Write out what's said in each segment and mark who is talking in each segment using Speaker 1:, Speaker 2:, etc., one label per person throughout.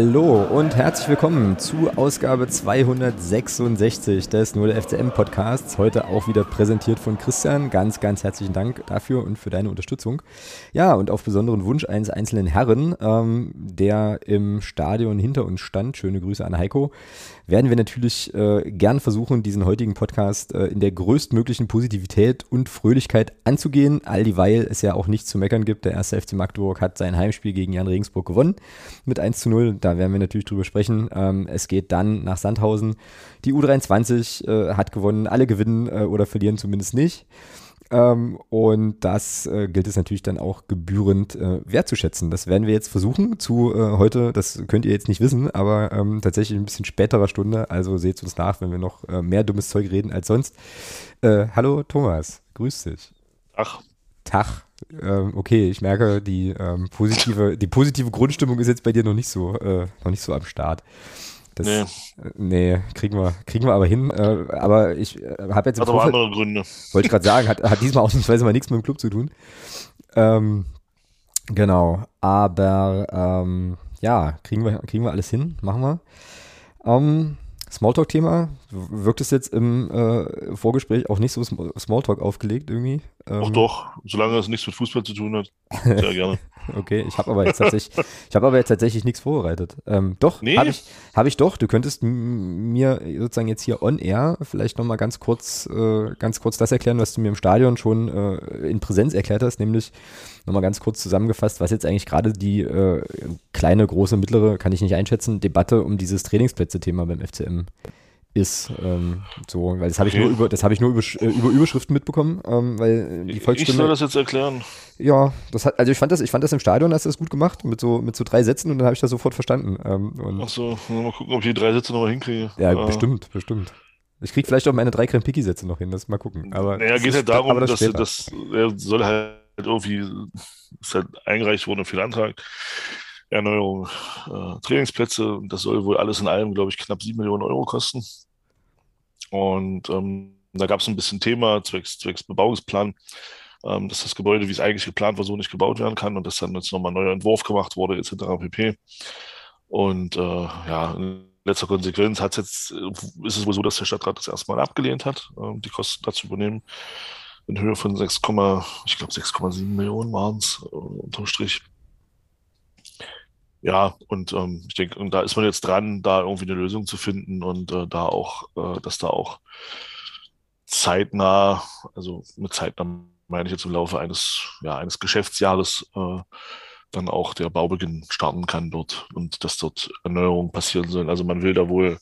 Speaker 1: Hallo und herzlich willkommen zu Ausgabe 266 des Nur der FCM Podcasts. Heute auch wieder präsentiert von Christian. Ganz, ganz herzlichen Dank dafür und für deine Unterstützung. Ja, und auf besonderen Wunsch eines einzelnen Herren, ähm, der im Stadion hinter uns stand, schöne Grüße an Heiko, werden wir natürlich äh, gern versuchen, diesen heutigen Podcast äh, in der größtmöglichen Positivität und Fröhlichkeit anzugehen, all dieweil es ja auch nichts zu meckern gibt. Der erste FC Magdeburg hat sein Heimspiel gegen Jan Regensburg gewonnen mit 1 zu 0. Da werden wir natürlich drüber sprechen. Ähm, es geht dann nach Sandhausen. Die U23 äh, hat gewonnen. Alle gewinnen äh, oder verlieren zumindest nicht. Ähm, und das äh, gilt es natürlich dann auch gebührend äh, wertzuschätzen. Das werden wir jetzt versuchen zu äh, heute, das könnt ihr jetzt nicht wissen, aber ähm, tatsächlich ein bisschen späterer Stunde. Also seht uns nach, wenn wir noch äh, mehr dummes Zeug reden als sonst. Äh, hallo Thomas, grüß dich.
Speaker 2: Ach.
Speaker 1: Tag. Ähm, okay, ich merke, die ähm, positive, die positive Grundstimmung ist jetzt bei dir noch nicht so, äh, noch nicht so am Start. Das, nee. Nee, kriegen wir, kriegen wir aber hin. Äh, aber ich äh, habe jetzt.
Speaker 2: Hat aber andere Gründe.
Speaker 1: Wollte ich gerade sagen, hat, hat diesmal ausnahmsweise mal nichts mit dem Club zu tun. Ähm, genau, aber ähm, ja, kriegen wir, kriegen wir alles hin, machen wir. Ähm, Smalltalk-Thema, wirkt es jetzt im äh, Vorgespräch auch nicht so Smalltalk aufgelegt irgendwie?
Speaker 2: Ähm, Ach doch, solange es nichts mit Fußball zu tun hat, sehr gerne.
Speaker 1: okay, ich habe aber jetzt tatsächlich, ich habe aber jetzt tatsächlich nichts vorbereitet. Ähm, doch, nee. habe ich, hab ich doch. Du könntest mir sozusagen jetzt hier on air vielleicht nochmal ganz kurz, äh, ganz kurz das erklären, was du mir im Stadion schon äh, in Präsenz erklärt hast, nämlich nochmal ganz kurz zusammengefasst, was jetzt eigentlich gerade die äh, kleine, große, mittlere, kann ich nicht einschätzen, Debatte um dieses Trainingsplätze-Thema beim FCM ist. Ähm, so, weil das habe ich nur über, das ich nur über, äh, über Überschriften mitbekommen, ähm, weil die Volksstimme.
Speaker 2: Ich soll das jetzt erklären.
Speaker 1: Ja, das hat, also ich fand das, ich fand das im Stadion, hast du das gut gemacht mit so mit so drei Sätzen und dann habe ich das sofort verstanden. Ähm,
Speaker 2: Ach so, mal gucken, ob ich die drei Sätze nochmal hinkriege.
Speaker 1: Ja, ah. bestimmt, bestimmt. Ich kriege vielleicht auch meine drei Krempiki-Sätze noch hin, das mal gucken. Aber
Speaker 2: naja, geht halt darum, das dass das, er soll halt irgendwie, ist halt eingereicht worden, viel Antrag. Erneuerung äh, Trainingsplätze. Das soll wohl alles in allem, glaube ich, knapp sieben Millionen Euro kosten. Und ähm, da gab es ein bisschen Thema zwecks, zwecks Bebauungsplan, ähm, dass das Gebäude, wie es eigentlich geplant war, so nicht gebaut werden kann und dass dann jetzt nochmal ein neuer Entwurf gemacht wurde, etc. pp. Und äh, ja, in letzter Konsequenz hat's jetzt, ist es wohl so, dass der Stadtrat das erstmal abgelehnt hat, äh, die Kosten dazu übernehmen. In Höhe von 6, ich glaube 6,7 Millionen waren es, äh, unterm Strich. Ja, und ähm, ich denke, und da ist man jetzt dran, da irgendwie eine Lösung zu finden und äh, da auch, äh, dass da auch zeitnah, also mit zeitnah meine ich jetzt im Laufe eines, ja, eines Geschäftsjahres äh, dann auch der Baubeginn starten kann dort und dass dort Erneuerungen passieren sollen. Also man will da wohl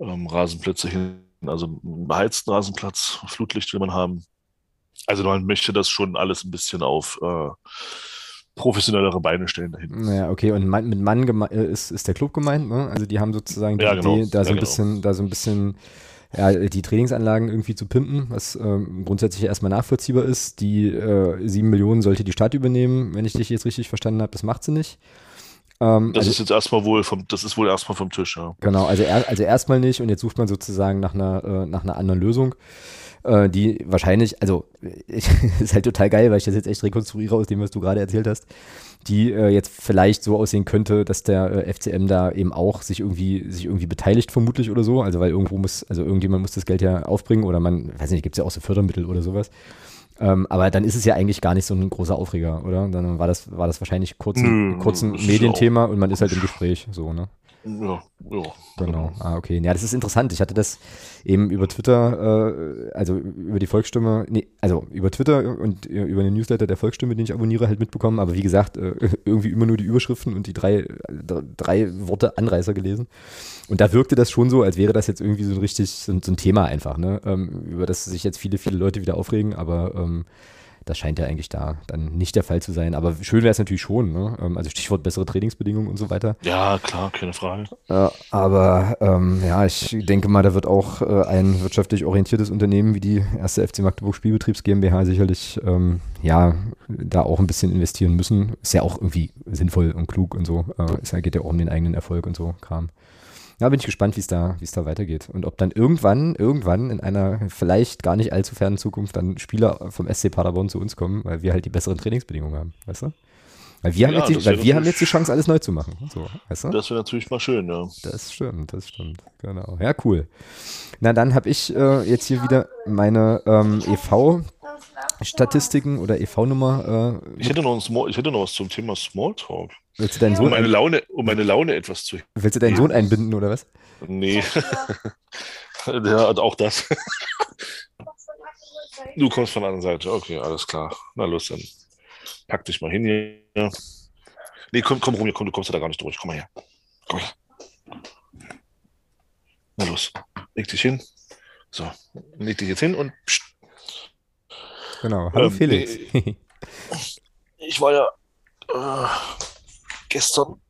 Speaker 2: ähm, Rasenplätze hin, also einen beheizten Rasenplatz, Flutlicht will man haben. Also man möchte das schon alles ein bisschen auf äh, professionellere Beine stellen dahin.
Speaker 1: Ja, okay, und mit Mann äh, ist, ist der Club gemeint, ne? Also die haben sozusagen die ja, genau. Idee, da so ja, ein bisschen, genau. da so ein bisschen ja, die Trainingsanlagen irgendwie zu pimpen, was ähm, grundsätzlich erstmal nachvollziehbar ist. Die äh, 7 Millionen sollte die Stadt übernehmen, wenn ich dich jetzt richtig verstanden habe, das macht sie nicht.
Speaker 2: Ähm, das also, ist jetzt erstmal wohl vom, das ist wohl erstmal vom Tisch, ja.
Speaker 1: Genau, also, er, also erstmal nicht und jetzt sucht man sozusagen nach einer, äh, nach einer anderen Lösung äh, die wahrscheinlich, also ist halt total geil, weil ich das jetzt echt rekonstruiere aus dem, was du gerade erzählt hast, die äh, jetzt vielleicht so aussehen könnte, dass der äh, FCM da eben auch sich irgendwie, sich irgendwie beteiligt, vermutlich oder so. Also weil irgendwo muss, also irgendjemand muss das Geld ja aufbringen oder man, weiß nicht, gibt es ja auch so Fördermittel oder sowas. Ähm, aber dann ist es ja eigentlich gar nicht so ein großer Aufreger, oder? Dann war das, war das wahrscheinlich kurz ein, kurz ein Medienthema und man ist halt im Gespräch, so, ne?
Speaker 2: Ja, ja.
Speaker 1: Genau. Ah, okay. Ja, das ist interessant. Ich hatte das eben über Twitter, äh, also über die Volksstimme, nee, also über Twitter und über den Newsletter der Volksstimme, den ich abonniere, halt mitbekommen. Aber wie gesagt, äh, irgendwie immer nur die Überschriften und die drei, drei Worte Anreißer gelesen. Und da wirkte das schon so, als wäre das jetzt irgendwie so ein richtig, so ein Thema einfach, ne? Ähm, über das sich jetzt viele, viele Leute wieder aufregen, aber ähm, das scheint ja eigentlich da dann nicht der Fall zu sein. Aber schön wäre es natürlich schon. Ne? Ähm, also Stichwort bessere Trainingsbedingungen und so weiter.
Speaker 2: Ja, klar, keine Frage.
Speaker 1: Äh, aber ähm, ja, ich denke mal, da wird auch äh, ein wirtschaftlich orientiertes Unternehmen wie die erste FC Magdeburg Spielbetriebs GmbH sicherlich ähm, ja da auch ein bisschen investieren müssen. Ist ja auch irgendwie sinnvoll und klug und so. Äh, es geht ja auch um den eigenen Erfolg und so Kram. Ja, bin ich gespannt, wie es da, es da weitergeht. Und ob dann irgendwann, irgendwann in einer vielleicht gar nicht allzu fernen Zukunft dann Spieler vom SC Paderborn zu uns kommen, weil wir halt die besseren Trainingsbedingungen haben, weißt du? Weil wir, haben, ja, jetzt die, weil wir haben jetzt die Chance, alles neu zu machen. So, weißt du?
Speaker 2: Das wäre natürlich mal schön, ja.
Speaker 1: Das stimmt, das stimmt. Genau. Ja, cool. Na, dann habe ich äh, jetzt hier wieder meine ähm, EV-Statistiken oder EV-Nummer.
Speaker 2: Äh, ich, hätte noch ich hätte noch was zum Thema Smalltalk.
Speaker 1: Willst du deinen Sohn
Speaker 2: um meine Laune, um meine Laune etwas zu.
Speaker 1: Willst du deinen Sohn einbinden oder was?
Speaker 2: Nee. Der hat auch das. Du kommst von der anderen Seite. Okay, alles klar. Na los, dann pack dich mal hin hier. Nee, komm, komm rum hier, komm, du kommst ja da gar nicht durch. Komm mal her. Komm her. Na los, leg dich hin. So, leg dich jetzt hin und. Pst.
Speaker 1: Genau, hallo ähm, Felix.
Speaker 2: ich war ja äh, gestern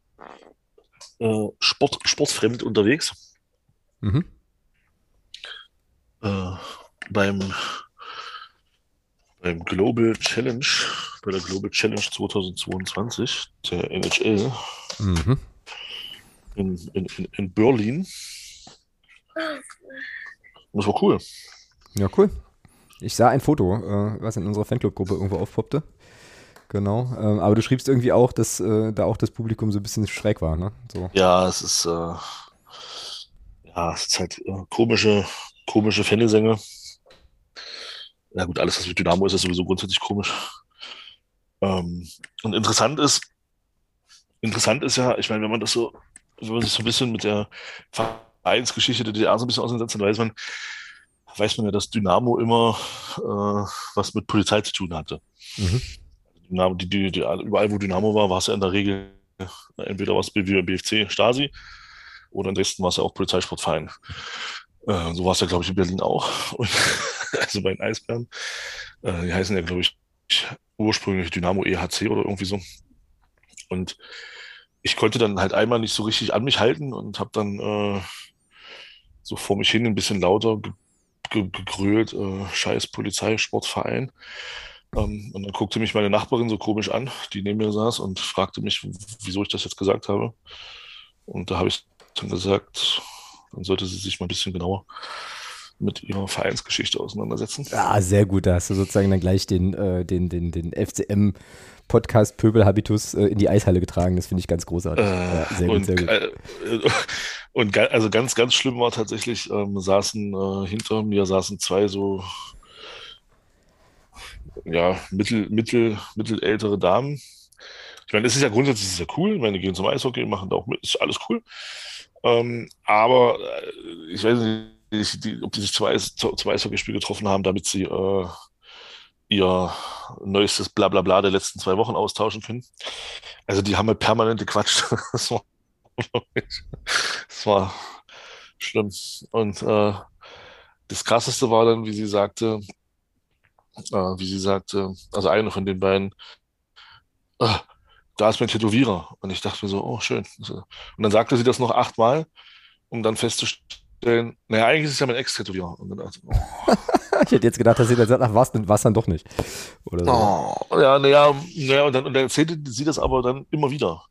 Speaker 2: äh, Sport, sportfremd unterwegs. Mhm. Äh, beim beim Global Challenge, bei der Global Challenge 2022, der NHL, mhm. in, in, in Berlin. Das war cool.
Speaker 1: Ja, cool. Ich sah ein Foto, äh, was in unserer Fanclub-Gruppe irgendwo aufpoppte. Genau. Ähm, aber du schriebst irgendwie auch, dass äh, da auch das Publikum so ein bisschen schräg war, ne? So.
Speaker 2: Ja, es ist, äh, ja, es ist halt äh, komische, komische Fangesänge. Ja gut, alles, was mit Dynamo ist, ist sowieso grundsätzlich komisch. Ähm, und interessant ist, interessant ist ja, ich meine, wenn man das so, wenn man sich so ein bisschen mit der Vereinsgeschichte der DDR so ein bisschen auseinandersetzt, dann weiß man, weiß man ja, dass Dynamo immer äh, was mit Polizei zu tun hatte. Mhm. Die, die, die, überall, wo Dynamo war, war es ja in der Regel entweder was BFC, Stasi oder in Dresden war es ja auch Polizeisportverein. Äh, so war es ja, glaube ich, in Berlin auch. Und, also bei den Eisbären. Äh, die heißen ja, glaube ich, ursprünglich Dynamo EHC oder irgendwie so. Und ich konnte dann halt einmal nicht so richtig an mich halten und habe dann äh, so vor mich hin ein bisschen lauter ge ge gegrölt, äh, scheiß Polizeisportverein. Ähm, und dann guckte mich meine Nachbarin so komisch an, die neben mir saß und fragte mich, wieso ich das jetzt gesagt habe. Und da habe ich dann gesagt, dann sollte sie sich mal ein bisschen genauer mit ihrer Vereinsgeschichte auseinandersetzen.
Speaker 1: Ah, sehr gut. Da hast du sozusagen dann gleich den, äh, den, den, den FCM Podcast Pöbel-Habitus äh, in die Eishalle getragen. Das finde ich ganz großartig. Äh, ja,
Speaker 2: sehr und, gut, sehr gut. Äh, und also ganz, ganz schlimm war tatsächlich, ähm, saßen äh, hinter mir saßen zwei so ja, mittel, mittel, mittelältere Damen. Ich meine, es ist ja grundsätzlich sehr cool. Ich meine, die gehen zum Eishockey, machen da auch mit, ist alles cool. Ähm, aber äh, ich weiß nicht, die, ob die sich zum, Eis, zum Eishockeyspiel getroffen haben, damit sie äh, ihr neuestes Blablabla der letzten zwei Wochen austauschen können. Also die haben halt permanent gequatscht. das, war, das war schlimm. Und äh, das Krasseste war dann, wie sie sagte, äh, wie sie sagte, also eine von den beiden, äh, da ist mein Tätowierer. Und ich dachte mir so, oh, schön. Und dann sagte sie das noch achtmal, um dann festzustellen, naja, eigentlich ist es ja mein Ex-Tätowierer. Und dann dachte
Speaker 1: ich, oh. ich hätte jetzt gedacht, dass sie dann sagt, ach, was, was dann doch nicht.
Speaker 2: Oder so. Oh, ja, naja, naja, und dann, und dann erzählte sie das aber dann immer wieder.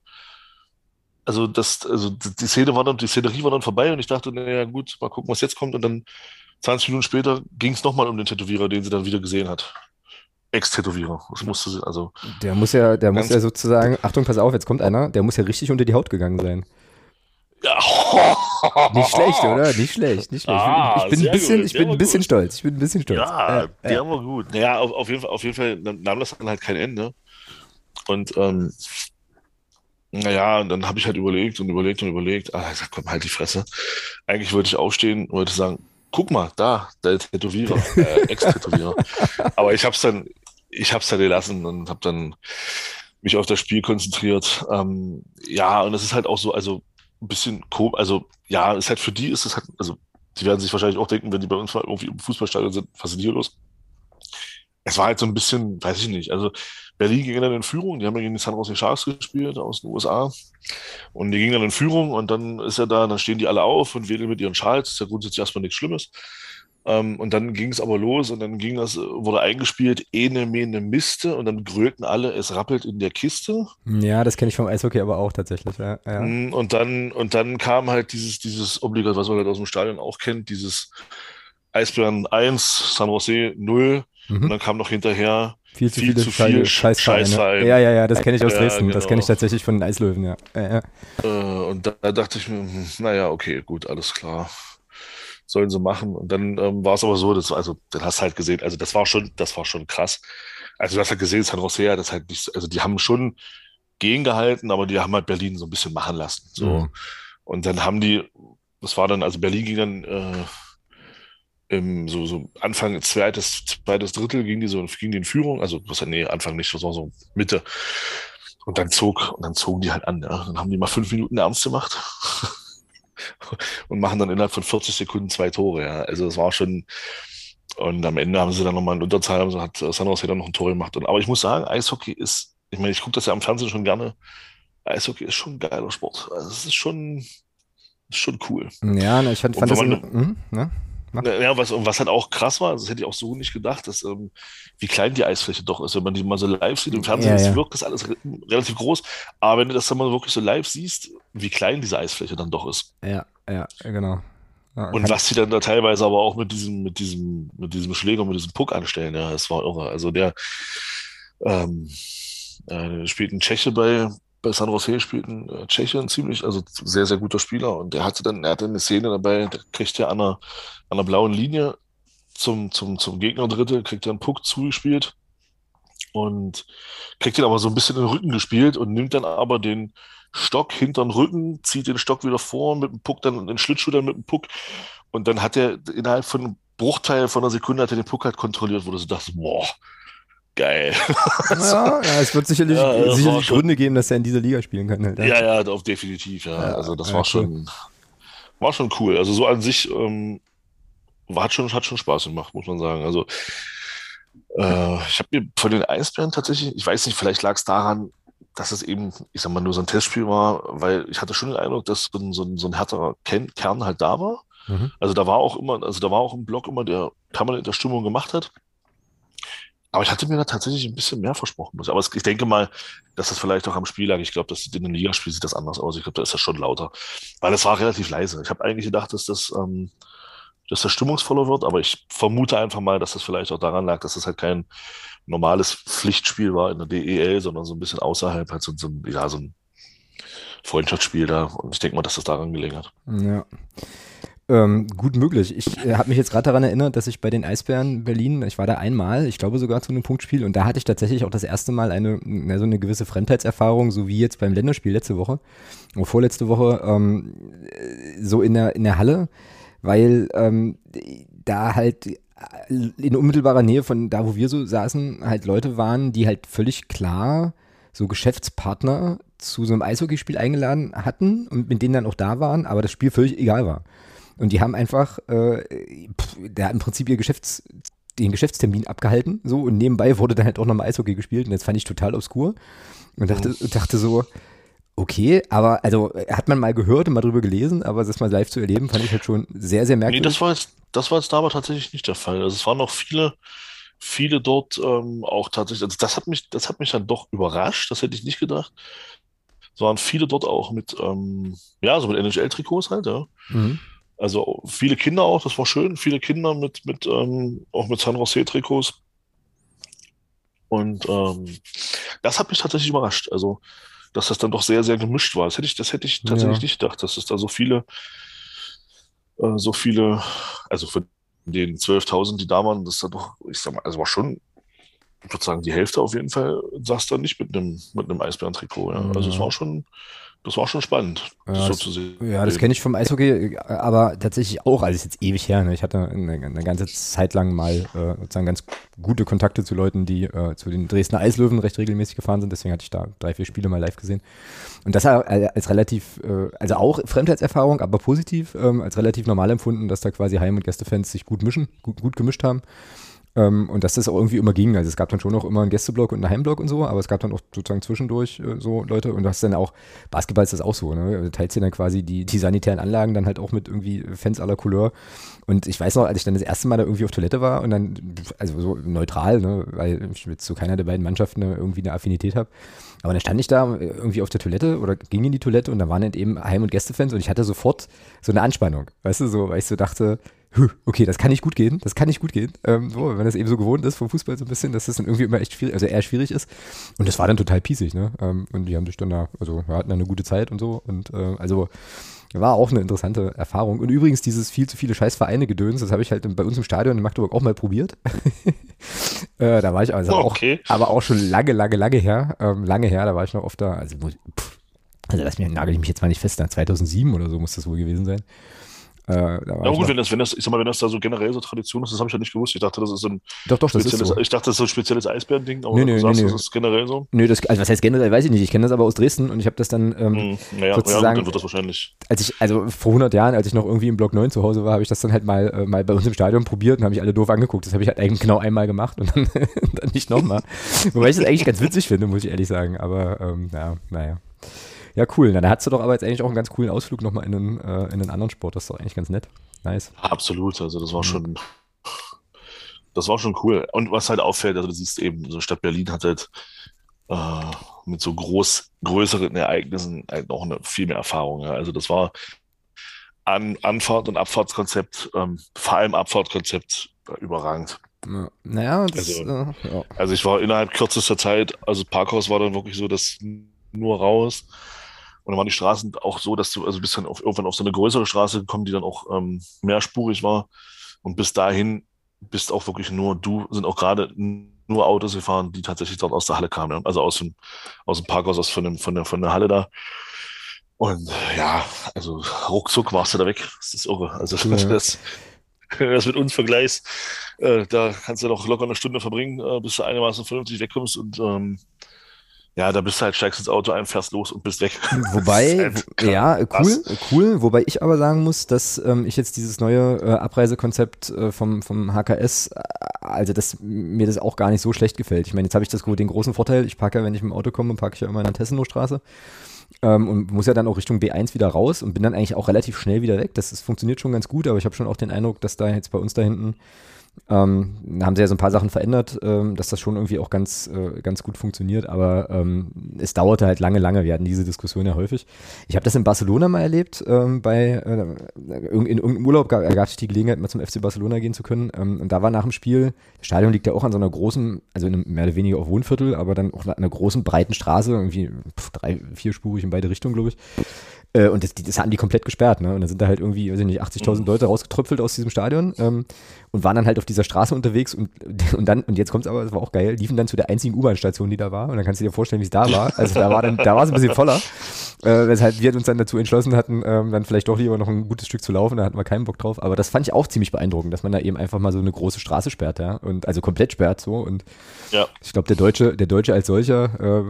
Speaker 2: Also, das, also die Szene war dann, die Szenerie war dann vorbei und ich dachte, naja, gut, mal gucken, was jetzt kommt. Und dann 20 Minuten später ging es nochmal um den Tätowierer, den sie dann wieder gesehen hat. Ex-Tätowierer. Das musste sie, also.
Speaker 1: Der muss ja, der muss ja sozusagen, Achtung, pass auf, jetzt kommt einer, der muss ja richtig unter die Haut gegangen sein. Ja. Nicht schlecht, oder? Nicht schlecht, nicht schlecht. Ah, ich bin, ein bisschen, ich bin ein bisschen stolz. Ich bin ein bisschen stolz.
Speaker 2: Ja, ja der ja. war gut. Naja, auf, auf, jeden Fall, auf jeden Fall nahm das dann halt kein Ende. Und ähm, naja, dann habe ich halt überlegt und überlegt und überlegt. Ah, ich sag, komm, halt die Fresse. Eigentlich wollte ich aufstehen und wollte sagen, guck mal, da, der Tätowierer, äh, Ex-Tätowierer. Aber ich habe es dann, ich habe es dann gelassen und habe dann mich auf das Spiel konzentriert. Ähm, ja, und es ist halt auch so, also ein bisschen komisch, also ja, ist halt für die ist es halt, also die werden sich wahrscheinlich auch denken, wenn die bei uns mal irgendwie im Fußballstadion sind, was ist hier los? Es war halt so ein bisschen, weiß ich nicht, also Berlin ging dann in Führung, die haben ja gegen die San Jose Sharks gespielt aus den USA und die gingen dann in Führung und dann ist er da, dann stehen die alle auf und wedeln mit ihren Schals, ist ja grundsätzlich erstmal nichts Schlimmes. Ähm, und dann ging es aber los und dann ging das, wurde eingespielt, ene, mene, miste und dann grölten alle, es rappelt in der Kiste.
Speaker 1: Ja, das kenne ich vom Eishockey aber auch tatsächlich, ja. ja.
Speaker 2: Mm, und dann, und dann kam halt dieses, dieses Obligat, was man halt aus dem Stadion auch kennt, dieses Eisbären 1, San Jose 0 mhm. und dann kam noch hinterher
Speaker 1: viel zu viel viele zu viel Scheißvereine. Scheißvereine. Ja, ja, ja, das kenne ich aus ja, Dresden. Genau. Das kenne ich tatsächlich von den Eislöwen, ja. ja,
Speaker 2: ja. und da, da, dachte ich mir, hm, naja, okay, gut, alles klar. Sollen sie machen. Und dann ähm, war es aber so, dass, also, dann hast du halt gesehen, also das war schon, das war schon krass. Also du hast halt gesehen, San Jose das halt nicht, also die haben schon gegengehalten, aber die haben halt Berlin so ein bisschen machen lassen. So. Mhm. Und dann haben die, das war dann, also Berlin ging dann äh, im, so, so Anfang zweites, zweites Drittel ging die so ging die in Führung, also was nee, Anfang nicht, das war so Mitte. Und dann zog, und dann zogen die halt an, ja. Dann haben die mal fünf Minuten ernst gemacht und machen dann innerhalb von 40 Sekunden zwei Tore, ja. Also das war schon, und am Ende haben sie dann nochmal in Unterzahl, also hat San Jose dann noch ein Tor gemacht. Und, aber ich muss sagen, Eishockey ist, ich meine, ich gucke das ja am Fernsehen schon gerne. Eishockey ist schon ein geiler Sport. Also es ist schon, ist schon cool.
Speaker 1: Ja, ich fand, fand das. Man, in,
Speaker 2: mh, ne? Ja, was, und was halt auch krass war, das hätte ich auch so nicht gedacht, dass, ähm, wie klein die Eisfläche doch ist. Wenn man die mal so live sieht, im Fernsehen ja, ja. wirkt das alles re relativ groß. Aber wenn du das dann mal wirklich so live siehst, wie klein diese Eisfläche dann doch ist.
Speaker 1: Ja, ja, genau.
Speaker 2: Ja, und was sie dann da teilweise aber auch mit diesem, mit diesem, mit diesem Schläger, mit diesem Puck anstellen, ja, das war irre. Also der ähm, äh, spielt ein Tscheche bei, bei San Jose spielt ein äh, Tscheche, ein ziemlich, also sehr, sehr guter Spieler. Und der hatte dann, er hatte eine Szene dabei, der kriegt ja an einer, an einer blauen Linie zum, zum, zum Gegner Dritte, kriegt er einen Puck zugespielt und kriegt ihn aber so ein bisschen in den Rücken gespielt und nimmt dann aber den Stock hinter den Rücken, zieht den Stock wieder vor mit dem Puck, dann den Schlittschuh dann mit dem Puck und dann hat er innerhalb von einem Bruchteil von einer Sekunde hat er den Puck halt kontrolliert, wo du so dachtest, boah, geil.
Speaker 1: Ja, ja es wird sicherlich, ja, sicherlich Gründe geben, dass er in dieser Liga spielen kann. Halt,
Speaker 2: ja, ja, ja definitiv. Ja. also das war schon, war schon cool. Also so an sich ähm, hat schon, hat schon Spaß gemacht, muss man sagen. Also äh, ich habe mir von den Eisbären tatsächlich, ich weiß nicht, vielleicht lag es daran, dass es eben, ich sag mal, nur so ein Testspiel war, weil ich hatte schon den Eindruck, dass so ein, so ein, so ein härterer Kern halt da war. Mhm. Also da war auch immer, also da war auch im Blog immer, der permanent der Stimmung gemacht hat. Aber ich hatte mir da tatsächlich ein bisschen mehr versprochen. Aber ich denke mal, dass das vielleicht auch am Spiel lag. Ich glaube, dass in einem Ligaspiel sieht das anders aus. Ich glaube, da ist das schon lauter. Weil es war relativ leise. Ich habe eigentlich gedacht, dass das, ähm, dass das stimmungsvoller wird, aber ich vermute einfach mal, dass das vielleicht auch daran lag, dass das halt kein normales Pflichtspiel war in der DEL, sondern so ein bisschen außerhalb, halt so, so, ja, so ein Freundschaftsspiel da. Und ich denke mal, dass das daran gelegen hat.
Speaker 1: Ja. Ähm, gut möglich. Ich äh, habe mich jetzt gerade daran erinnert, dass ich bei den Eisbären Berlin, ich war da einmal, ich glaube sogar zu einem Punktspiel und da hatte ich tatsächlich auch das erste Mal eine, na, so eine gewisse Fremdheitserfahrung, so wie jetzt beim Länderspiel letzte Woche, oder vorletzte Woche, ähm, so in der, in der Halle, weil ähm, da halt in unmittelbarer Nähe von da, wo wir so saßen, halt Leute waren, die halt völlig klar so Geschäftspartner zu so einem Eishockeyspiel eingeladen hatten und mit denen dann auch da waren, aber das Spiel völlig egal war. Und die haben einfach, äh, pff, der hat im Prinzip ihr Geschäfts, den Geschäftstermin abgehalten, so, und nebenbei wurde dann halt auch nochmal Eishockey gespielt und das fand ich total obskur. Und dachte, mhm. dachte so, okay, aber also hat man mal gehört und mal drüber gelesen, aber das mal live zu erleben, fand ich halt schon sehr, sehr merkwürdig.
Speaker 2: Nee, das war jetzt, das war jetzt da aber tatsächlich nicht der Fall. Also es waren noch viele, viele dort ähm, auch tatsächlich, also das hat mich, das hat mich dann doch überrascht, das hätte ich nicht gedacht. Es waren viele dort auch mit, ähm, ja, so mit NHL-Trikots halt, ja. Mhm. Also viele Kinder auch, das war schön, viele Kinder mit, mit ähm, auch mit San Jose-Trikots. Und ähm, das hat mich tatsächlich überrascht. Also, dass das dann doch sehr, sehr gemischt war. Das hätte ich, das hätte ich tatsächlich ja. nicht gedacht, dass es da so viele, äh, so viele, also von den 12.000, die da waren, das da doch, ich sag mal, also war schon, ich würde sagen, die Hälfte auf jeden Fall saß da nicht mit einem, mit einem Eisbären-Trikot. Ja. Also es war schon, das war schon spannend, das
Speaker 1: ja,
Speaker 2: so zu sehen.
Speaker 1: Ja, das kenne ich vom Eishockey, aber tatsächlich auch, also ist jetzt ewig her. Ne? Ich hatte eine, eine, ganze Zeit lang mal äh, sozusagen ganz gute Kontakte zu Leuten, die äh, zu den Dresdner Eislöwen recht regelmäßig gefahren sind. Deswegen hatte ich da drei, vier Spiele mal live gesehen. Und das als relativ, äh, also auch Fremdheitserfahrung, aber positiv, ähm, als relativ normal empfunden, dass da quasi Heim- und Gästefans sich gut mischen, gut, gut gemischt haben. Ähm, und dass das auch irgendwie immer ging. Also es gab dann schon noch immer einen Gästeblock und einen Heimblock und so, aber es gab dann auch sozusagen zwischendurch äh, so Leute und du hast dann auch, Basketball ist das auch so, ne? Du teilst dir dann quasi die, die sanitären Anlagen dann halt auch mit irgendwie Fans aller Couleur. Und ich weiß noch, als ich dann das erste Mal da irgendwie auf Toilette war und dann, also so neutral, ne, weil ich mit zu keiner der beiden Mannschaften irgendwie eine Affinität habe. Aber dann stand ich da irgendwie auf der Toilette oder ging in die Toilette und da waren halt eben Heim- und Gästefans und ich hatte sofort so eine Anspannung, weißt du, so, weil ich so dachte, okay, das kann nicht gut gehen, das kann nicht gut gehen. Ähm, so, wenn das eben so gewohnt ist vom Fußball so ein bisschen, dass das dann irgendwie immer echt schwierig, also eher schwierig ist. Und das war dann total piesig, ne? Ähm, und die haben sich dann da, also wir hatten eine gute Zeit und so. Und äh, also war auch eine interessante Erfahrung. Und übrigens dieses viel zu viele Scheißvereine gedöns, das habe ich halt bei uns im Stadion in Magdeburg auch mal probiert. äh, da war ich also okay. auch, aber auch schon lange, lange, lange her. Ähm, lange her, da war ich noch oft da. Also, pff, also lass mich, nagel ich mich jetzt mal nicht fest, 2007 oder so muss das wohl gewesen sein.
Speaker 2: Äh, ja gut, wenn das, wenn das, ich sag mal, wenn das da so generell so Tradition ist, das habe ich ja nicht gewusst. Ich dachte, das ist so ein
Speaker 1: doch, doch, ist so.
Speaker 2: ich dachte, das ist so ein spezielles Eisbärending,
Speaker 1: aber nee, nee,
Speaker 2: du
Speaker 1: sagst, nee,
Speaker 2: das ist generell so.
Speaker 1: Nö, das, also was heißt generell, weiß ich nicht. Ich kenne das aber aus Dresden und ich habe das dann ähm, hm,
Speaker 2: naja, sozusagen, ja, gut, dann wird das wahrscheinlich.
Speaker 1: Als ich, also vor 100 Jahren, als ich noch irgendwie im Block 9 zu Hause war, habe ich das dann halt mal, äh, mal bei uns im Stadion probiert und habe ich alle doof angeguckt. Das habe ich halt eigentlich genau einmal gemacht und dann, dann nicht nochmal. Wobei ich das eigentlich ganz witzig finde, muss ich ehrlich sagen. Aber ähm, ja, naja. Ja, cool. Na, da hast du doch aber jetzt eigentlich auch einen ganz coolen Ausflug nochmal in einen, äh, in einen anderen Sport. Das ist doch eigentlich ganz nett. Nice.
Speaker 2: Absolut. Also das war mhm. schon, das war schon cool. Und was halt auffällt, also du siehst eben, so Stadt Berlin hat halt äh, mit so groß, größeren Ereignissen halt noch eine viel mehr Erfahrung. Ja. Also das war An Anfahrt- und Abfahrtskonzept, ähm, vor allem Abfahrtkonzept äh, überragend.
Speaker 1: Ja. Naja,
Speaker 2: das, also, äh, ja. also ich war innerhalb kürzester Zeit, also Parkhaus war dann wirklich so, dass nur raus. Und dann waren die Straßen auch so, dass du, also bist dann auf, irgendwann auf so eine größere Straße gekommen, die dann auch ähm, mehrspurig war. Und bis dahin bist auch wirklich nur du, sind auch gerade nur Autos gefahren, die tatsächlich dort aus der Halle kamen. Also aus dem, aus dem Parkhaus, aus von, dem, von, der, von der Halle da. Und ja, also ruckzuck warst du da weg. Das ist irre. Also ja. das, das mit uns vergleichst, äh, da kannst du doch locker eine Stunde verbringen, äh, bis du einigermaßen vernünftig wegkommst. Und ähm, ja, da bist du halt, steigst ins Auto ein, fährst los und bist weg.
Speaker 1: Wobei, halt ja, cool, cool. Wobei ich aber sagen muss, dass ähm, ich jetzt dieses neue äh, Abreisekonzept äh, vom, vom HKS, äh, also dass mir das auch gar nicht so schlecht gefällt. Ich meine, jetzt habe ich das, den großen Vorteil, ich parke ja, wenn ich mit dem Auto komme, parke ich ja immer in der Tessenowstraße. Ähm, und muss ja dann auch Richtung B1 wieder raus und bin dann eigentlich auch relativ schnell wieder weg. Das, das funktioniert schon ganz gut, aber ich habe schon auch den Eindruck, dass da jetzt bei uns da hinten ähm, haben sie ja so ein paar Sachen verändert, ähm, dass das schon irgendwie auch ganz, äh, ganz gut funktioniert, aber ähm, es dauerte halt lange, lange. Wir hatten diese Diskussion ja häufig. Ich habe das in Barcelona mal erlebt, ähm, bei äh, in, in irgendeinem Urlaub gab, gab es die Gelegenheit, mal zum FC Barcelona gehen zu können. Ähm, und da war nach dem Spiel, das Stadion liegt ja auch an so einer großen, also in einem mehr oder weniger auch Wohnviertel, aber dann auch an einer großen, breiten Straße, irgendwie pf, drei, vierspurig in beide Richtungen, glaube ich. Äh, und das, das, hatten die komplett gesperrt, ne? Und dann sind da halt irgendwie, weiß ich nicht, 80.000 mhm. Leute rausgetröpfelt aus diesem Stadion ähm, und waren dann halt auf dieser Straße unterwegs und, und dann, und jetzt kommt's aber, das war auch geil, liefen dann zu der einzigen U-Bahn-Station, die da war. Und dann kannst du dir vorstellen, wie es da war. Also da war dann, da war es ein bisschen voller. Äh, weshalb wir uns dann dazu entschlossen hatten, ähm, dann vielleicht doch lieber noch ein gutes Stück zu laufen, da hatten wir keinen Bock drauf. Aber das fand ich auch ziemlich beeindruckend, dass man da eben einfach mal so eine große Straße sperrt, ja. Und also komplett sperrt so. Und ja. ich glaube, der Deutsche, der Deutsche als solcher äh,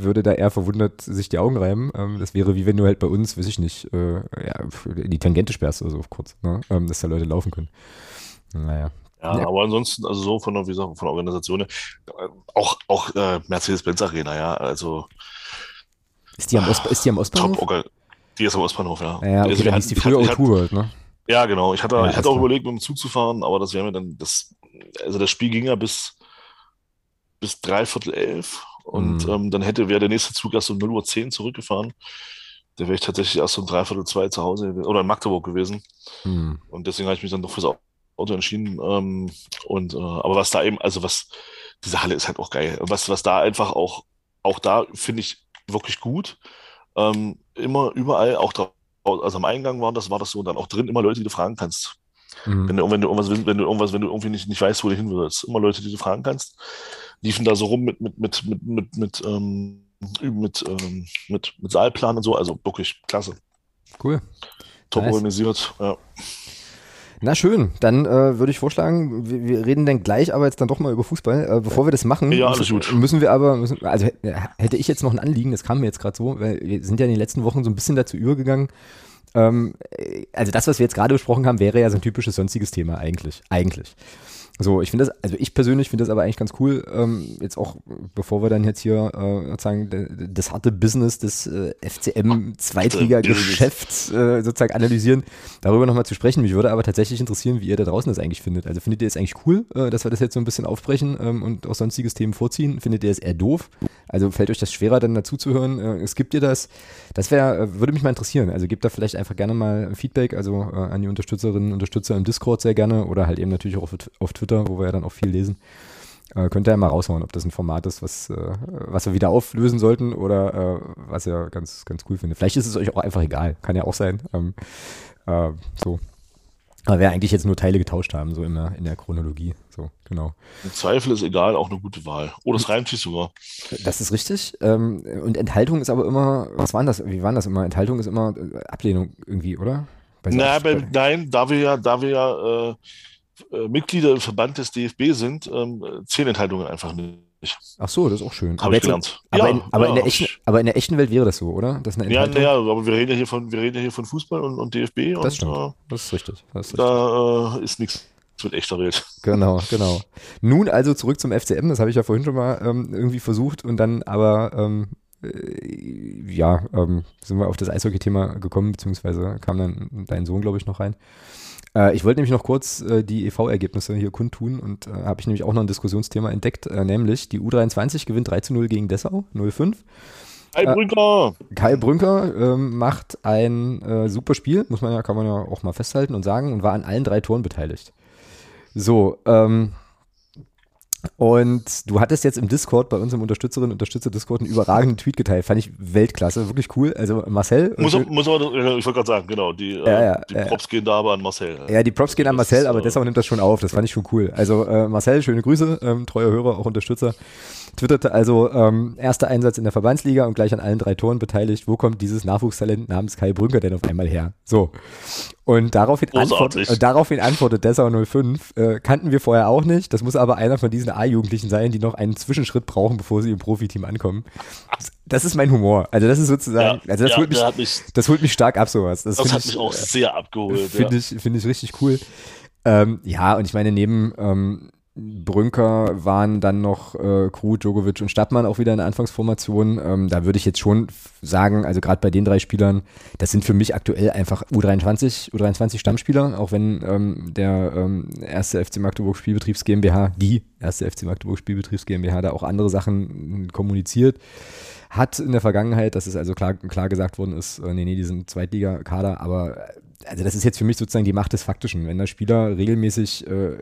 Speaker 1: würde da eher verwundert sich die Augen reiben. Ähm, das wäre wie wenn du halt bei uns, weiß ich nicht, äh, ja, die Tangente sperrst oder so kurz, ne? ähm, dass da Leute laufen können. Naja.
Speaker 2: Ja, ja, aber ansonsten, also so von der, wie gesagt, von der Organisation, auch, auch äh, Mercedes-Benz Arena, ja, also.
Speaker 1: Ist die am, Ost, ist die am Ostbahnhof?
Speaker 2: Top, die ist am Ostbahnhof, ja.
Speaker 1: Ja, okay, also, dann hieß die früher O2 World, ne?
Speaker 2: Ja, genau. Ich hatte, ja, ich hatte auch überlegt, mit dem Zug zu fahren, aber das wäre mir dann, das, also das Spiel ging ja bis, bis dreiviertel elf und mhm. ähm, dann hätte, wäre der nächste Zug erst um 0.10 Uhr zurückgefahren. Da wäre ich tatsächlich erst um dreiviertel zwei zu Hause oder in Magdeburg gewesen. Mhm. Und deswegen habe ich mich dann doch fürs Auto entschieden. Ähm, und, äh, aber was da eben, also was, diese Halle ist halt auch geil. Was, was da einfach auch, auch da finde ich wirklich gut. Ähm, immer überall, auch da, also am Eingang war das, war das so, und dann auch drin immer Leute, die du fragen kannst. Mhm. Wenn, du, wenn du irgendwas, wenn du irgendwas, wenn du irgendwie nicht, nicht weißt, wo du hin willst, immer Leute, die du fragen kannst, liefen da so rum mit, mit, mit, mit, mit, mit, ähm, mit, ähm, mit, mit Saalplan und so, also wirklich klasse.
Speaker 1: Cool.
Speaker 2: Top nice. organisiert, ja.
Speaker 1: Na schön, dann äh, würde ich vorschlagen, wir, wir, reden dann gleich aber jetzt dann doch mal über Fußball. Äh, bevor wir das machen,
Speaker 2: ja,
Speaker 1: müssen, müssen, wir aber, müssen, also hätte ich jetzt noch ein Anliegen, das kam mir jetzt gerade so, weil wir sind ja in den letzten Wochen so ein bisschen dazu übergegangen. Ähm, also das, was wir jetzt gerade besprochen haben, wäre ja so ein typisches sonstiges Thema eigentlich. Eigentlich. So, ich finde das, also ich persönlich finde das aber eigentlich ganz cool, ähm, jetzt auch, bevor wir dann jetzt hier äh, sozusagen das harte Business des äh, FCM Zweitliga-Geschäfts äh, sozusagen analysieren, darüber nochmal zu sprechen. Mich würde aber tatsächlich interessieren, wie ihr da draußen das eigentlich findet. Also findet ihr es eigentlich cool, äh, dass wir das jetzt so ein bisschen aufbrechen ähm, und auch sonstiges Themen vorziehen? Findet ihr es eher doof? Also fällt euch das schwerer, dann dazu zu hören? Äh, es gibt ihr das? Das wäre, äh, würde mich mal interessieren. Also gebt da vielleicht einfach gerne mal Feedback, also an die Unterstützerinnen und Unterstützer im Discord sehr gerne oder halt eben natürlich auch auf, auf Twitter Twitter, wo wir ja dann auch viel lesen. Äh, könnt ihr ja mal raushauen, ob das ein Format ist, was, äh, was wir wieder auflösen sollten oder äh, was ihr ganz, ganz cool findet. Vielleicht ist es euch auch einfach egal, kann ja auch sein. Ähm, äh, so. Aber wir eigentlich jetzt nur Teile getauscht haben, so in der, in der Chronologie. So, genau.
Speaker 2: Im Zweifel ist egal, auch eine gute Wahl. Oder es reimt sich sogar.
Speaker 1: Das ist richtig. Ähm, und Enthaltung ist aber immer, was waren das? Wie waren das immer? Enthaltung ist immer äh, Ablehnung irgendwie, oder?
Speaker 2: Na, bei, nein, da wir ja, da wir ja äh, äh, Mitglieder im Verband des DFB sind, ähm, zählen Enthaltungen einfach nicht.
Speaker 1: Ach so, das ist auch schön.
Speaker 2: Aber, jetzt, gelernt.
Speaker 1: Aber, ja, in, aber, ja, in der echten, aber in der echten Welt wäre das so, oder? Das
Speaker 2: ja, naja, aber wir reden ja hier von, wir reden ja hier von Fußball und, und DFB.
Speaker 1: Das und, stimmt. Äh, das ist richtig. Das ist
Speaker 2: da äh, ist nichts mit echter Welt.
Speaker 1: Genau, genau. Nun also zurück zum FCM, das habe ich ja vorhin schon mal ähm, irgendwie versucht und dann aber ähm, äh, ja, ähm, sind wir auf das Eishockey-Thema gekommen, beziehungsweise kam dann dein Sohn, glaube ich, noch rein. Äh, ich wollte nämlich noch kurz äh, die EV-Ergebnisse hier kundtun und äh, habe ich nämlich auch noch ein Diskussionsthema entdeckt, äh, nämlich die U23 gewinnt 3 zu 0 gegen Dessau, 0-5.
Speaker 2: Kai äh, Brünker!
Speaker 1: Kai Brünker ähm, macht ein äh, super Spiel, muss man ja, kann man ja auch mal festhalten und sagen, und war an allen drei Toren beteiligt. So, ähm, und du hattest jetzt im Discord, bei unserem Unterstützerinnen Unterstützer-Discord, einen überragenden Tweet geteilt. Fand ich Weltklasse, wirklich cool. Also Marcel.
Speaker 2: Muss, muss aber, ich wollte gerade sagen, genau, die, äh, ja, ja, die Props ja. gehen da aber an Marcel.
Speaker 1: Ja, die Props gehen an Marcel, aber deshalb nimmt das schon auf. Das fand ich schon cool. Also äh, Marcel, schöne Grüße, ähm, treuer Hörer, auch Unterstützer twitterte also, ähm, erster Einsatz in der Verbandsliga und gleich an allen drei Toren beteiligt. Wo kommt dieses Nachwuchstalent namens Kai Brünker denn auf einmal her? So. Und daraufhin, antwort, äh, daraufhin antwortet Dessau 05, äh, kannten wir vorher auch nicht. Das muss aber einer von diesen A-Jugendlichen sein, die noch einen Zwischenschritt brauchen, bevor sie im Profiteam ankommen. Das ist mein Humor. Also das ist sozusagen, ja, also das, ja, holt mich, mich, das holt mich stark ab, sowas.
Speaker 2: Das, das hat ich, mich auch sehr abgeholt.
Speaker 1: Finde ja. ich, find ich richtig cool. Ähm, ja, und ich meine, neben ähm, Brünker waren dann noch äh, Krug, Djokovic und Stadtmann auch wieder in der Anfangsformation. Ähm, da würde ich jetzt schon sagen, also gerade bei den drei Spielern, das sind für mich aktuell einfach U23, U23 Stammspieler, auch wenn ähm, der ähm, erste FC Magdeburg Spielbetriebs GmbH, die erste FC Magdeburg Spielbetriebs GmbH da auch andere Sachen kommuniziert hat in der Vergangenheit, dass es also klar, klar gesagt worden ist, äh, nee, nee, die sind Zweitliga-Kader, aber also das ist jetzt für mich sozusagen die Macht des Faktischen. Wenn da Spieler regelmäßig äh,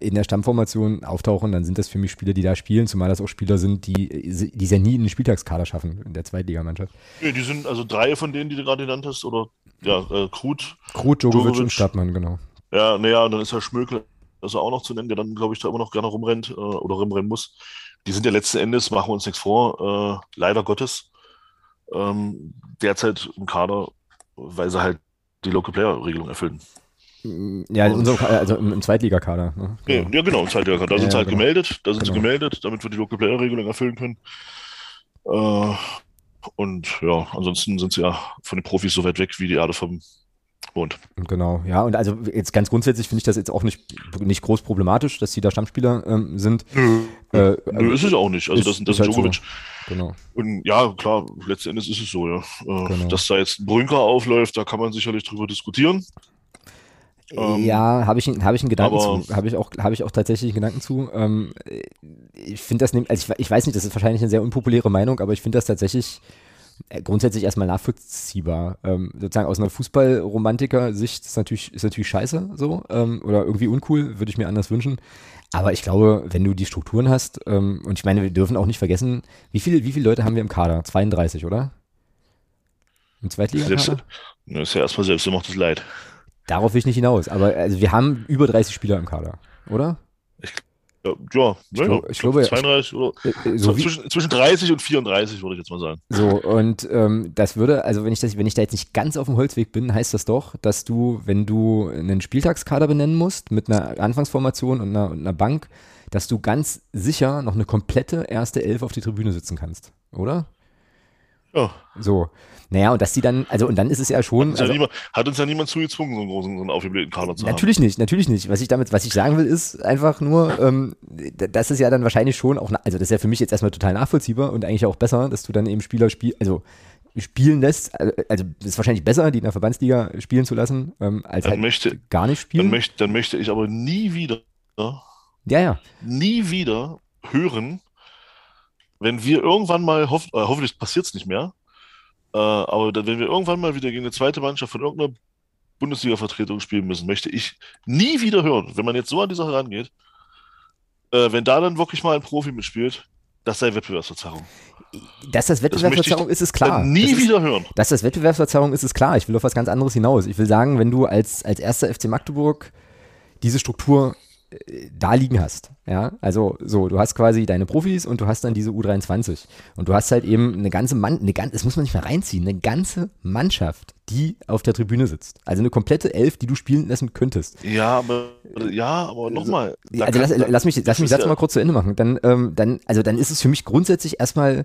Speaker 1: in der Stammformation auftauchen, dann sind das für mich Spieler, die da spielen, zumal das auch Spieler sind, die, die es ja nie in den Spieltagskader schaffen in der Zweitligamannschaft.
Speaker 2: Ja, die sind also drei von denen, die du gerade genannt hast, oder ja, äh, Krut,
Speaker 1: Krut, Djokovic, Djokovic und Stadtmann, genau.
Speaker 2: Ja, naja, dann ist ja Schmökel, also auch noch zu nennen, der dann, glaube ich, da immer noch gerne rumrennt äh, oder rumrennen muss. Die sind ja letzten Endes, machen wir uns nichts vor, äh, leider Gottes, ähm, derzeit im Kader, weil sie halt die Local Player Regelung erfüllen.
Speaker 1: Ja, unserem, also im, im Zweitligakader. Ne?
Speaker 2: Ja, ja, genau, im Zweitligakader. Da ja, sind sie halt genau. gemeldet, da sind genau. sie gemeldet, damit wir die Local Player Regelung erfüllen können. Äh, und ja, ansonsten sind sie ja von den Profis so weit weg wie die Erde vom Mond.
Speaker 1: Genau, ja, und also jetzt ganz grundsätzlich finde ich das jetzt auch nicht, nicht groß problematisch, dass sie da Stammspieler ähm, sind.
Speaker 2: Nö, äh, Nö ist es auch nicht. Also ist, das, das ist, halt Djokovic. So.
Speaker 1: Genau.
Speaker 2: Und ja, klar, letzten Endes ist es so, ja. Äh, genau. Dass da jetzt ein Brünker aufläuft, da kann man sicherlich drüber diskutieren.
Speaker 1: Ähm, ja, habe ich, hab ich einen Gedanken zu. Habe ich, auch, hab ich auch tatsächlich einen Gedanken zu. Ähm, ich finde das, also ich, ich weiß nicht, das ist wahrscheinlich eine sehr unpopuläre Meinung, aber ich finde das tatsächlich grundsätzlich erstmal nachvollziehbar. Ähm, sozusagen aus einer Fußballromantiker-Sicht ist natürlich, ist natürlich scheiße so ähm, oder irgendwie uncool, würde ich mir anders wünschen. Aber ich glaube, wenn du die Strukturen hast, ähm, und ich meine, wir dürfen auch nicht vergessen, wie viele, wie viele Leute haben wir im Kader? 32, oder? Im Zweitliga-Kader?
Speaker 2: Das ist ja erstmal selbstgemachtes Leid.
Speaker 1: Darauf will ich nicht hinaus, aber also wir haben über 30 Spieler im Kader, oder?
Speaker 2: Ich ja, ich, ja, glaub, ich glaube, 32 oder äh, äh, so zwischen, zwischen 30 und 34 würde ich jetzt mal sagen.
Speaker 1: So, und ähm, das würde, also wenn ich das, wenn ich da jetzt nicht ganz auf dem Holzweg bin, heißt das doch, dass du, wenn du einen Spieltagskader benennen musst, mit einer Anfangsformation und einer, und einer Bank, dass du ganz sicher noch eine komplette erste Elf auf die Tribüne sitzen kannst, oder? Ja. So. Naja, und dass die dann, also und dann ist es ja schon.
Speaker 2: Hat uns,
Speaker 1: also,
Speaker 2: ja, niemand, hat uns ja niemand zugezwungen, so einen großen, so einen aufgeblähten Kader zu
Speaker 1: natürlich haben. nicht, natürlich nicht. Was ich damit, was ich sagen will, ist einfach nur, ähm, das ist ja dann wahrscheinlich schon auch, also das ist ja für mich jetzt erstmal total nachvollziehbar und eigentlich auch besser, dass du dann eben Spieler spiel, also spielen lässt. Also, also ist wahrscheinlich besser, die in der Verbandsliga spielen zu lassen, ähm, als
Speaker 2: dann
Speaker 1: halt
Speaker 2: möchte,
Speaker 1: gar nicht spielen.
Speaker 2: Dann möchte, dann möchte ich aber nie wieder,
Speaker 1: ja, ja,
Speaker 2: nie wieder hören, wenn wir irgendwann mal, hoff, äh, hoffentlich passiert es nicht mehr, äh, aber dann, wenn wir irgendwann mal wieder gegen eine zweite Mannschaft von irgendeiner Bundesliga-Vertretung spielen müssen, möchte ich nie wieder hören, wenn man jetzt so an die Sache rangeht, äh, wenn da dann wirklich mal ein Profi mitspielt, das sei Wettbewerbsverzerrung.
Speaker 1: Dass das Wettbewerbsverzerrung ist, ist klar.
Speaker 2: Nie
Speaker 1: das
Speaker 2: wieder hören.
Speaker 1: Dass das Wettbewerbsverzerrung ist, ist klar. Ich will auf was ganz anderes hinaus. Ich will sagen, wenn du als, als erster FC Magdeburg diese Struktur da liegen hast. Ja, also so, du hast quasi deine Profis und du hast dann diese U23. Und du hast halt eben eine ganze Mann, eine ganze, das muss man nicht mehr reinziehen, eine ganze Mannschaft, die auf der Tribüne sitzt. Also eine komplette Elf, die du spielen lassen könntest.
Speaker 2: Ja, aber ja, aber nochmal.
Speaker 1: Also lass, lass, mich, lass mich das ja mal kurz zu Ende machen. Dann, ähm, dann, also dann ist es für mich grundsätzlich erstmal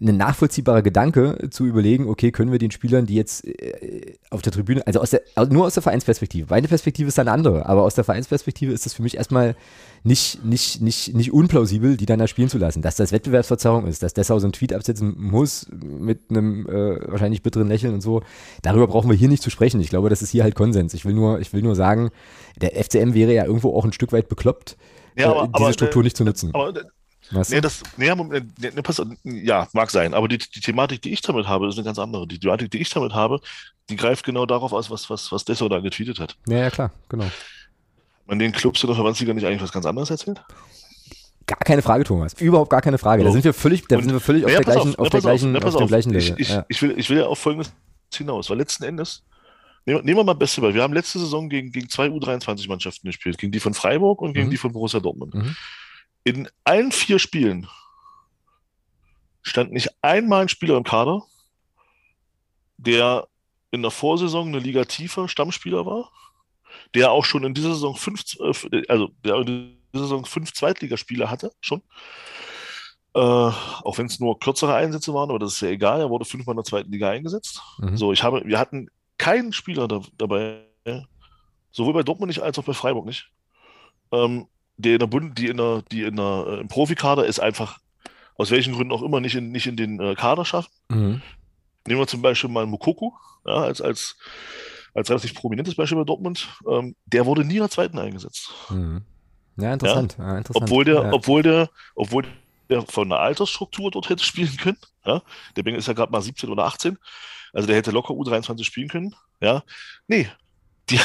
Speaker 1: ein nachvollziehbarer Gedanke zu überlegen, okay, können wir den Spielern, die jetzt äh, auf der Tribüne, also aus der, nur aus der Vereinsperspektive, meine Perspektive ist eine andere, aber aus der Vereinsperspektive ist das für mich erstmal nicht, nicht, nicht, nicht unplausibel, die dann da spielen zu lassen. Dass das Wettbewerbsverzerrung ist, dass Dessau so einen Tweet absetzen muss mit einem äh, wahrscheinlich bitteren Lächeln und so, darüber brauchen wir hier nicht zu sprechen. Ich glaube, das ist hier halt Konsens. Ich will nur, ich will nur sagen, der FCM wäre ja irgendwo auch ein Stück weit bekloppt, ja, aber, äh, diese aber, Struktur nicht zu nutzen. Aber
Speaker 2: Weißt nee, das, nee, nee, nee, pass, ja, mag sein, aber die, die Thematik, die ich damit habe, ist eine ganz andere. Die Thematik, die ich damit habe, die greift genau darauf aus, was, was, was Dessau da getweetet hat.
Speaker 1: Ja, ja, klar, genau.
Speaker 2: An den Clubs in der Verbandsliga nicht eigentlich was ganz anderes erzählt?
Speaker 1: Gar keine Frage, Thomas. Überhaupt gar keine Frage. So. Da sind wir völlig, da sind wir völlig auf, der gleichen, auf, der gleichen, auf, dem gleichen
Speaker 2: Level. Ich, ich, ja. ich, will, ich will ja auf Folgendes hinaus, weil letzten Endes, nehmen, nehmen wir mal beste Beispiel. Wir haben letzte Saison gegen, gegen zwei U23-Mannschaften gespielt, gegen die von Freiburg und gegen mhm. die von Borussia Dortmund. Mhm. In allen vier Spielen stand nicht einmal ein Spieler im Kader, der in der Vorsaison eine Liga tiefer Stammspieler war, der auch schon in dieser Saison fünf, äh, also der in dieser Saison fünf Zweitligaspiele hatte, schon. Äh, auch wenn es nur kürzere Einsätze waren, aber das ist ja egal, er wurde fünfmal in der zweiten Liga eingesetzt. Mhm. So, ich habe, wir hatten keinen Spieler da, dabei, sowohl bei Dortmund nicht als auch bei Freiburg nicht, ähm, der in der Bund, die in der, die in der, äh, im Profikader ist einfach aus welchen Gründen auch immer nicht in, nicht in den äh, Kader schaffen. Mhm. Nehmen wir zum Beispiel mal Mukoko, ja, als, als, als relativ prominentes Beispiel bei Dortmund. Ähm, der wurde nie in der zweiten eingesetzt.
Speaker 1: Mhm. Ja, interessant. Ja? Ja, interessant.
Speaker 2: Obwohl der, ja. obwohl der, obwohl der von der Altersstruktur dort hätte spielen können. Ja? Der Bengel ist ja gerade mal 17 oder 18. Also der hätte locker U23 spielen können. Ja. Nee, die,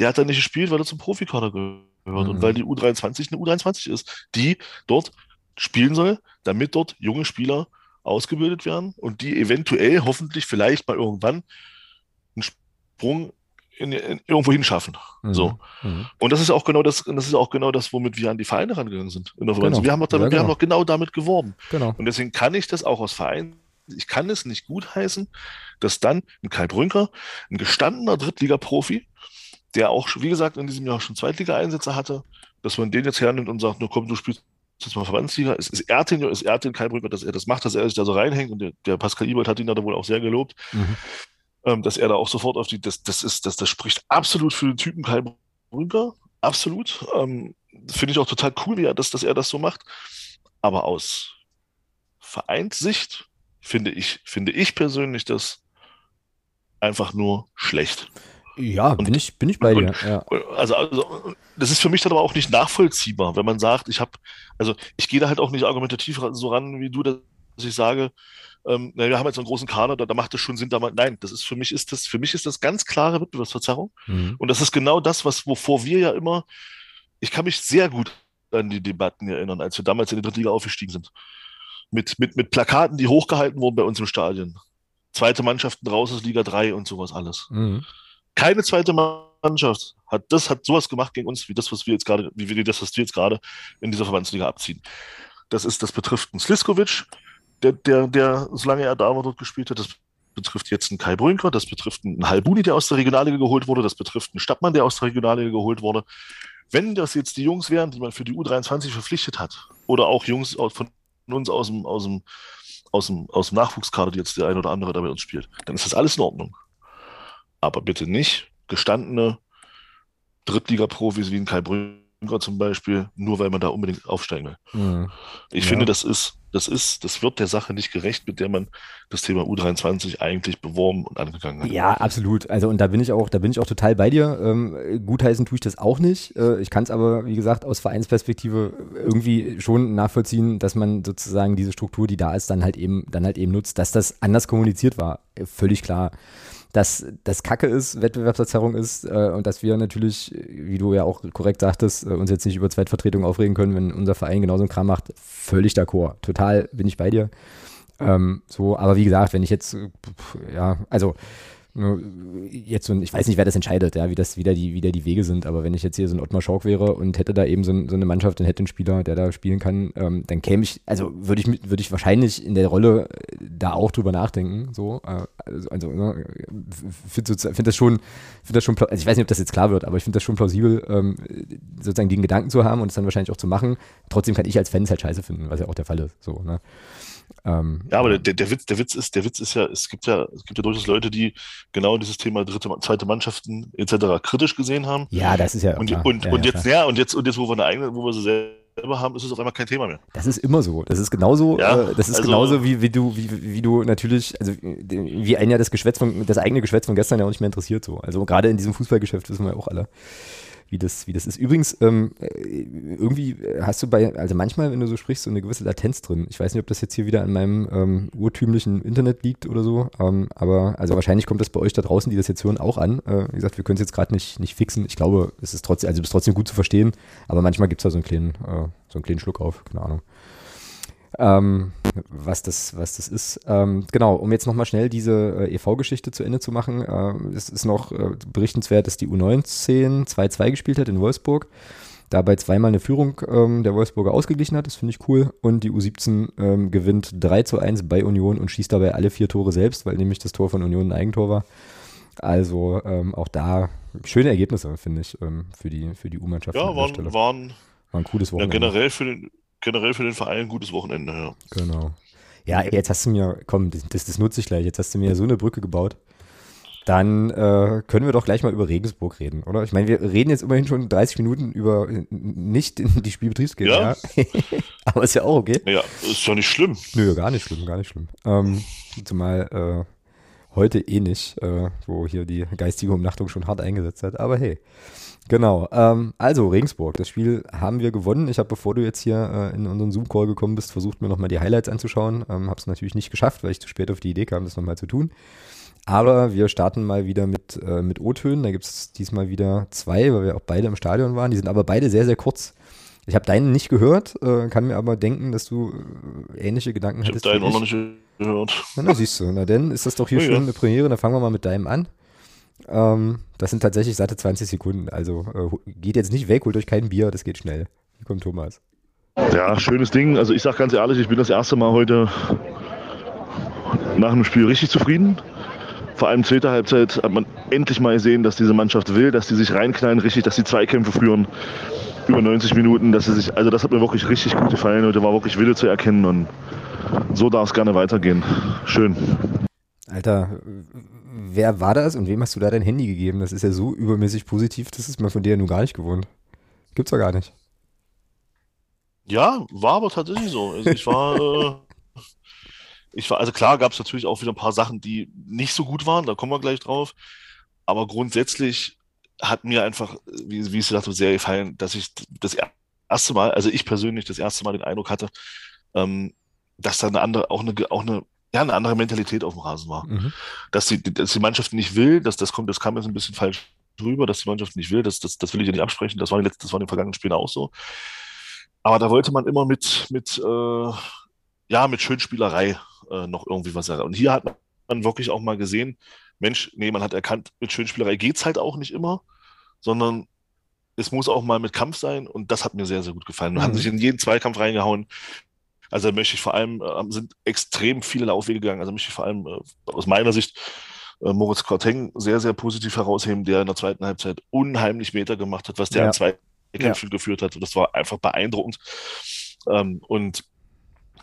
Speaker 2: der hat dann nicht gespielt, weil er zum Profikader gehört mhm. und weil die U23 eine U23 ist, die dort spielen soll, damit dort junge Spieler ausgebildet werden und die eventuell, hoffentlich, vielleicht mal irgendwann einen Sprung in, in, irgendwo hinschaffen. Mhm. So. Mhm. Und das ist auch genau das, das ist auch genau das, womit wir an die Vereine rangegangen sind. Genau. Wir, haben doch damit, ja, genau. wir haben doch genau damit geworben.
Speaker 1: Genau.
Speaker 2: Und deswegen kann ich das auch aus Vereinen, ich kann es nicht gutheißen, dass dann ein Kai Brünker, ein gestandener Drittliga-Profi, der auch, wie gesagt, in diesem Jahr schon Zweitliga-Einsätze hatte, dass man den jetzt hernimmt und sagt, nur komm, du spielst jetzt mal Verbandsliga, es ist Ertin, ist Ertin kein Brücker, dass er das macht, dass er sich da so reinhängt und der, der Pascal Ibert hat ihn da wohl auch sehr gelobt, mhm. ähm, dass er da auch sofort auf die, das, das ist, das, das spricht absolut für den Typen Kai Brünker, absolut. Ähm, Finde ich auch total cool, wie er das, dass er das so macht. Aber aus Vereinssicht finde ich, finde ich persönlich das einfach nur schlecht.
Speaker 1: Ja, und, bin, ich, bin ich bei dir. Ja.
Speaker 2: Also, also, das ist für mich dann aber auch nicht nachvollziehbar, wenn man sagt, ich habe, also ich gehe da halt auch nicht argumentativ so ran wie du, dass ich sage, ähm, na, wir haben jetzt einen großen Kader, da, da macht es schon Sinn, da mal, nein, das ist für mich ist das, für mich ist das ganz klare Wettbewerbsverzerrung. Mhm. Und das ist genau das, was, wovor wir ja immer, ich kann mich sehr gut an die Debatten erinnern, als wir damals in die dritte Liga aufgestiegen sind. Mit, mit, mit Plakaten, die hochgehalten wurden bei uns im Stadion. Zweite Mannschaften raus aus Liga 3 und sowas alles. Mhm. Keine zweite Mannschaft hat das, hat sowas gemacht gegen uns, wie das, was wir jetzt gerade, wie wir das, was wir jetzt gerade in dieser Verbandsliga abziehen. Das ist, das betrifft einen Sliskovic, der, der, der, solange er da war, dort gespielt hat, das betrifft jetzt einen Kai Brünker, das betrifft einen Halbuni, der aus der Regionalliga geholt wurde, das betrifft einen Stadtmann, der aus der Regionalliga geholt wurde. Wenn das jetzt die Jungs wären, die man für die U23 verpflichtet hat, oder auch Jungs von uns aus dem, aus dem, aus dem, aus dem Nachwuchskader, die jetzt der ein oder andere da bei uns spielt, dann ist das alles in Ordnung. Aber bitte nicht gestandene Drittliga-Profis wie ein Kai Brünker zum Beispiel, nur weil man da unbedingt aufsteigen will. Mhm. Ich ja. finde, das ist, das ist, das wird der Sache nicht gerecht, mit der man das Thema U23 eigentlich beworben und angegangen hat.
Speaker 1: Ja, absolut. Also und da bin ich auch, da bin ich auch total bei dir. Ähm, gutheißen tue ich das auch nicht. Äh, ich kann es aber, wie gesagt, aus Vereinsperspektive irgendwie schon nachvollziehen, dass man sozusagen diese Struktur, die da ist, dann halt eben, dann halt eben nutzt, dass das anders kommuniziert war. Völlig klar dass das Kacke ist, Wettbewerbsverzerrung ist äh, und dass wir natürlich, wie du ja auch korrekt sagtest, äh, uns jetzt nicht über Zweitvertretung aufregen können, wenn unser Verein genauso einen Kram macht, völlig d'accord. Total bin ich bei dir. Ähm, so, aber wie gesagt, wenn ich jetzt, ja, also jetzt so ein, ich weiß nicht, wer das entscheidet, ja, wie das wieder die, wieder die Wege sind, aber wenn ich jetzt hier so ein Ottmar Schork wäre und hätte da eben so, ein, so eine Mannschaft und hätte einen Spieler, der da spielen kann, ähm, dann käme ich, also würde ich, würde ich wahrscheinlich in der Rolle äh, da auch drüber nachdenken, so, äh, also, also ne, finde find das schon, finde das schon, also ich weiß nicht, ob das jetzt klar wird, aber ich finde das schon plausibel, ähm, sozusagen den Gedanken zu haben und es dann wahrscheinlich auch zu machen. Trotzdem kann ich als Fan es halt scheiße finden, was ja auch der Fall ist, so, ne.
Speaker 2: Ähm, ja, aber der, der, Witz, der Witz ist, der Witz ist ja, es gibt ja, es gibt ja durchaus Leute, die genau dieses Thema dritte, zweite Mannschaften etc. kritisch gesehen haben.
Speaker 1: Ja, das ist ja.
Speaker 2: Und, klar. und, ja, und ja, jetzt, klar. ja, und jetzt, und jetzt, wo wir eine eigene, wo wir sie selber haben, ist es auf einmal kein Thema mehr.
Speaker 1: Das ist immer so. Das ist genauso, ja, äh, das ist also, genauso wie, wie du, wie, wie du natürlich, also wie ein ja das Geschwätz von, das eigene Geschwätz von gestern ja auch nicht mehr interessiert so. Also gerade in diesem Fußballgeschäft wissen wir ja auch alle wie das, wie das ist. Übrigens, ähm, äh, irgendwie hast du bei, also manchmal, wenn du so sprichst, so eine gewisse Latenz drin. Ich weiß nicht, ob das jetzt hier wieder an meinem ähm, urtümlichen Internet liegt oder so, ähm, aber also wahrscheinlich kommt das bei euch da draußen, die das jetzt hören, auch an. Äh, wie gesagt, wir können es jetzt gerade nicht, nicht fixen. Ich glaube, es ist trotzdem, also es ist trotzdem gut zu verstehen, aber manchmal gibt es da so einen kleinen, äh, so einen kleinen Schluck auf, keine Ahnung ähm, was, das, was das ist. Ähm, genau, um jetzt nochmal schnell diese äh, EV-Geschichte zu Ende zu machen. Äh, es ist noch äh, berichtenswert, dass die U19 2-2 gespielt hat in Wolfsburg. Dabei zweimal eine Führung ähm, der Wolfsburger ausgeglichen hat, das finde ich cool. Und die U17 ähm, gewinnt 3 zu 1 bei Union und schießt dabei alle vier Tore selbst, weil nämlich das Tor von Union ein Eigentor war. Also ähm, auch da schöne Ergebnisse, finde ich, ähm, für die, für die U-Mannschaft.
Speaker 2: Ja, waren, waren,
Speaker 1: war ein cooles
Speaker 2: Wochenende. Ja, generell für den, generell für den Verein ein gutes Wochenende, ja.
Speaker 1: Genau. Ja, jetzt hast du mir, komm, das, das nutze ich gleich, jetzt hast du mir so eine Brücke gebaut. Dann äh, können wir doch gleich mal über Regensburg reden, oder? Ich meine, wir reden jetzt immerhin schon 30 Minuten über nicht die Spielbetriebsgänge, ja. Aber ist ja auch okay.
Speaker 2: Ja, ist ja nicht schlimm.
Speaker 1: Nö, gar nicht schlimm, gar nicht schlimm. Ähm, zumal äh, heute eh nicht, äh, wo hier die geistige Umnachtung schon hart eingesetzt hat. Aber hey. Genau. Ähm, also Regensburg, das Spiel haben wir gewonnen. Ich habe, bevor du jetzt hier äh, in unseren Zoom-Call gekommen bist, versucht mir nochmal die Highlights anzuschauen. Ähm, habe es natürlich nicht geschafft, weil ich zu spät auf die Idee kam, das nochmal zu tun. Aber wir starten mal wieder mit, äh, mit O-Tönen. Da gibt es diesmal wieder zwei, weil wir auch beide im Stadion waren. Die sind aber beide sehr, sehr kurz. Ich habe deinen nicht gehört, äh, kann mir aber denken, dass du äh, ähnliche Gedanken ich hattest.
Speaker 2: Ich habe deinen auch noch nicht gehört.
Speaker 1: Na, na, siehst du. Na denn ist das doch hier ja, schon ja. eine Premiere. Dann fangen wir mal mit deinem an. Ähm, das sind tatsächlich satte 20 Sekunden. Also äh, geht jetzt nicht weg, holt euch kein Bier, das geht schnell. Hier kommt Thomas.
Speaker 2: Ja, schönes Ding. Also ich sage ganz ehrlich, ich bin das erste Mal heute nach dem Spiel richtig zufrieden. Vor allem zweite Halbzeit hat man endlich mal gesehen, dass diese Mannschaft will, dass die sich reinknallen, richtig, dass die Zweikämpfe führen über 90 Minuten, dass sie sich, also das hat mir wirklich richtig gut gefallen. Heute war wirklich Wille zu erkennen und so darf es gerne weitergehen. Schön.
Speaker 1: Alter, wer war das und wem hast du da dein Handy gegeben? Das ist ja so übermäßig positiv, das ist man von dir ja nun gar nicht gewohnt. Gibt's doch gar nicht.
Speaker 2: Ja, war aber tatsächlich so. Also ich war, äh, ich war, also klar gab es natürlich auch wieder ein paar Sachen, die nicht so gut waren, da kommen wir gleich drauf. Aber grundsätzlich hat mir einfach, wie, wie ich gesagt habe, sehr gefallen, dass ich das erste Mal, also ich persönlich das erste Mal den Eindruck hatte, ähm, dass da eine andere, auch eine, auch eine ja, eine andere Mentalität auf dem Rasen war. Mhm. Dass, die, dass die Mannschaft nicht will, dass das kommt, das kam jetzt ein bisschen falsch drüber, dass die Mannschaft nicht will, das, das, das will ich ja nicht absprechen, das war, die letzte, das war in den vergangenen Spielen auch so. Aber da wollte man immer mit, mit, äh, ja, mit Schönspielerei äh, noch irgendwie was sagen. Und hier hat man wirklich auch mal gesehen, Mensch, nee, man hat erkannt, mit Schönspielerei geht's halt auch nicht immer, sondern es muss auch mal mit Kampf sein und das hat mir sehr, sehr gut gefallen. Man mhm. hat sich in jeden Zweikampf reingehauen. Also da möchte ich vor allem, äh, sind extrem viele Laufwege gegangen. Also möchte ich vor allem äh, aus meiner Sicht äh, Moritz Korteng sehr, sehr positiv herausheben, der in der zweiten Halbzeit unheimlich Meter gemacht hat, was der ja. an zwei Kämpfen ja. geführt hat. Und das war einfach beeindruckend. Ähm, und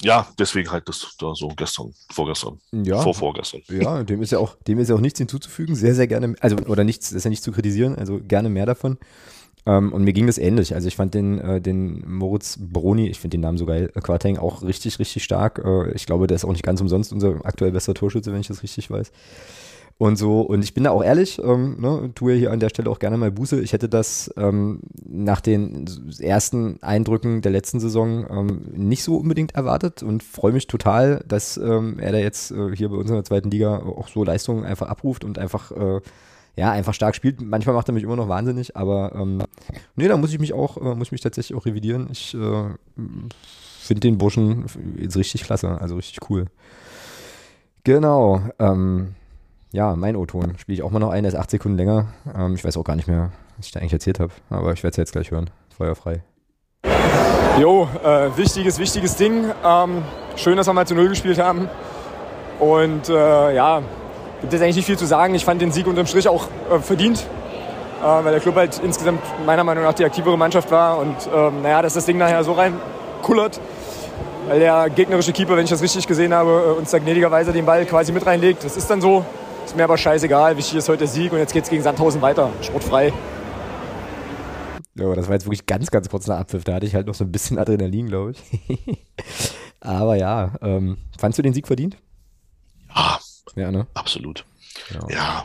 Speaker 2: ja, deswegen halt das da so gestern, vorgestern,
Speaker 1: ja,
Speaker 2: vor vorgestern.
Speaker 1: Ja, dem ist ja auch, dem ist ja auch nichts hinzuzufügen. Sehr, sehr gerne, also oder nichts, das ist ja nicht zu kritisieren, also gerne mehr davon. Ähm, und mir ging das ähnlich. Also ich fand den, äh, den Moritz Broni, ich finde den Namen so geil, Quarteng auch richtig, richtig stark. Äh, ich glaube, der ist auch nicht ganz umsonst unser aktuell bester Torschütze, wenn ich das richtig weiß und so. Und ich bin da auch ehrlich, ähm, ne, tue hier an der Stelle auch gerne mal Buße. Ich hätte das ähm, nach den ersten Eindrücken der letzten Saison ähm, nicht so unbedingt erwartet und freue mich total, dass ähm, er da jetzt äh, hier bei uns in der zweiten Liga auch so Leistungen einfach abruft und einfach äh, ja, einfach stark spielt. Manchmal macht er mich immer noch wahnsinnig, aber ähm, nee, da muss ich mich auch, äh, muss ich mich tatsächlich auch revidieren. Ich äh, finde den Burschen jetzt richtig klasse, also richtig cool. Genau. Ähm, ja, mein O-Ton spiele ich auch mal noch ein, der ist acht Sekunden länger. Ähm, ich weiß auch gar nicht mehr, was ich da eigentlich erzählt habe, aber ich werde es jetzt gleich hören. Feuerfrei.
Speaker 3: Jo, äh, wichtiges, wichtiges Ding. Ähm, schön, dass wir mal zu Null gespielt haben. Und äh, ja, gibt es eigentlich nicht viel zu sagen. Ich fand den Sieg unterm Strich auch äh, verdient, äh, weil der Club halt insgesamt meiner Meinung nach die aktivere Mannschaft war. Und ähm, naja, dass das Ding nachher so reinkullert, weil der gegnerische Keeper, wenn ich das richtig gesehen habe, äh, uns da gnädigerweise den Ball quasi mit reinlegt. Das ist dann so. Ist mir aber scheißegal. Wichtig ist heute der Sieg und jetzt geht es gegen Sandhausen weiter. Sportfrei.
Speaker 1: Ja, das war jetzt wirklich ganz, ganz kurz nach Abpfiff. Da hatte ich halt noch so ein bisschen Adrenalin, glaube ich. aber ja, ähm, fandst du den Sieg verdient?
Speaker 2: Ja, ja ne? absolut. Ja. ja.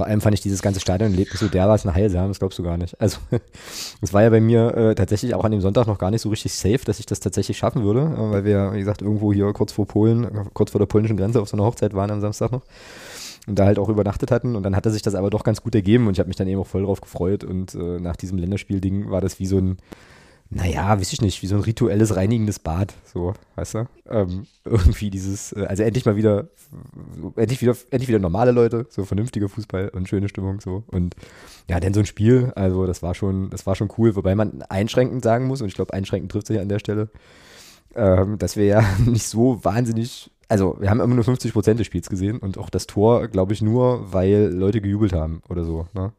Speaker 1: Vor allem fand ich dieses ganze Stadionerlebnis so dermaßen heilsam, das glaubst du gar nicht. Also, es war ja bei mir äh, tatsächlich auch an dem Sonntag noch gar nicht so richtig safe, dass ich das tatsächlich schaffen würde, äh, weil wir, wie gesagt, irgendwo hier kurz vor Polen, kurz vor der polnischen Grenze auf so einer Hochzeit waren am Samstag noch und da halt auch übernachtet hatten. Und dann hatte sich das aber doch ganz gut ergeben und ich habe mich dann eben auch voll drauf gefreut. Und äh, nach diesem Länderspielding war das wie so ein, naja, weiß ich nicht, wie so ein rituelles reinigendes Bad, so, weißt du? Ähm, irgendwie dieses, äh, also endlich mal wieder, endlich wieder, endlich wieder normale Leute, so vernünftiger Fußball und schöne Stimmung, so. Und ja, denn so ein Spiel, also das war schon, das war schon cool, wobei man einschränkend sagen muss, und ich glaube, einschränkend trifft sich an der Stelle, ähm, dass wir ja nicht so wahnsinnig, also wir haben immer nur 50 Prozent des Spiels gesehen und auch das Tor, glaube ich, nur, weil Leute gejubelt haben oder so, ne?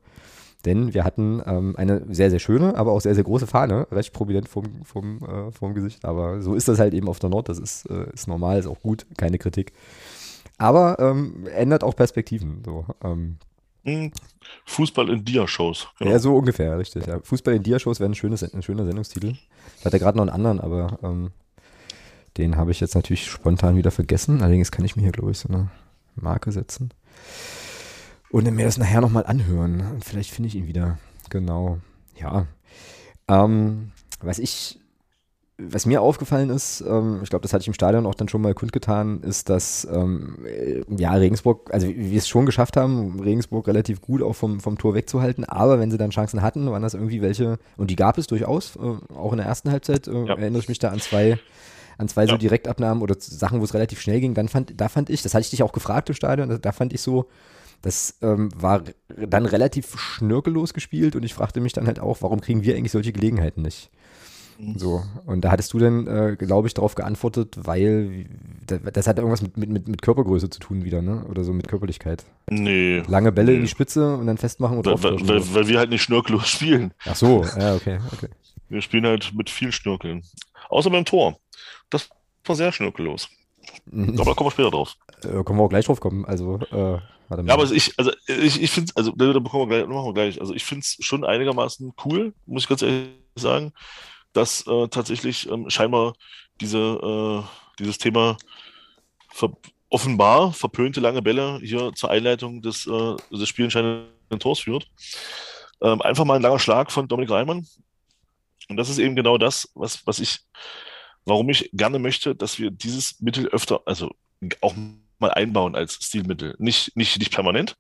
Speaker 1: Denn wir hatten ähm, eine sehr, sehr schöne, aber auch sehr, sehr große Fahne, recht prominent vom, vom, äh, vom Gesicht. Aber so ist das halt eben auf der Nord. Das ist, äh, ist normal, ist auch gut, keine Kritik. Aber ähm, ändert auch Perspektiven. So, ähm,
Speaker 2: hm, Fußball in Dia-Shows.
Speaker 1: Genau. Ja, so ungefähr, richtig. Ja. Fußball in Dia-Shows wäre ein, schönes, ein schöner Sendungstitel. Ich hatte gerade noch einen anderen, aber ähm, den habe ich jetzt natürlich spontan wieder vergessen. Allerdings kann ich mir hier, glaube ich, so eine Marke setzen. Und dann mir das nachher nochmal anhören. Und vielleicht finde ich ihn wieder. Genau. Ja. Ähm, was ich, was mir aufgefallen ist, ähm, ich glaube, das hatte ich im Stadion auch dann schon mal kundgetan, ist, dass ähm, ja, Regensburg, also wir es schon geschafft haben, Regensburg relativ gut auch vom, vom Tor wegzuhalten, aber wenn sie dann Chancen hatten, waren das irgendwie welche, und die gab es durchaus, äh, auch in der ersten Halbzeit, äh, ja. erinnere ich mich da an zwei an zwei ja. so Direktabnahmen oder Sachen, wo es relativ schnell ging, dann fand, da fand ich, das hatte ich dich auch gefragt im Stadion, da fand ich so, das ähm, war dann relativ schnörkellos gespielt und ich fragte mich dann halt auch, warum kriegen wir eigentlich solche Gelegenheiten nicht? So, und da hattest du dann, äh, glaube ich, darauf geantwortet, weil das hat irgendwas mit, mit, mit Körpergröße zu tun wieder, ne? Oder so mit Körperlichkeit.
Speaker 2: Nee.
Speaker 1: Lange Bälle
Speaker 2: nee.
Speaker 1: in die Spitze und dann festmachen und
Speaker 2: weil, weil, weil, weil wir halt nicht schnörkellos spielen.
Speaker 1: Ach so, ja, okay, okay.
Speaker 2: Wir spielen halt mit viel Schnörkeln. Außer beim Tor. Das war sehr schnörkellos. Mhm. Aber da kommen wir später drauf.
Speaker 1: Äh, können wir auch gleich drauf kommen. Also, äh,
Speaker 2: Warte mal. Ja, aber ich, also ich, ich finde also da bekommen wir gleich, machen wir gleich. Also ich finde es schon einigermaßen cool, muss ich ganz ehrlich sagen, dass äh, tatsächlich ähm, scheinbar diese, äh, dieses Thema ver offenbar verpönte lange Bälle hier zur Einleitung des, äh, des spielentscheidenden Tors führt. Ähm, einfach mal ein langer Schlag von Dominik Reimann. Und das ist eben genau das, was, was ich, warum ich gerne möchte, dass wir dieses Mittel öfter, also auch mal einbauen als Stilmittel. Nicht, nicht, nicht permanent,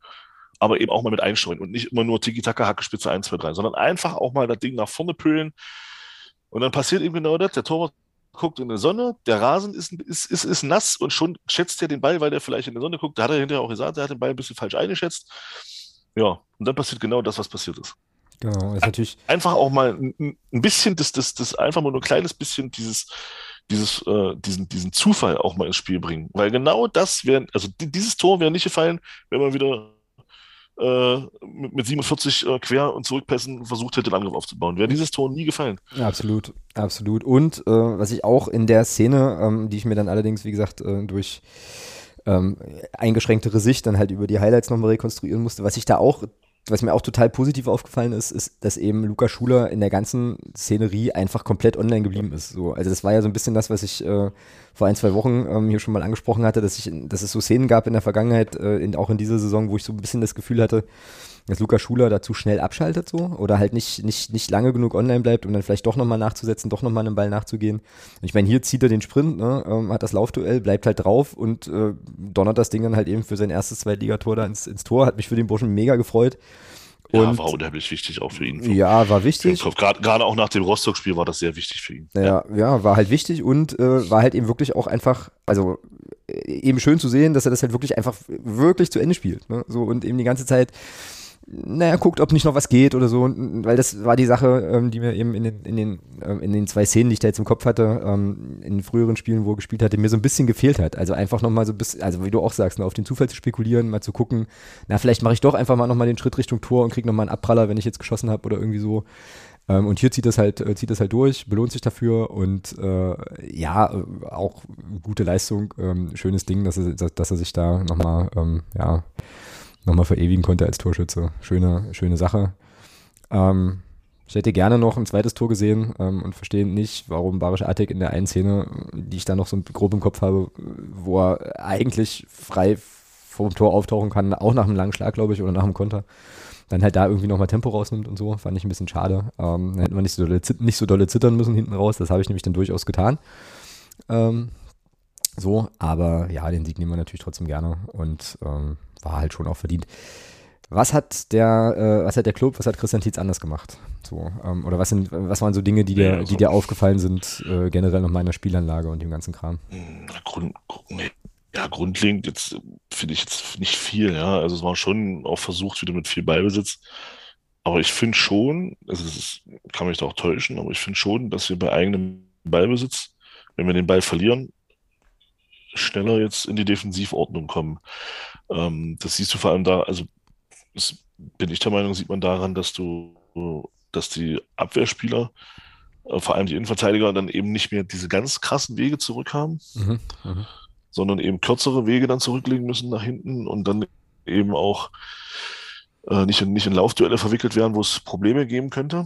Speaker 2: aber eben auch mal mit einstreuen und nicht immer nur Tiki-Taka, Hackespitze 1, 2, 3, sondern einfach auch mal das Ding nach vorne pölen. Und dann passiert eben genau das. Der Torwart guckt in die Sonne, der Rasen ist, ist, ist, ist nass und schon schätzt er den Ball, weil der vielleicht in die Sonne guckt. Da hat er hinterher auch gesagt, er hat den Ball ein bisschen falsch eingeschätzt. Ja, und dann passiert genau das, was passiert ist.
Speaker 1: Genau, ist natürlich.
Speaker 2: Einfach auch mal ein, ein bisschen, das, das, das einfach mal nur ein kleines bisschen dieses, dieses, äh, diesen, diesen Zufall auch mal ins Spiel bringen. Weil genau das wäre, also dieses Tor wäre nicht gefallen, wenn man wieder äh, mit, mit 47 äh, quer und zurückpässen versucht hätte, den Angriff aufzubauen. Wäre dieses Tor nie gefallen.
Speaker 1: Absolut, absolut. Und äh, was ich auch in der Szene, ähm, die ich mir dann allerdings, wie gesagt, äh, durch ähm, eingeschränktere Sicht dann halt über die Highlights nochmal rekonstruieren musste, was ich da auch was mir auch total positiv aufgefallen ist, ist, dass eben Luca Schuler in der ganzen Szenerie einfach komplett online geblieben ist. So, also das war ja so ein bisschen das, was ich äh, vor ein, zwei Wochen ähm, hier schon mal angesprochen hatte, dass ich, dass es so Szenen gab in der Vergangenheit, äh, in, auch in dieser Saison, wo ich so ein bisschen das Gefühl hatte, dass Luca Schuler dazu schnell abschaltet so oder halt nicht, nicht, nicht lange genug online bleibt, um dann vielleicht doch nochmal nachzusetzen, doch nochmal einen Ball nachzugehen. Und ich meine, hier zieht er den Sprint, ne, ähm, hat das Laufduell, bleibt halt drauf und äh, donnert das Ding dann halt eben für sein erstes Zweitligator da ins, ins Tor. Hat mich für den Burschen mega gefreut.
Speaker 2: Und ja, war unheimlich wichtig auch für ihn.
Speaker 1: Ja, war wichtig.
Speaker 2: Gerade auch nach dem Rostock-Spiel war das sehr wichtig für ihn.
Speaker 1: Ja, ja, war halt wichtig und äh, war halt eben wirklich auch einfach, also äh, eben schön zu sehen, dass er das halt wirklich einfach wirklich zu Ende spielt. Ne? So und eben die ganze Zeit naja, guckt, ob nicht noch was geht oder so, weil das war die Sache, ähm, die mir eben in den, in, den, ähm, in den zwei Szenen, die ich da jetzt im Kopf hatte, ähm, in früheren Spielen, wo er gespielt hatte, mir so ein bisschen gefehlt hat. Also einfach nochmal so ein bisschen, also wie du auch sagst, ne, auf den Zufall zu spekulieren, mal zu gucken, na, vielleicht mache ich doch einfach mal nochmal den Schritt Richtung Tor und kriege nochmal einen Abpraller, wenn ich jetzt geschossen habe oder irgendwie so. Ähm, und hier zieht das halt, äh, zieht das halt durch, belohnt sich dafür und äh, ja, auch gute Leistung, ähm, schönes Ding, dass er, dass er sich da nochmal, ähm, ja, nochmal verewigen konnte als Torschütze. Schöne, schöne Sache. Ähm, ich hätte gerne noch ein zweites Tor gesehen ähm, und verstehe nicht, warum Barisch Attic in der einen Szene, die ich da noch so grob im Kopf habe, wo er eigentlich frei vom Tor auftauchen kann, auch nach einem langen Schlag, glaube ich, oder nach einem Konter, dann halt da irgendwie nochmal Tempo rausnimmt und so. Fand ich ein bisschen schade. Ähm, hätten wir nicht so, dolle, nicht so dolle zittern müssen hinten raus. Das habe ich nämlich dann durchaus getan. Ähm, so, aber ja, den Sieg nehmen wir natürlich trotzdem gerne und ähm, war halt schon auch verdient. Was hat der, äh, was hat der Club, was hat Christian Tietz anders gemacht? So, ähm, oder was sind, was waren so Dinge, die dir, ja, also, die dir aufgefallen sind, äh, generell nochmal in der Spielanlage und dem ganzen Kram?
Speaker 2: Grund, ja, grundlegend jetzt finde ich jetzt nicht viel, ja. Also es war schon auch versucht, wieder mit viel Ballbesitz. Aber ich finde schon, also es ist, kann mich da auch täuschen, aber ich finde schon, dass wir bei eigenem Ballbesitz, wenn wir den Ball verlieren, schneller jetzt in die Defensivordnung kommen. Ähm, das siehst du vor allem da, also das bin ich der Meinung, sieht man daran, dass du, dass die Abwehrspieler, äh, vor allem die Innenverteidiger, dann eben nicht mehr diese ganz krassen Wege zurück haben, mhm, mh. sondern eben kürzere Wege dann zurücklegen müssen nach hinten und dann eben auch äh, nicht, in, nicht in Laufduelle verwickelt werden, wo es Probleme geben könnte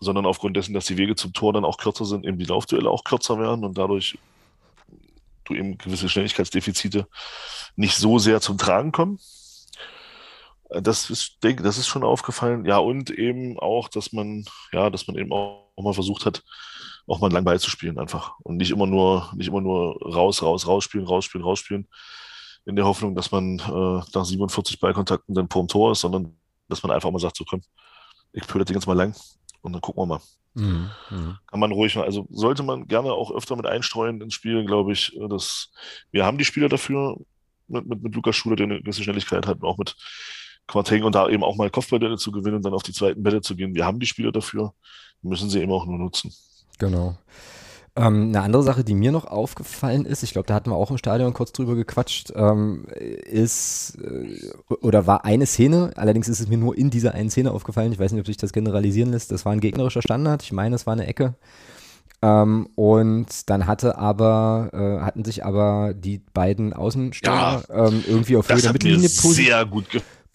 Speaker 2: sondern aufgrund dessen, dass die Wege zum Tor dann auch kürzer sind, eben die Laufduelle auch kürzer werden und dadurch du eben gewisse Schnelligkeitsdefizite nicht so sehr zum Tragen kommen. Äh, das ist, denke, das ist schon aufgefallen. Ja, und eben auch, dass man, ja, dass man eben auch, mal versucht hat, auch mal lang beizuspielen einfach. Und nicht immer nur, nicht immer nur raus, raus, rausspielen, rausspielen, rausspielen. In der Hoffnung, dass man äh, nach 47 Ballkontakten dann vorm Tor ist, sondern dass man einfach mal sagt, so komm, ich pöle das Ding jetzt mal lang und dann gucken wir mal. Mhm, mhm. Kann man ruhig, also sollte man gerne auch öfter mit einstreuen ins Spiel, glaube ich. Äh, dass wir haben die Spieler dafür, mit, mit, mit Lukas Schuler, der eine gewisse Schnelligkeit hat, und auch mit Quarteng und da eben auch mal Kopfballduelle zu gewinnen und dann auf die zweiten Bälle zu gehen. Wir haben die Spieler dafür, müssen sie eben auch nur nutzen.
Speaker 1: Genau. Ähm, eine andere Sache, die mir noch aufgefallen ist, ich glaube, da hatten wir auch im Stadion kurz drüber gequatscht, ähm, ist äh, oder war eine Szene, allerdings ist es mir nur in dieser einen Szene aufgefallen, ich weiß nicht, ob sich das generalisieren lässt, das war ein gegnerischer Standard, ich meine, es war eine Ecke. Ähm, und dann hatte aber, äh, hatten sich aber die beiden Außenstürmer
Speaker 2: ja,
Speaker 1: ähm, irgendwie auf Höhe der Mittellinie
Speaker 2: sehr gut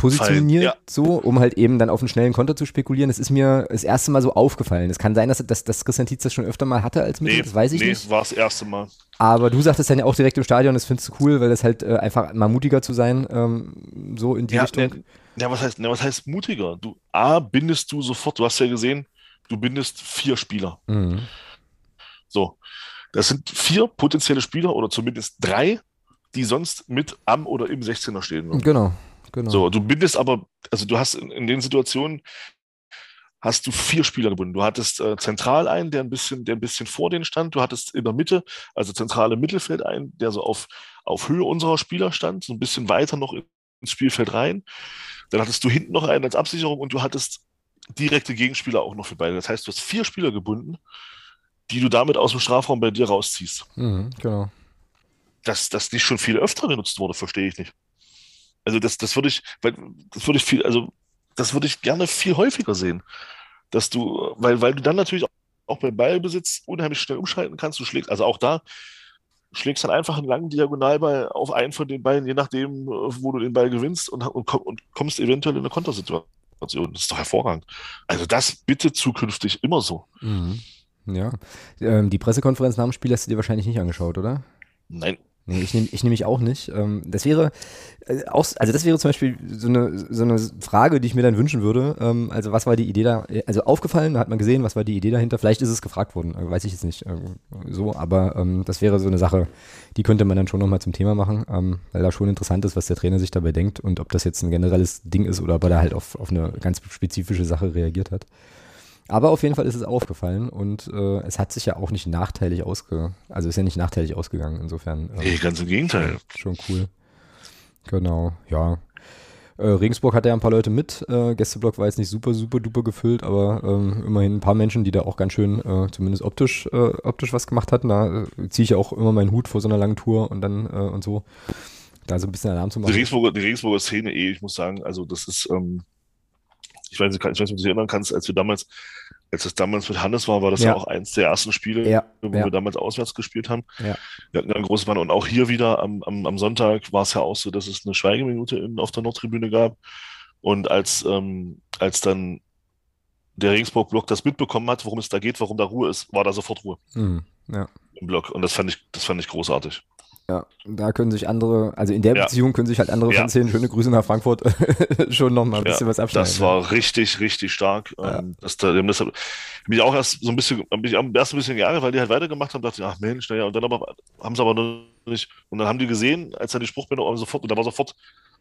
Speaker 1: positioniert, ja. so, um halt eben dann auf einen schnellen Konter zu spekulieren. Das ist mir das erste Mal so aufgefallen. Es kann sein, dass, dass, dass Christian Tietz das schon öfter mal hatte als Mittel, nee, das weiß ich nee, nicht.
Speaker 2: Nee, war das erste Mal.
Speaker 1: Aber du sagtest dann ja auch direkt im Stadion, das findest du cool, weil das halt äh, einfach mal mutiger zu sein, ähm, so in die ja, Richtung.
Speaker 2: Ne, ja, was heißt, ne, was heißt mutiger? Du, A, bindest du sofort, du hast ja gesehen, du bindest vier Spieler. Mhm. So. Das sind vier potenzielle Spieler oder zumindest drei, die sonst mit am oder im 16er stehen.
Speaker 1: Würden. Genau. Genau.
Speaker 2: So, du bindest aber, also du hast in, in den Situationen hast du vier Spieler gebunden. Du hattest äh, zentral einen, der ein bisschen, der ein bisschen vor denen stand. Du hattest in der Mitte, also zentrale Mittelfeld einen, der so auf, auf Höhe unserer Spieler stand, so ein bisschen weiter noch ins Spielfeld rein. Dann hattest du hinten noch einen als Absicherung und du hattest direkte Gegenspieler auch noch für beide. Das heißt, du hast vier Spieler gebunden, die du damit aus dem Strafraum bei dir rausziehst.
Speaker 1: Mhm, genau.
Speaker 2: Dass das nicht schon viel öfter genutzt wurde, verstehe ich nicht. Also das, das würde ich, weil das würde ich viel, also das würde ich gerne viel häufiger sehen. Dass du, weil, weil du dann natürlich auch beim Ballbesitz unheimlich schnell umschalten kannst. Du schlägst, also auch da schlägst dann einfach einen langen Diagonalball auf einen von den Beinen, je nachdem, wo du den Ball gewinnst und, und, und kommst eventuell in eine Kontersituation. Das ist doch hervorragend. Also das bitte zukünftig immer so.
Speaker 1: Mhm. Ja. Ähm, die Pressekonferenz nach dem Spiel hast du dir wahrscheinlich nicht angeschaut, oder?
Speaker 2: Nein.
Speaker 1: Nee, ich nehme ich nehm mich auch nicht. Ähm, das wäre äh, auch, also das wäre zum Beispiel so eine, so eine Frage, die ich mir dann wünschen würde. Ähm, also was war die Idee da? Also aufgefallen, da hat man gesehen, was war die Idee dahinter? Vielleicht ist es gefragt worden, äh, weiß ich jetzt nicht äh, so, aber ähm, das wäre so eine Sache, die könnte man dann schon nochmal zum Thema machen, ähm, weil da schon interessant ist, was der Trainer sich dabei denkt und ob das jetzt ein generelles Ding ist oder ob er da halt auf, auf eine ganz spezifische Sache reagiert hat. Aber auf jeden Fall ist es aufgefallen und äh, es hat sich ja auch nicht nachteilig ausge, also ist ja nicht nachteilig ausgegangen. Insofern.
Speaker 2: Nee, ganz im Gegenteil.
Speaker 1: Schon cool. Genau, ja. Äh, Regensburg hatte ja ein paar Leute mit. Äh, Gästeblock war jetzt nicht super, super duper gefüllt, aber ähm, immerhin ein paar Menschen, die da auch ganz schön, äh, zumindest optisch, äh, optisch was gemacht hatten. Da äh, ziehe ich ja auch immer meinen Hut vor so einer langen Tour und dann äh, und so. Da so ein bisschen Alarm zu machen.
Speaker 2: Die Regensburger, die Regensburger Szene eh, ich muss sagen, also das ist, ähm, ich weiß, nicht, ich weiß nicht, ob du dich erinnern kannst, als wir damals, als das damals mit Hannes war, war das ja, ja auch eins der ersten Spiele,
Speaker 1: ja,
Speaker 2: wo
Speaker 1: ja.
Speaker 2: wir damals auswärts gespielt haben.
Speaker 1: Ja.
Speaker 2: Wir hatten eine große Bahn und auch hier wieder am, am, am Sonntag war es ja auch so, dass es eine Schweigeminute in, auf der Nordtribüne gab. Und als, ähm, als dann der Regensburg-Block das mitbekommen hat, worum es da geht, warum da Ruhe ist, war da sofort Ruhe.
Speaker 1: Mhm, ja.
Speaker 2: Im Block. Und das fand ich, das fand ich großartig.
Speaker 1: Ja, da können sich andere, also in der ja. Beziehung können sich halt andere ja. Fanszenen, schöne Grüße nach Frankfurt, schon noch mal ein bisschen ja, was abschneiden.
Speaker 2: Das war richtig, richtig stark. Ähm, das, das, das mich auch erst so ein bisschen, mich erst ein bisschen geärgert, weil die halt weitergemacht haben, dachte ich, ach Mensch, naja, und dann aber, haben sie aber noch nicht, und dann haben die gesehen, als dann die Spruchbänder sofort, und da war sofort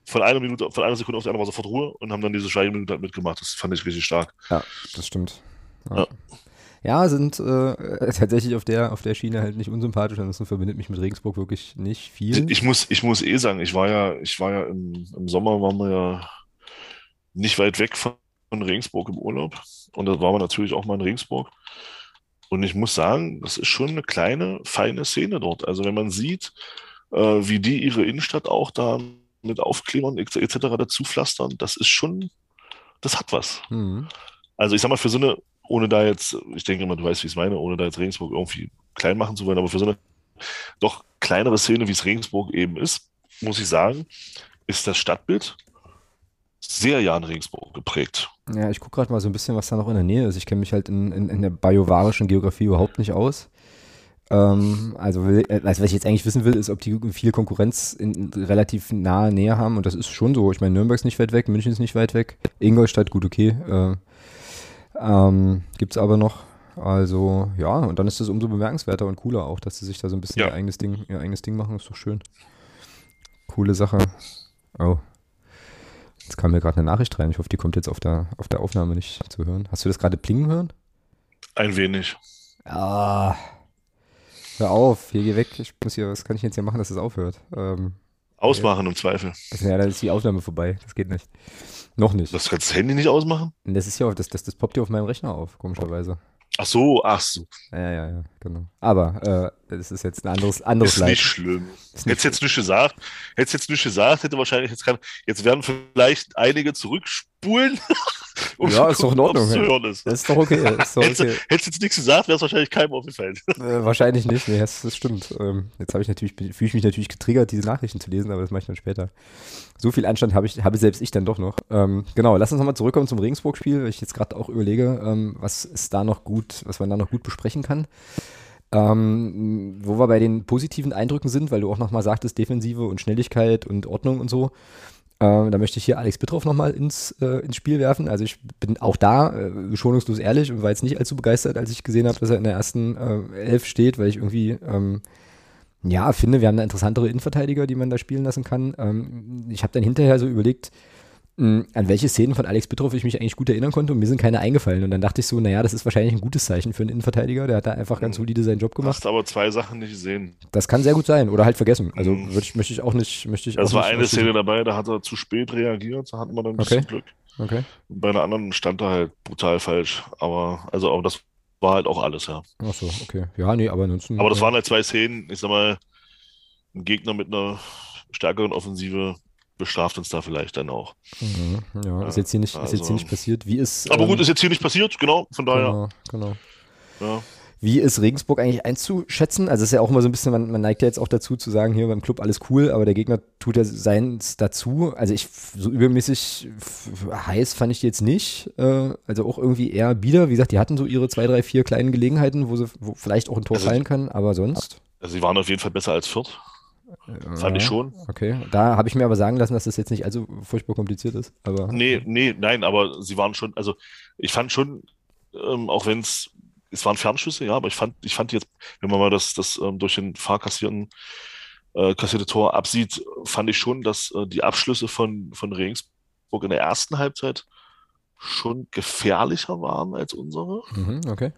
Speaker 2: von einer Minute, von einer Sekunde auf die andere war sofort Ruhe und haben dann diese Schweigeminute halt mitgemacht. Das fand ich richtig stark.
Speaker 1: Ja, das stimmt. Ja. Ja, sind äh, tatsächlich auf der, auf der Schiene halt nicht unsympathisch, ansonsten verbindet mich mit Regensburg wirklich nicht viel.
Speaker 2: Ich muss, ich muss eh sagen, ich war ja, ich war ja im, im Sommer waren wir ja nicht weit weg von Regensburg im Urlaub. Und da waren wir natürlich auch mal in Regensburg. Und ich muss sagen, das ist schon eine kleine, feine Szene dort. Also wenn man sieht, äh, wie die ihre Innenstadt auch da mit Aufklebern etc. dazu pflastern, das ist schon, das hat was. Mhm. Also ich sag mal, für so eine ohne da jetzt, ich denke immer, du weißt, wie ich es meine, ohne da jetzt Regensburg irgendwie klein machen zu wollen, aber für so eine doch kleinere Szene, wie es Regensburg eben ist, muss ich sagen, ist das Stadtbild sehr Jan Regensburg geprägt.
Speaker 1: Ja, ich gucke gerade mal so ein bisschen, was da noch in der Nähe ist. Ich kenne mich halt in, in, in, der bajovarischen Geografie überhaupt nicht aus. Ähm, also, will, also, was ich jetzt eigentlich wissen will, ist, ob die viel Konkurrenz in, relativ nahe Nähe haben. Und das ist schon so. Ich meine, Nürnberg ist nicht weit weg, München ist nicht weit weg, Ingolstadt, gut, okay. Äh, ähm, Gibt es aber noch. Also, ja, und dann ist es umso bemerkenswerter und cooler auch, dass sie sich da so ein bisschen ja. ihr, eigenes Ding, ihr eigenes Ding machen. Ist doch schön. Coole Sache. Oh. Jetzt kam mir gerade eine Nachricht rein. Ich hoffe, die kommt jetzt auf der, auf der Aufnahme nicht zu hören. Hast du das gerade plingen hören?
Speaker 2: Ein wenig.
Speaker 1: Ah. Hör auf, hier geh weg. Ich muss hier, was kann ich jetzt hier machen, dass es aufhört? Ähm,
Speaker 2: Ausmachen im Zweifel.
Speaker 1: Ja, dann ist die Aufnahme vorbei. Das geht nicht. Noch nicht.
Speaker 2: Das kannst das Handy nicht ausmachen?
Speaker 1: Das ist ja, das, das, das poppt ja auf meinem Rechner auf, komischerweise.
Speaker 2: Ach so, ach so.
Speaker 1: Ja, ja, ja, genau. Aber äh, das ist jetzt ein anderes, anderes
Speaker 2: Ist Leid. nicht schlimm. Ist nicht hättest jetzt nicht gesagt, hättest jetzt nicht gesagt, hätte wahrscheinlich jetzt kann, jetzt werden vielleicht einige zurückspulen.
Speaker 1: um ja, ist doch in Ordnung. Ist. Das ist doch okay. Ist doch
Speaker 2: okay. Hättest du jetzt nichts gesagt, wäre es wahrscheinlich keinem aufgefallen.
Speaker 1: Äh, wahrscheinlich nicht, nee, das, das stimmt. Ähm, jetzt habe ich natürlich, fühle ich mich natürlich getriggert, diese Nachrichten zu lesen, aber das mache ich dann später. So viel Anstand habe ich, habe selbst ich dann doch noch. Ähm, genau, lass uns nochmal zurückkommen zum Regensburg-Spiel, weil ich jetzt gerade auch überlege, ähm, was ist da noch gut, was man da noch gut besprechen kann. Ähm, wo wir bei den positiven Eindrücken sind, weil du auch nochmal sagtest, Defensive und Schnelligkeit und Ordnung und so. Ähm, da möchte ich hier Alex Bittroff nochmal ins, äh, ins Spiel werfen. Also ich bin auch da äh, schonungslos ehrlich und war jetzt nicht allzu begeistert, als ich gesehen habe, dass er in der ersten äh, Elf steht, weil ich irgendwie ähm, ja finde, wir haben da interessantere Innenverteidiger, die man da spielen lassen kann. Ähm, ich habe dann hinterher so überlegt, hm, an welche Szenen von Alex Bittroff ich mich eigentlich gut erinnern konnte und mir sind keine eingefallen. Und dann dachte ich so, naja, das ist wahrscheinlich ein gutes Zeichen für einen Innenverteidiger. Der hat da einfach ganz hm. solide seinen Job gemacht.
Speaker 2: Hast aber zwei Sachen nicht gesehen.
Speaker 1: Das kann sehr gut sein oder halt vergessen. Also hm. ich, möchte ich auch nicht. Möchte ich
Speaker 2: das
Speaker 1: war
Speaker 2: eine Szene dabei, da hat er zu spät reagiert, da hatten wir dann ein
Speaker 1: bisschen
Speaker 2: okay. Glück.
Speaker 1: Okay.
Speaker 2: Bei einer anderen stand er halt brutal falsch. Aber, also, aber das war halt auch alles, ja.
Speaker 1: Ach so, okay. Ja, nee, aber ansonsten.
Speaker 2: Aber das waren halt zwei Szenen, ich sag mal, ein Gegner mit einer stärkeren Offensive bestraft uns da vielleicht dann auch.
Speaker 1: Mhm, ja, ist jetzt hier nicht, also, ist jetzt hier nicht also passiert. Wie ist.
Speaker 2: Aber ähm, gut, ist jetzt hier nicht passiert, genau, von daher.
Speaker 1: Genau, genau. Ja. Wie ist Regensburg eigentlich einzuschätzen? Also es ist ja auch immer so ein bisschen, man, man, neigt ja jetzt auch dazu zu sagen, hier beim Club alles cool, aber der Gegner tut ja seins dazu. Also ich, so übermäßig heiß fand ich die jetzt nicht. Äh, also auch irgendwie eher bieder. Wie gesagt, die hatten so ihre zwei, drei, vier kleinen Gelegenheiten, wo sie wo vielleicht auch ein Tor also, fallen kann, aber sonst.
Speaker 2: Also sie waren auf jeden Fall besser als Fürth. Fand ich schon.
Speaker 1: Okay, da habe ich mir aber sagen lassen, dass das jetzt nicht allzu furchtbar kompliziert ist. Aber
Speaker 2: nee, nee, nein, aber sie waren schon, also ich fand schon, ähm, auch wenn es, es waren Fernschüsse, ja, aber ich fand, ich fand jetzt, wenn man mal das, das ähm, durch den fahrkassierten äh, kassierte Tor absieht, fand ich schon, dass äh, die Abschlüsse von, von Regensburg in der ersten Halbzeit schon gefährlicher waren als unsere.
Speaker 1: Mhm, okay.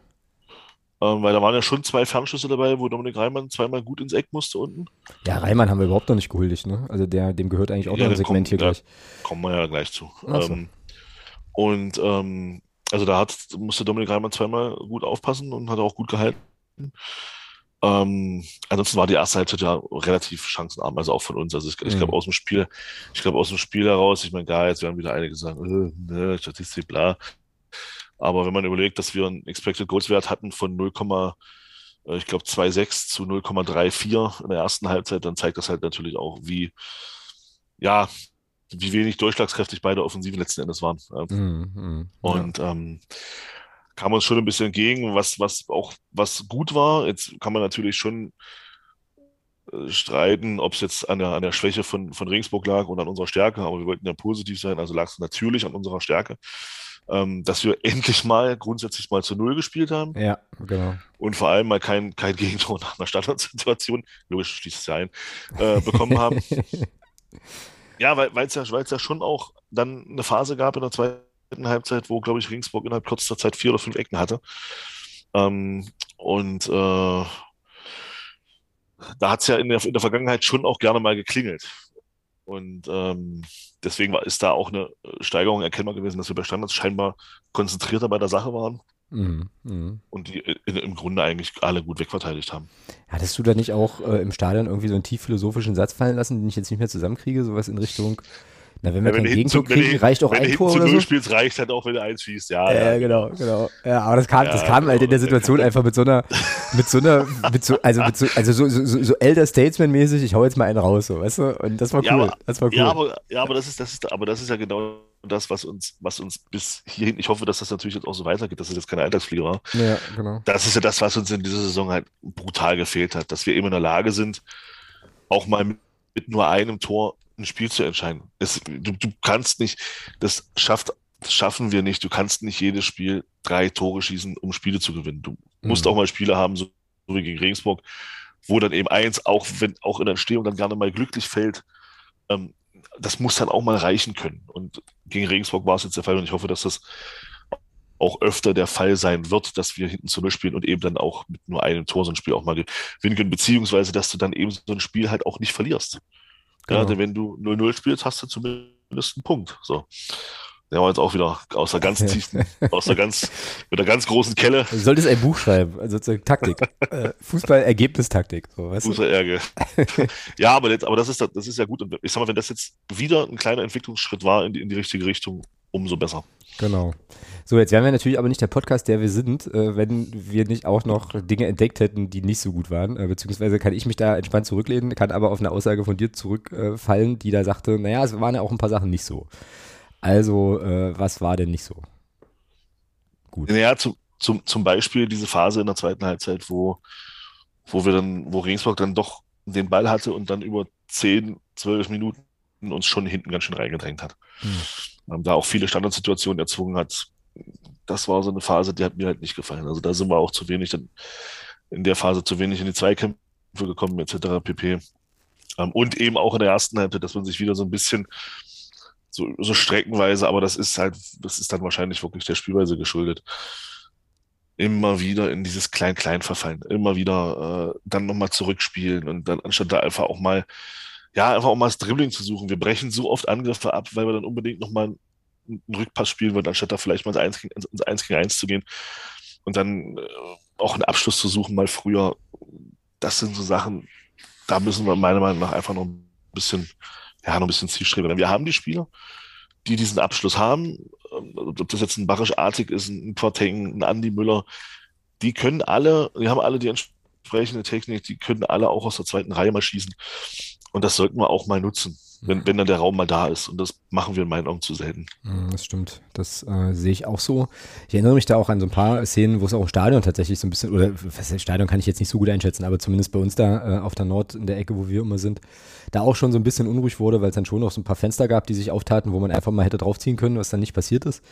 Speaker 2: Ähm, weil da waren ja schon zwei Fernschüsse dabei, wo Dominik Reimann zweimal gut ins Eck musste unten.
Speaker 1: Ja, Reimann haben wir überhaupt noch nicht gehuldigt, ne? Also der, dem gehört eigentlich auch ja, noch ein Segment kommt, hier gleich.
Speaker 2: Kommen wir ja gleich zu. So. Ähm, und ähm, also da hat, musste Dominik Reimann zweimal gut aufpassen und hat auch gut gehalten. Ähm, ansonsten war die erste Halbzeit ja relativ chancenarm, also auch von uns. Also ich, ich glaube mhm. aus dem Spiel, ich glaube aus dem Spiel heraus, ich meine, gar jetzt werden wieder einige sagen, äh, ne, Statistik, bla. Aber wenn man überlegt, dass wir einen Expected Goals Wert hatten von 0, äh, ich glaube 2,6 zu 0,34 in der ersten Halbzeit, dann zeigt das halt natürlich auch, wie, ja, wie wenig durchschlagskräftig beide Offensiven letzten Endes waren. Mhm, mh, Und ja. ähm, kam uns schon ein bisschen entgegen, was, was auch was gut war. Jetzt kann man natürlich schon äh, streiten, ob es jetzt an der, an der Schwäche von, von Regensburg lag und an unserer Stärke, aber wir wollten ja positiv sein, also lag es natürlich an unserer Stärke ähm, dass wir endlich mal grundsätzlich mal zu Null gespielt haben.
Speaker 1: Ja, genau.
Speaker 2: Und vor allem mal kein, kein Gegentor nach einer Standardsituation, logisch schließt es ja ein, äh, bekommen haben. ja, weil es ja, ja schon auch dann eine Phase gab in der zweiten Halbzeit, wo, glaube ich, Ringsburg innerhalb kürzester Zeit vier oder fünf Ecken hatte. Ähm, und äh, da hat es ja in der, in der Vergangenheit schon auch gerne mal geklingelt. Und ähm, deswegen war, ist da auch eine Steigerung erkennbar gewesen, dass wir bei Standards scheinbar konzentrierter bei der Sache waren. Mhm, mh. Und die in, im Grunde eigentlich alle gut wegverteidigt haben.
Speaker 1: Hattest du da nicht auch äh, im Stadion irgendwie so einen tief philosophischen Satz fallen lassen, den ich jetzt nicht mehr zusammenkriege, sowas in Richtung, na, wenn wir ja, kein Gegentor kriegen, reicht auch ein Tor oder so. Wenn du
Speaker 2: spielst, reicht halt auch, wenn du eins schießt,
Speaker 1: ja. Ja, ja. genau, genau. Ja, aber das kam, ja, das kam halt in der Situation einfach mit so einer, mit so einer, mit so, also, mit so, also so, so, so Elder Statesman-mäßig, ich hau jetzt mal einen raus, so, weißt du? Und das war cool. Ja,
Speaker 2: aber,
Speaker 1: das war cool.
Speaker 2: Ja, aber, ja, aber das ist, das ist, aber das ist ja genau das, was uns, was uns bis hierhin, ich hoffe, dass das natürlich jetzt auch so weitergeht, dass es jetzt keine Alltagsflieger war.
Speaker 1: Ja, genau.
Speaker 2: Das ist ja das, was uns in dieser Saison halt brutal gefehlt hat, dass wir eben in der Lage sind, auch mal mit nur einem Tor ein Spiel zu entscheiden. Es, du, du kannst nicht, das schafft, das schaffen wir nicht. Du kannst nicht jedes Spiel drei Tore schießen, um Spiele zu gewinnen. Du mhm. musst auch mal Spiele haben, so, so wie gegen Regensburg, wo dann eben eins, auch wenn auch in der Entstehung dann gerne mal glücklich fällt, ähm, das muss dann auch mal reichen können. Und gegen Regensburg war es jetzt der Fall und ich hoffe, dass das auch öfter der Fall sein wird, dass wir hinten zu Null spielen und eben dann auch mit nur einem Tor so ein Spiel auch mal gewinnen können, beziehungsweise dass du dann eben so ein Spiel halt auch nicht verlierst. Genau. Gerade wenn du 0-0 spielst, hast du zumindest einen Punkt. So. Der war jetzt auch wieder aus der ganz tiefen, aus der ganz, mit der ganz großen Kelle.
Speaker 1: Du solltest ein Buch schreiben, also Taktik. Äh, Fußball-Ergebnistaktik. So,
Speaker 2: Fußball-Ärger. ja, aber, jetzt, aber das, ist, das ist ja gut. Und ich sag mal, wenn das jetzt wieder ein kleiner Entwicklungsschritt war in die, in die richtige Richtung, umso besser.
Speaker 1: Genau. So, jetzt wären wir natürlich aber nicht der Podcast, der wir sind, äh, wenn wir nicht auch noch Dinge entdeckt hätten, die nicht so gut waren. Äh, beziehungsweise kann ich mich da entspannt zurücklehnen, kann aber auf eine Aussage von dir zurückfallen, die da sagte, naja, es waren ja auch ein paar Sachen nicht so. Also, äh, was war denn nicht so?
Speaker 2: Gut. Naja, zum, zum, zum Beispiel diese Phase in der zweiten Halbzeit, wo, wo wir dann, wo Regensburg dann doch den Ball hatte und dann über 10, 12 Minuten uns schon hinten ganz schön reingedrängt hat. Hm. Da auch viele Standardsituationen erzwungen hat. Das war so eine Phase, die hat mir halt nicht gefallen. Also da sind wir auch zu wenig dann in der Phase zu wenig in die Zweikämpfe gekommen, etc. pp. Ähm, und eben auch in der ersten Halbzeit, dass man sich wieder so ein bisschen so, so streckenweise, aber das ist halt, das ist dann wahrscheinlich wirklich der Spielweise geschuldet. Immer wieder in dieses Klein-Klein verfallen, immer wieder äh, dann nochmal zurückspielen und dann anstatt da einfach auch mal ja, einfach auch mal das Dribbling zu suchen. Wir brechen so oft Angriffe ab, weil wir dann unbedingt nochmal einen Rückpass spielen wollen, anstatt da vielleicht mal ins 1 gegen, ins 1 gegen 1 zu gehen und dann äh, auch einen Abschluss zu suchen, mal früher. Das sind so Sachen, da müssen wir meiner Meinung nach einfach noch ein bisschen ja, noch ein bisschen zielstrebiger. Wir haben die Spieler, die diesen Abschluss haben, ähm, ob das jetzt ein Barisch-Artig ist, ein Quarteng, ein Andi Müller, die können alle, die haben alle die entsprechende Technik, die können alle auch aus der zweiten Reihe mal schießen. Und das sollten wir auch mal nutzen wenn, wenn dann der Raum mal da ist. Und das machen wir in meinen Augen zu selten.
Speaker 1: Mm, das stimmt. Das äh, sehe ich auch so. Ich erinnere mich da auch an so ein paar Szenen, wo es auch im Stadion tatsächlich so ein bisschen, oder was Stadion kann ich jetzt nicht so gut einschätzen, aber zumindest bei uns da äh, auf der Nord, in der Ecke, wo wir immer sind, da auch schon so ein bisschen unruhig wurde, weil es dann schon noch so ein paar Fenster gab, die sich auftaten, wo man einfach mal hätte draufziehen können, was dann nicht passiert ist.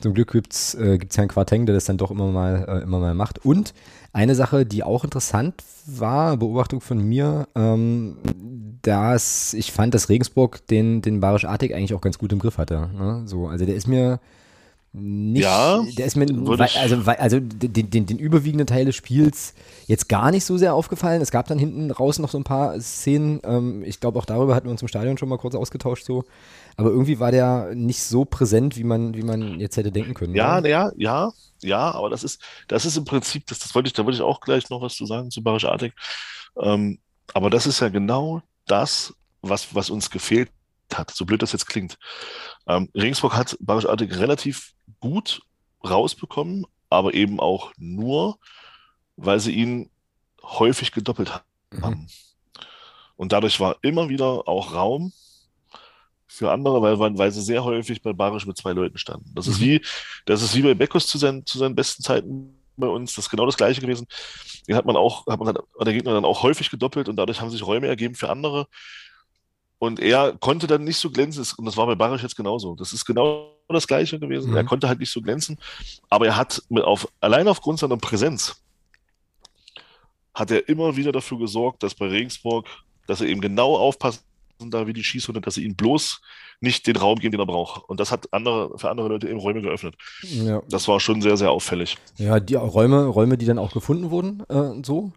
Speaker 1: Zum Glück gibt's äh, gibt's Herrn Quarteng, der das dann doch immer mal, äh, immer mal macht. Und eine Sache, die auch interessant war, Beobachtung von mir, ähm, dass ich fand, dass Regensburg den, den Barisch Artig eigentlich auch ganz gut im Griff hatte. Ne? So, also der ist mir nicht,
Speaker 2: ja,
Speaker 1: der ist mir, also, also den, den, den überwiegenden Teil des Spiels jetzt gar nicht so sehr aufgefallen. Es gab dann hinten raus noch so ein paar Szenen. Ähm, ich glaube, auch darüber hatten wir uns im Stadion schon mal kurz ausgetauscht, so. Aber irgendwie war der nicht so präsent, wie man, wie man jetzt hätte denken können.
Speaker 2: Ja, oder? ja, ja, ja, aber das ist, das ist im Prinzip, das, das wollte ich, da wollte ich auch gleich noch was zu sagen zu Barisch Artig. Ähm, aber das ist ja genau das, was, was uns gefehlt hat, so blöd das jetzt klingt. Ähm, Regensburg hat Barisch Artig relativ gut rausbekommen, aber eben auch nur, weil sie ihn häufig gedoppelt haben. Mhm. Und dadurch war immer wieder auch Raum für andere, weil, weil sie sehr häufig bei Barisch mit zwei Leuten standen. Das ist mhm. wie, das ist wie bei Beckus zu seinen, zu seinen besten Zeiten bei uns. Das ist genau das Gleiche gewesen. Den hat man auch, hat man der Gegner dann auch häufig gedoppelt und dadurch haben sich Räume ergeben für andere. Und er konnte dann nicht so glänzen. Und das war bei Barisch jetzt genauso. Das ist genau das Gleiche gewesen. Mhm. Er konnte halt nicht so glänzen. Aber er hat mit auf, allein aufgrund seiner Präsenz hat er immer wieder dafür gesorgt, dass bei Regensburg, dass er eben genau aufpasst, da wie die Schießhunde, dass sie ihm bloß nicht den Raum geben, den er braucht. Und das hat andere, für andere Leute eben Räume geöffnet. Ja. Das war schon sehr, sehr auffällig.
Speaker 1: Ja, die Räume, Räume, die dann auch gefunden wurden, äh, so.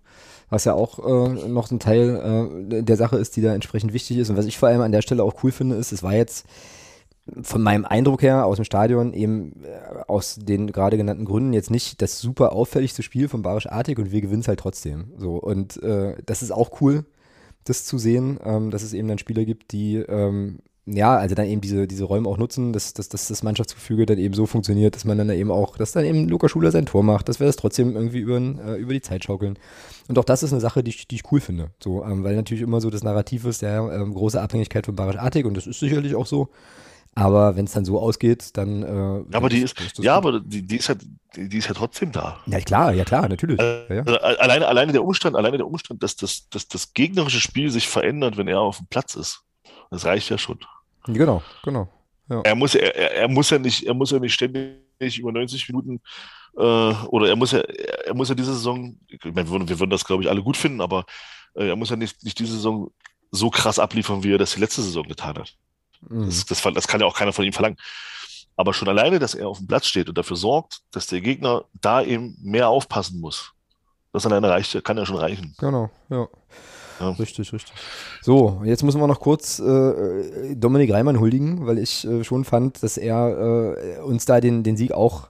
Speaker 1: Was ja auch äh, noch ein Teil äh, der Sache ist, die da entsprechend wichtig ist. Und was ich vor allem an der Stelle auch cool finde, ist, es war jetzt von meinem Eindruck her aus dem Stadion eben äh, aus den gerade genannten Gründen jetzt nicht das super auffälligste Spiel von Barisch Artig und wir gewinnen es halt trotzdem. So und äh, das ist auch cool, das zu sehen, ähm, dass es eben dann Spieler gibt, die ähm, ja, also dann eben diese, diese Räume auch nutzen, dass, dass, dass das Mannschaftsgefüge dann eben so funktioniert, dass man dann eben auch, dass dann eben Luca Schuler sein Tor macht, dass wir das trotzdem irgendwie über, äh, über die Zeit schaukeln. Und auch das ist eine Sache, die ich, die ich cool finde. So, ähm, weil natürlich immer so das Narrativ ist, ja, ähm, große Abhängigkeit von Barisch Artig und das ist sicherlich auch so. Aber wenn es dann so ausgeht, dann. Äh,
Speaker 2: aber die ist, ist ja, gut. aber die, die, ist ja, die, die, ist ja trotzdem da.
Speaker 1: Ja, klar, ja, klar, natürlich. Also, ja.
Speaker 2: alleine, alleine der Umstand, alleine der Umstand, dass das, dass das gegnerische Spiel sich verändert, wenn er auf dem Platz ist. Das reicht ja schon.
Speaker 1: Genau, genau.
Speaker 2: Ja. Er, muss, er, er, muss ja nicht, er muss ja nicht ständig über 90 Minuten äh, oder er muss ja, er muss ja diese Saison, meine, wir, würden, wir würden das, glaube ich, alle gut finden, aber äh, er muss ja nicht, nicht diese Saison so krass abliefern, wie er das die letzte Saison getan hat. Mhm. Das, das, das kann ja auch keiner von ihm verlangen. Aber schon alleine, dass er auf dem Platz steht und dafür sorgt, dass der Gegner da eben mehr aufpassen muss. Das alleine reicht, kann ja schon reichen.
Speaker 1: Genau, ja. ja. Richtig, richtig. So, jetzt müssen wir noch kurz äh, Dominik Reimann huldigen, weil ich äh, schon fand, dass er äh, uns da den, den Sieg auch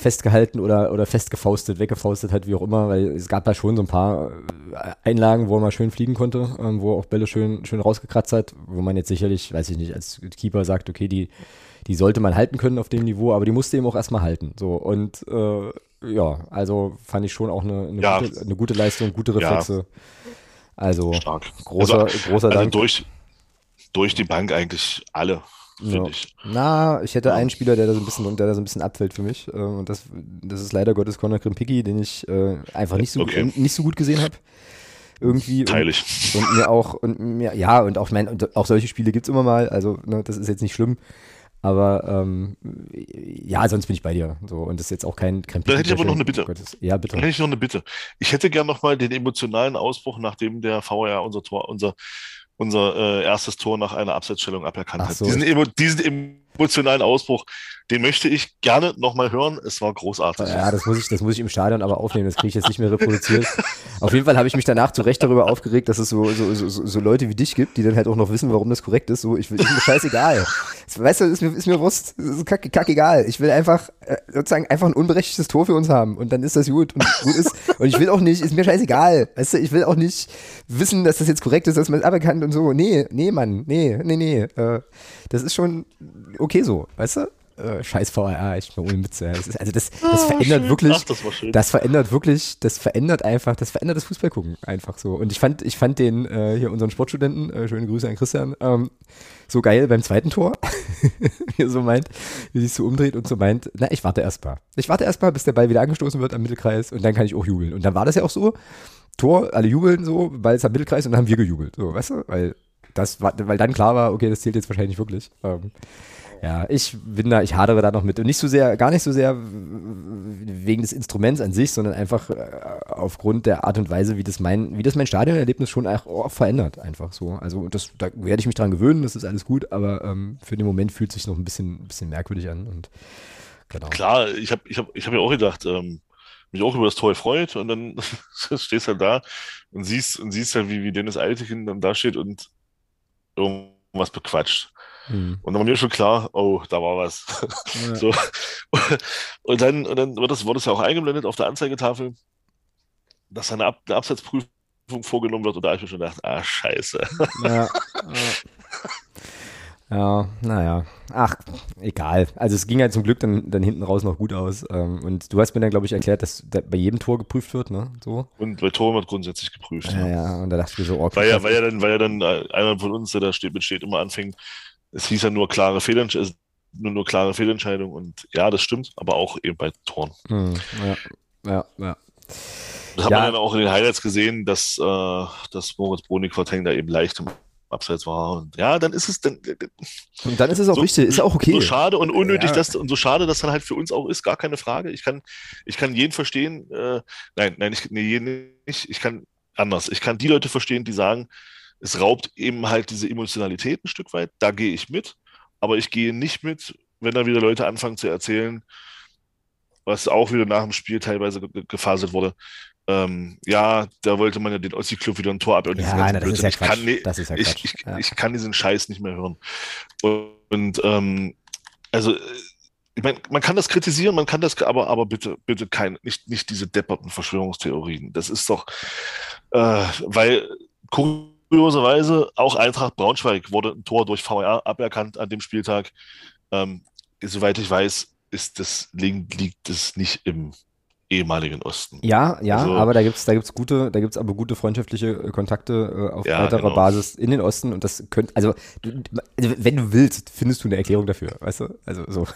Speaker 1: festgehalten oder, oder festgefaustet, weggefaustet hat, wie auch immer, weil es gab da schon so ein paar äh, Einlagen, wo er mal schön fliegen konnte, ähm, wo er auch Bälle schön, schön rausgekratzt hat, wo man jetzt sicherlich, weiß ich nicht, als Keeper sagt, okay, die, die sollte man halten können auf dem Niveau, aber die musste eben auch erstmal halten. So, und äh, ja, also fand ich schon auch eine, eine, ja. gute, eine gute, Leistung, gute Reflexe. Ja. Also Stark. großer, also, großer also Dank.
Speaker 2: Durch, durch die Bank eigentlich alle finde ja. ich.
Speaker 1: Na, ich hätte einen Spieler, der da so ein bisschen, der da so ein bisschen abfällt für mich. Ähm, und das, das ist leider Gottes Conor Krimpicki, den ich äh, einfach nicht so, okay. nicht so gut gesehen habe. Irgendwie.
Speaker 2: Teilig.
Speaker 1: Und, und, mir auch, und mir, ja, und auch, ich meine, auch solche Spiele gibt es immer mal, also ne, das ist jetzt nicht schlimm. Aber ähm, ja, sonst bin ich bei dir. So, und das ist jetzt auch kein
Speaker 2: Krempel. Dann hätte ich aber noch eine Bitte.
Speaker 1: Ja, bitte.
Speaker 2: Dann hätte ich noch eine Bitte. Ich hätte gern noch mal den emotionalen Ausbruch, nachdem der VR unser Tor, unser unser äh, erstes Tor nach einer Absetzstellung aberkannt hat. So. Diesen, diesen emotionalen Ausbruch, den möchte ich gerne nochmal hören. Es war großartig.
Speaker 1: Ja, das muss ich, das muss ich im Stadion aber aufnehmen. Das kriege ich jetzt nicht mehr reproduziert. Auf jeden Fall habe ich mich danach zu Recht darüber aufgeregt, dass es so, so, so, so Leute wie dich gibt, die dann halt auch noch wissen, warum das korrekt ist. So, ich will, ist mir scheißegal. Weißt du, ist mir, ist mir Wurst, ist kack, kack egal. Ich will einfach, äh, sozusagen einfach ein unberechtigtes Tor für uns haben und dann ist das gut und gut ist. Und ich will auch nicht, ist mir scheißegal. Weißt du, ich will auch nicht wissen, dass das jetzt korrekt ist, dass man es aberkannt und so. Nee, nee, Mann, nee, nee, nee. Äh, das ist schon okay so, weißt du? Äh, scheiß VRA, ich bin ohne Witze. Das ist, also das, das oh, verändert schön. wirklich, Ach, das, das, verändert wirklich, das verändert einfach, das verändert das Fußballgucken einfach so. Und ich fand, ich fand den äh, hier unseren Sportstudenten, äh, schöne Grüße an Christian, ähm, so geil beim zweiten Tor, wie er so meint, wie sich so umdreht und so meint, na, ich warte erst mal. Ich warte erst mal, bis der Ball wieder angestoßen wird am Mittelkreis und dann kann ich auch jubeln. Und dann war das ja auch so. Tor, alle jubeln so, Ball ist am Mittelkreis und dann haben wir gejubelt. So, weißt du? Weil das war, weil dann klar war, okay, das zählt jetzt wahrscheinlich wirklich. Ähm, ja, ich bin da, ich hadere da noch mit. Und nicht so sehr, gar nicht so sehr wegen des Instruments an sich, sondern einfach äh, aufgrund der Art und Weise, wie das mein, wie das mein Stadionerlebnis schon auch verändert, einfach so. Also das, da werde ich mich dran gewöhnen, das ist alles gut, aber ähm, für den Moment fühlt es sich noch ein bisschen, bisschen merkwürdig an. Und
Speaker 2: genau. Klar, ich habe ich hab, ich hab ja auch gedacht, ähm, mich auch über das Tor freut und dann stehst du halt da und siehst, und siehst halt, wie, wie Dennis Altekin dann da steht und irgendwas bequatscht. Mhm. Und dann war mir schon klar, oh, da war was. Ja. so. Und dann, und dann wird, das, wird das ja auch eingeblendet auf der Anzeigetafel, dass eine, Ab eine Absatzprüfung vorgenommen wird. Und da habe ich mir schon gedacht, ah, scheiße. Ja,
Speaker 1: ja, naja. Ach, egal. Also es ging ja zum Glück dann, dann hinten raus noch gut aus. Ähm, und du hast mir dann, glaube ich, erklärt, dass bei jedem Tor geprüft wird, ne? So.
Speaker 2: Und bei Toren wird grundsätzlich geprüft.
Speaker 1: Ja, ja, ja. Und da dachte ich mir so,
Speaker 2: okay. Weil ja, weil ja dann, weil ja dann äh, einer von uns, der da steht, mit steht, immer anfängt, es hieß ja nur klare Fehlentscheidung, nur, nur klare Fehlentscheidung und ja, das stimmt, aber auch eben bei Toren. Hm,
Speaker 1: ja, ja, ja.
Speaker 2: Das hat ja. man dann auch in den Highlights gesehen, dass, äh, dass Moritz Bruni-Quarteng da eben leicht im Abseits war. Und ja, dann ist es dann.
Speaker 1: Und dann ist es auch so, richtig, ist auch okay.
Speaker 2: So schade und unnötig, ja. dass, und so schade, dass dann halt für uns auch ist, gar keine Frage. Ich kann, ich kann jeden verstehen, äh, nein, nein, ich, nee, jeden nicht. Ich kann anders. Ich kann die Leute verstehen, die sagen, es raubt eben halt diese Emotionalität ein Stück weit. Da gehe ich mit, aber ich gehe nicht mit, wenn da wieder Leute anfangen zu erzählen, was auch wieder nach dem Spiel teilweise gefaselt wurde. Ähm, ja, da wollte man ja den Ossi-Club wieder ein Tor ab.
Speaker 1: Ja, nein, das, ist ja
Speaker 2: ich, kann, nee, das ist ja ich, ich, ja. ich, kann diesen Scheiß nicht mehr hören. Und, und ähm, also ich meine, man kann das kritisieren, man kann das, aber, aber bitte, bitte kein, nicht, nicht diese depperten Verschwörungstheorien. Das ist doch, äh, weil kurioserweise auch Eintracht Braunschweig wurde ein Tor durch VR aberkannt an dem Spieltag. Ähm, soweit ich weiß, ist das, liegt es nicht im ehemaligen Osten.
Speaker 1: Ja, ja, also, aber da gibt's da gibt's gute, da gibt's aber gute freundschaftliche äh, Kontakte äh, auf ja, weiterer genau. Basis in den Osten und das könnte, also, also, wenn du willst, findest du eine Erklärung dafür, weißt du? Also so.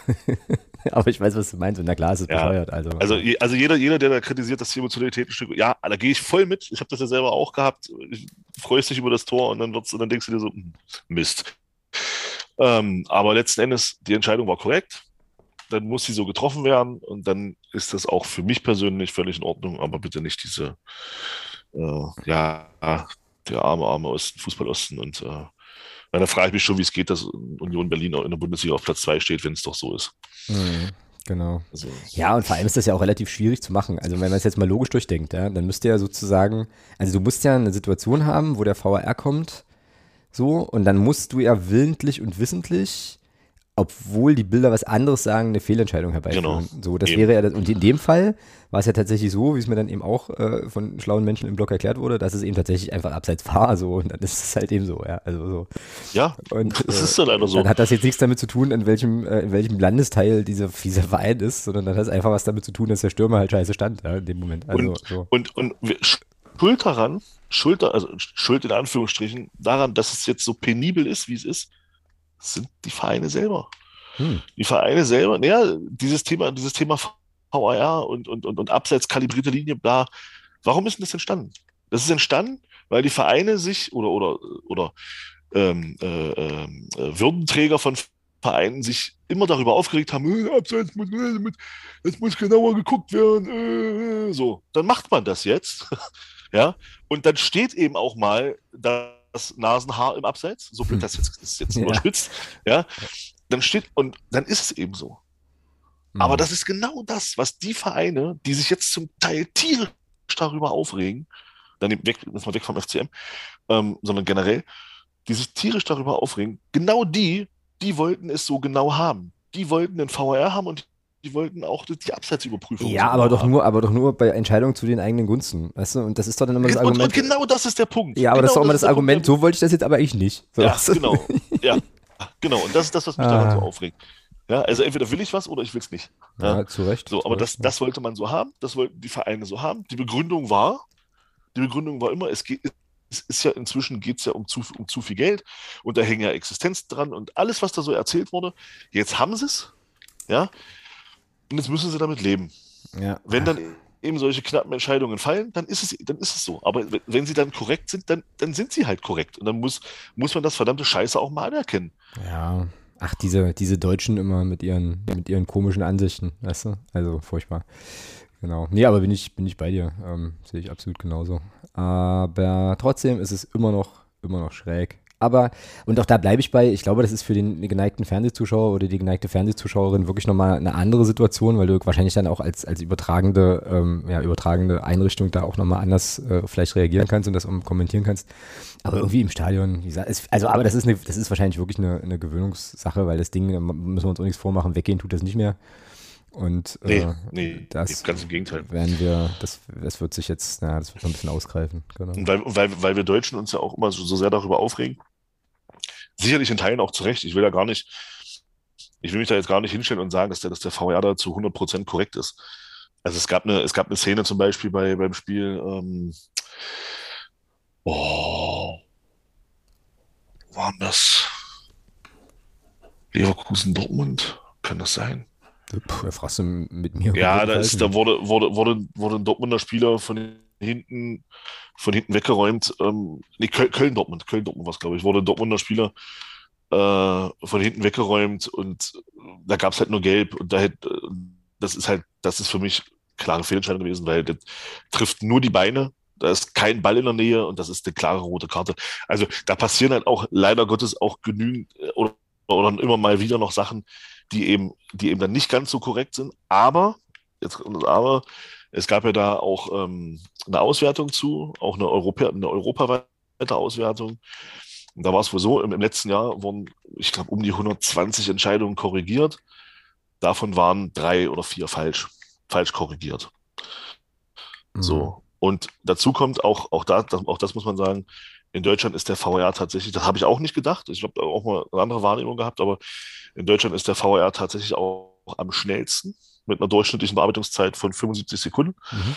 Speaker 1: aber ich weiß, was du meinst und na klar, es ist ja. bescheuert. Also,
Speaker 2: also, also jeder, jeder, der da kritisiert, dass die Emotionalität ein Stück, ja, da gehe ich voll mit. Ich habe das ja selber auch gehabt. Ich freust dich über das Tor und dann wird's, und dann denkst du dir so, hm, Mist. Ähm, aber letzten Endes, die Entscheidung war korrekt dann muss sie so getroffen werden und dann ist das auch für mich persönlich völlig in Ordnung, aber bitte nicht diese, äh, ja, der arme, arme Osten, Fußballosten und äh, da frage ich mich schon, wie es geht, dass Union Berlin auch in der Bundesliga auf Platz 2 steht, wenn es doch so ist.
Speaker 1: Mhm. Genau. Also, ja, und vor allem ist das ja auch relativ schwierig zu machen. Also wenn man es jetzt mal logisch durchdenkt, ja, dann müsste ja sozusagen, also du musst ja eine Situation haben, wo der VAR kommt, so, und dann musst du ja willentlich und wissentlich obwohl die Bilder was anderes sagen, eine Fehlentscheidung herbeiführen. Genau. So, das eben. wäre ja das, und in dem Fall war es ja tatsächlich so, wie es mir dann eben auch äh, von schlauen Menschen im Blog erklärt wurde, dass es eben tatsächlich einfach abseits war, so und dann ist es halt eben so, ja, also so.
Speaker 2: Ja,
Speaker 1: und das äh, ist dann leider so. Dann hat das jetzt nichts damit zu tun, in welchem äh, in welchem Landesteil dieser, dieser Verein ist, sondern dann hat es einfach was damit zu tun, dass der Stürmer halt scheiße stand, ja, in dem Moment.
Speaker 2: Also, und, so. und, und Schuld daran, Schuld, also Schuld in Anführungsstrichen, daran, dass es jetzt so penibel ist, wie es ist, sind die Vereine selber. Hm. Die Vereine selber, naja, dieses Thema, dieses Thema VAR und, und, und, und abseits kalibrierte Linie, bla, warum ist denn das entstanden? Das ist entstanden, weil die Vereine sich oder, oder, oder ähm, äh, äh, Würdenträger von Vereinen sich immer darüber aufgeregt haben, äh, abseits muss, es muss genauer geguckt werden, äh, so. Dann macht man das jetzt, ja, und dann steht eben auch mal da das Nasenhaar im Abseits, so blöd das jetzt, ist jetzt ja. überspitzt, ja. dann steht, und dann ist es eben so. Mhm. Aber das ist genau das, was die Vereine, die sich jetzt zum Teil tierisch darüber aufregen, dann weg, mal weg vom FCM, ähm, sondern generell, die sich tierisch darüber aufregen, genau die, die wollten es so genau haben. Die wollten den VR haben und die wollten auch die Abseitsüberprüfung.
Speaker 1: Ja, aber doch nur, aber doch nur bei Entscheidungen zu den eigenen Gunsten, weißt du? Und das ist doch dann immer das Argument. Und,
Speaker 2: und genau das ist der Punkt.
Speaker 1: Ja, aber
Speaker 2: genau
Speaker 1: das ist doch immer das, das Argument. Punkt, so wollte ich das jetzt aber ich nicht. So.
Speaker 2: Ja, genau. ja, genau. Und das ist das, was mich ah. daran so aufregt. Ja, also entweder will ich was oder ich will es nicht.
Speaker 1: Ja, ja, zu Recht.
Speaker 2: So, aber das, das wollte man so haben, das wollten die Vereine so haben. Die Begründung war, die Begründung war immer, es geht, es ist ja inzwischen geht es ja um zu, um zu viel Geld und da hängen ja Existenz dran und alles, was da so erzählt wurde, jetzt haben sie es, ja, und jetzt müssen sie damit leben. Ja. Wenn dann eben solche knappen Entscheidungen fallen, dann ist es, dann ist es so. Aber wenn sie dann korrekt sind, dann, dann sind sie halt korrekt. Und dann muss, muss man das verdammte Scheiße auch mal anerkennen.
Speaker 1: Ja. Ach, diese, diese Deutschen immer mit ihren, mit ihren komischen Ansichten, weißt du? Also furchtbar. Genau. Nee, aber bin ich, bin ich bei dir. Ähm, Sehe ich absolut genauso. Aber trotzdem ist es immer noch, immer noch schräg. Aber, und auch da bleibe ich bei, ich glaube, das ist für den geneigten Fernsehzuschauer oder die geneigte Fernsehzuschauerin wirklich nochmal eine andere Situation, weil du wahrscheinlich dann auch als, als übertragende, ähm, ja, übertragende Einrichtung da auch nochmal anders äh, vielleicht reagieren kannst und das kommentieren kannst. Aber irgendwie im Stadion, wie gesagt, ist, also, aber das ist, eine, das ist wahrscheinlich wirklich eine, eine Gewöhnungssache, weil das Ding, da müssen wir uns auch nichts vormachen, weggehen tut das nicht mehr. Und
Speaker 2: nee, äh, nee, das ganz im Gegenteil.
Speaker 1: Werden wir, das, das wird sich jetzt, na, das wird noch ein bisschen ausgreifen.
Speaker 2: Genau. Und weil, weil, weil wir Deutschen uns ja auch immer so, so sehr darüber aufregen, sicherlich in Teilen auch zu Recht. Ich will da gar nicht, ich will mich da jetzt gar nicht hinstellen und sagen, dass der, dass der VR da zu 100% korrekt ist. Also es gab eine, es gab eine Szene zum Beispiel bei, beim Spiel, ähm, oh, waren das Leverkusen Dortmund? Kann das sein?
Speaker 1: Puh, fragst du mit mir.
Speaker 2: Ja, da, ist, da wurde, wurde, wurde, wurde ein Dortmunder Spieler von hinten, von hinten weggeräumt. Ähm, nee, Köln-Dortmund, Köln-Dortmund war es, glaube ich. Wurde ein Dortmunder Spieler äh, von hinten weggeräumt und da gab es halt nur Gelb und da hätte, das ist halt, das ist für mich klare Fehlentscheidung gewesen, weil das trifft nur die Beine. Da ist kein Ball in der Nähe und das ist eine klare rote Karte. Also da passieren halt auch leider Gottes auch genügend äh, oder, oder immer mal wieder noch Sachen, die eben, die eben dann nicht ganz so korrekt sind. Aber, jetzt Aber, es gab ja da auch ähm, eine Auswertung zu, auch eine, Europa, eine europaweite Auswertung. Und da war es wohl so, im, im letzten Jahr wurden, ich glaube, um die 120 Entscheidungen korrigiert. Davon waren drei oder vier falsch, falsch korrigiert. Mhm. So. Und dazu kommt auch, auch, da, auch das muss man sagen, in Deutschland ist der VR tatsächlich, das habe ich auch nicht gedacht, ich habe auch mal eine andere Wahrnehmung gehabt, aber in Deutschland ist der VR tatsächlich auch am schnellsten mit einer durchschnittlichen Bearbeitungszeit von 75 Sekunden. Mhm.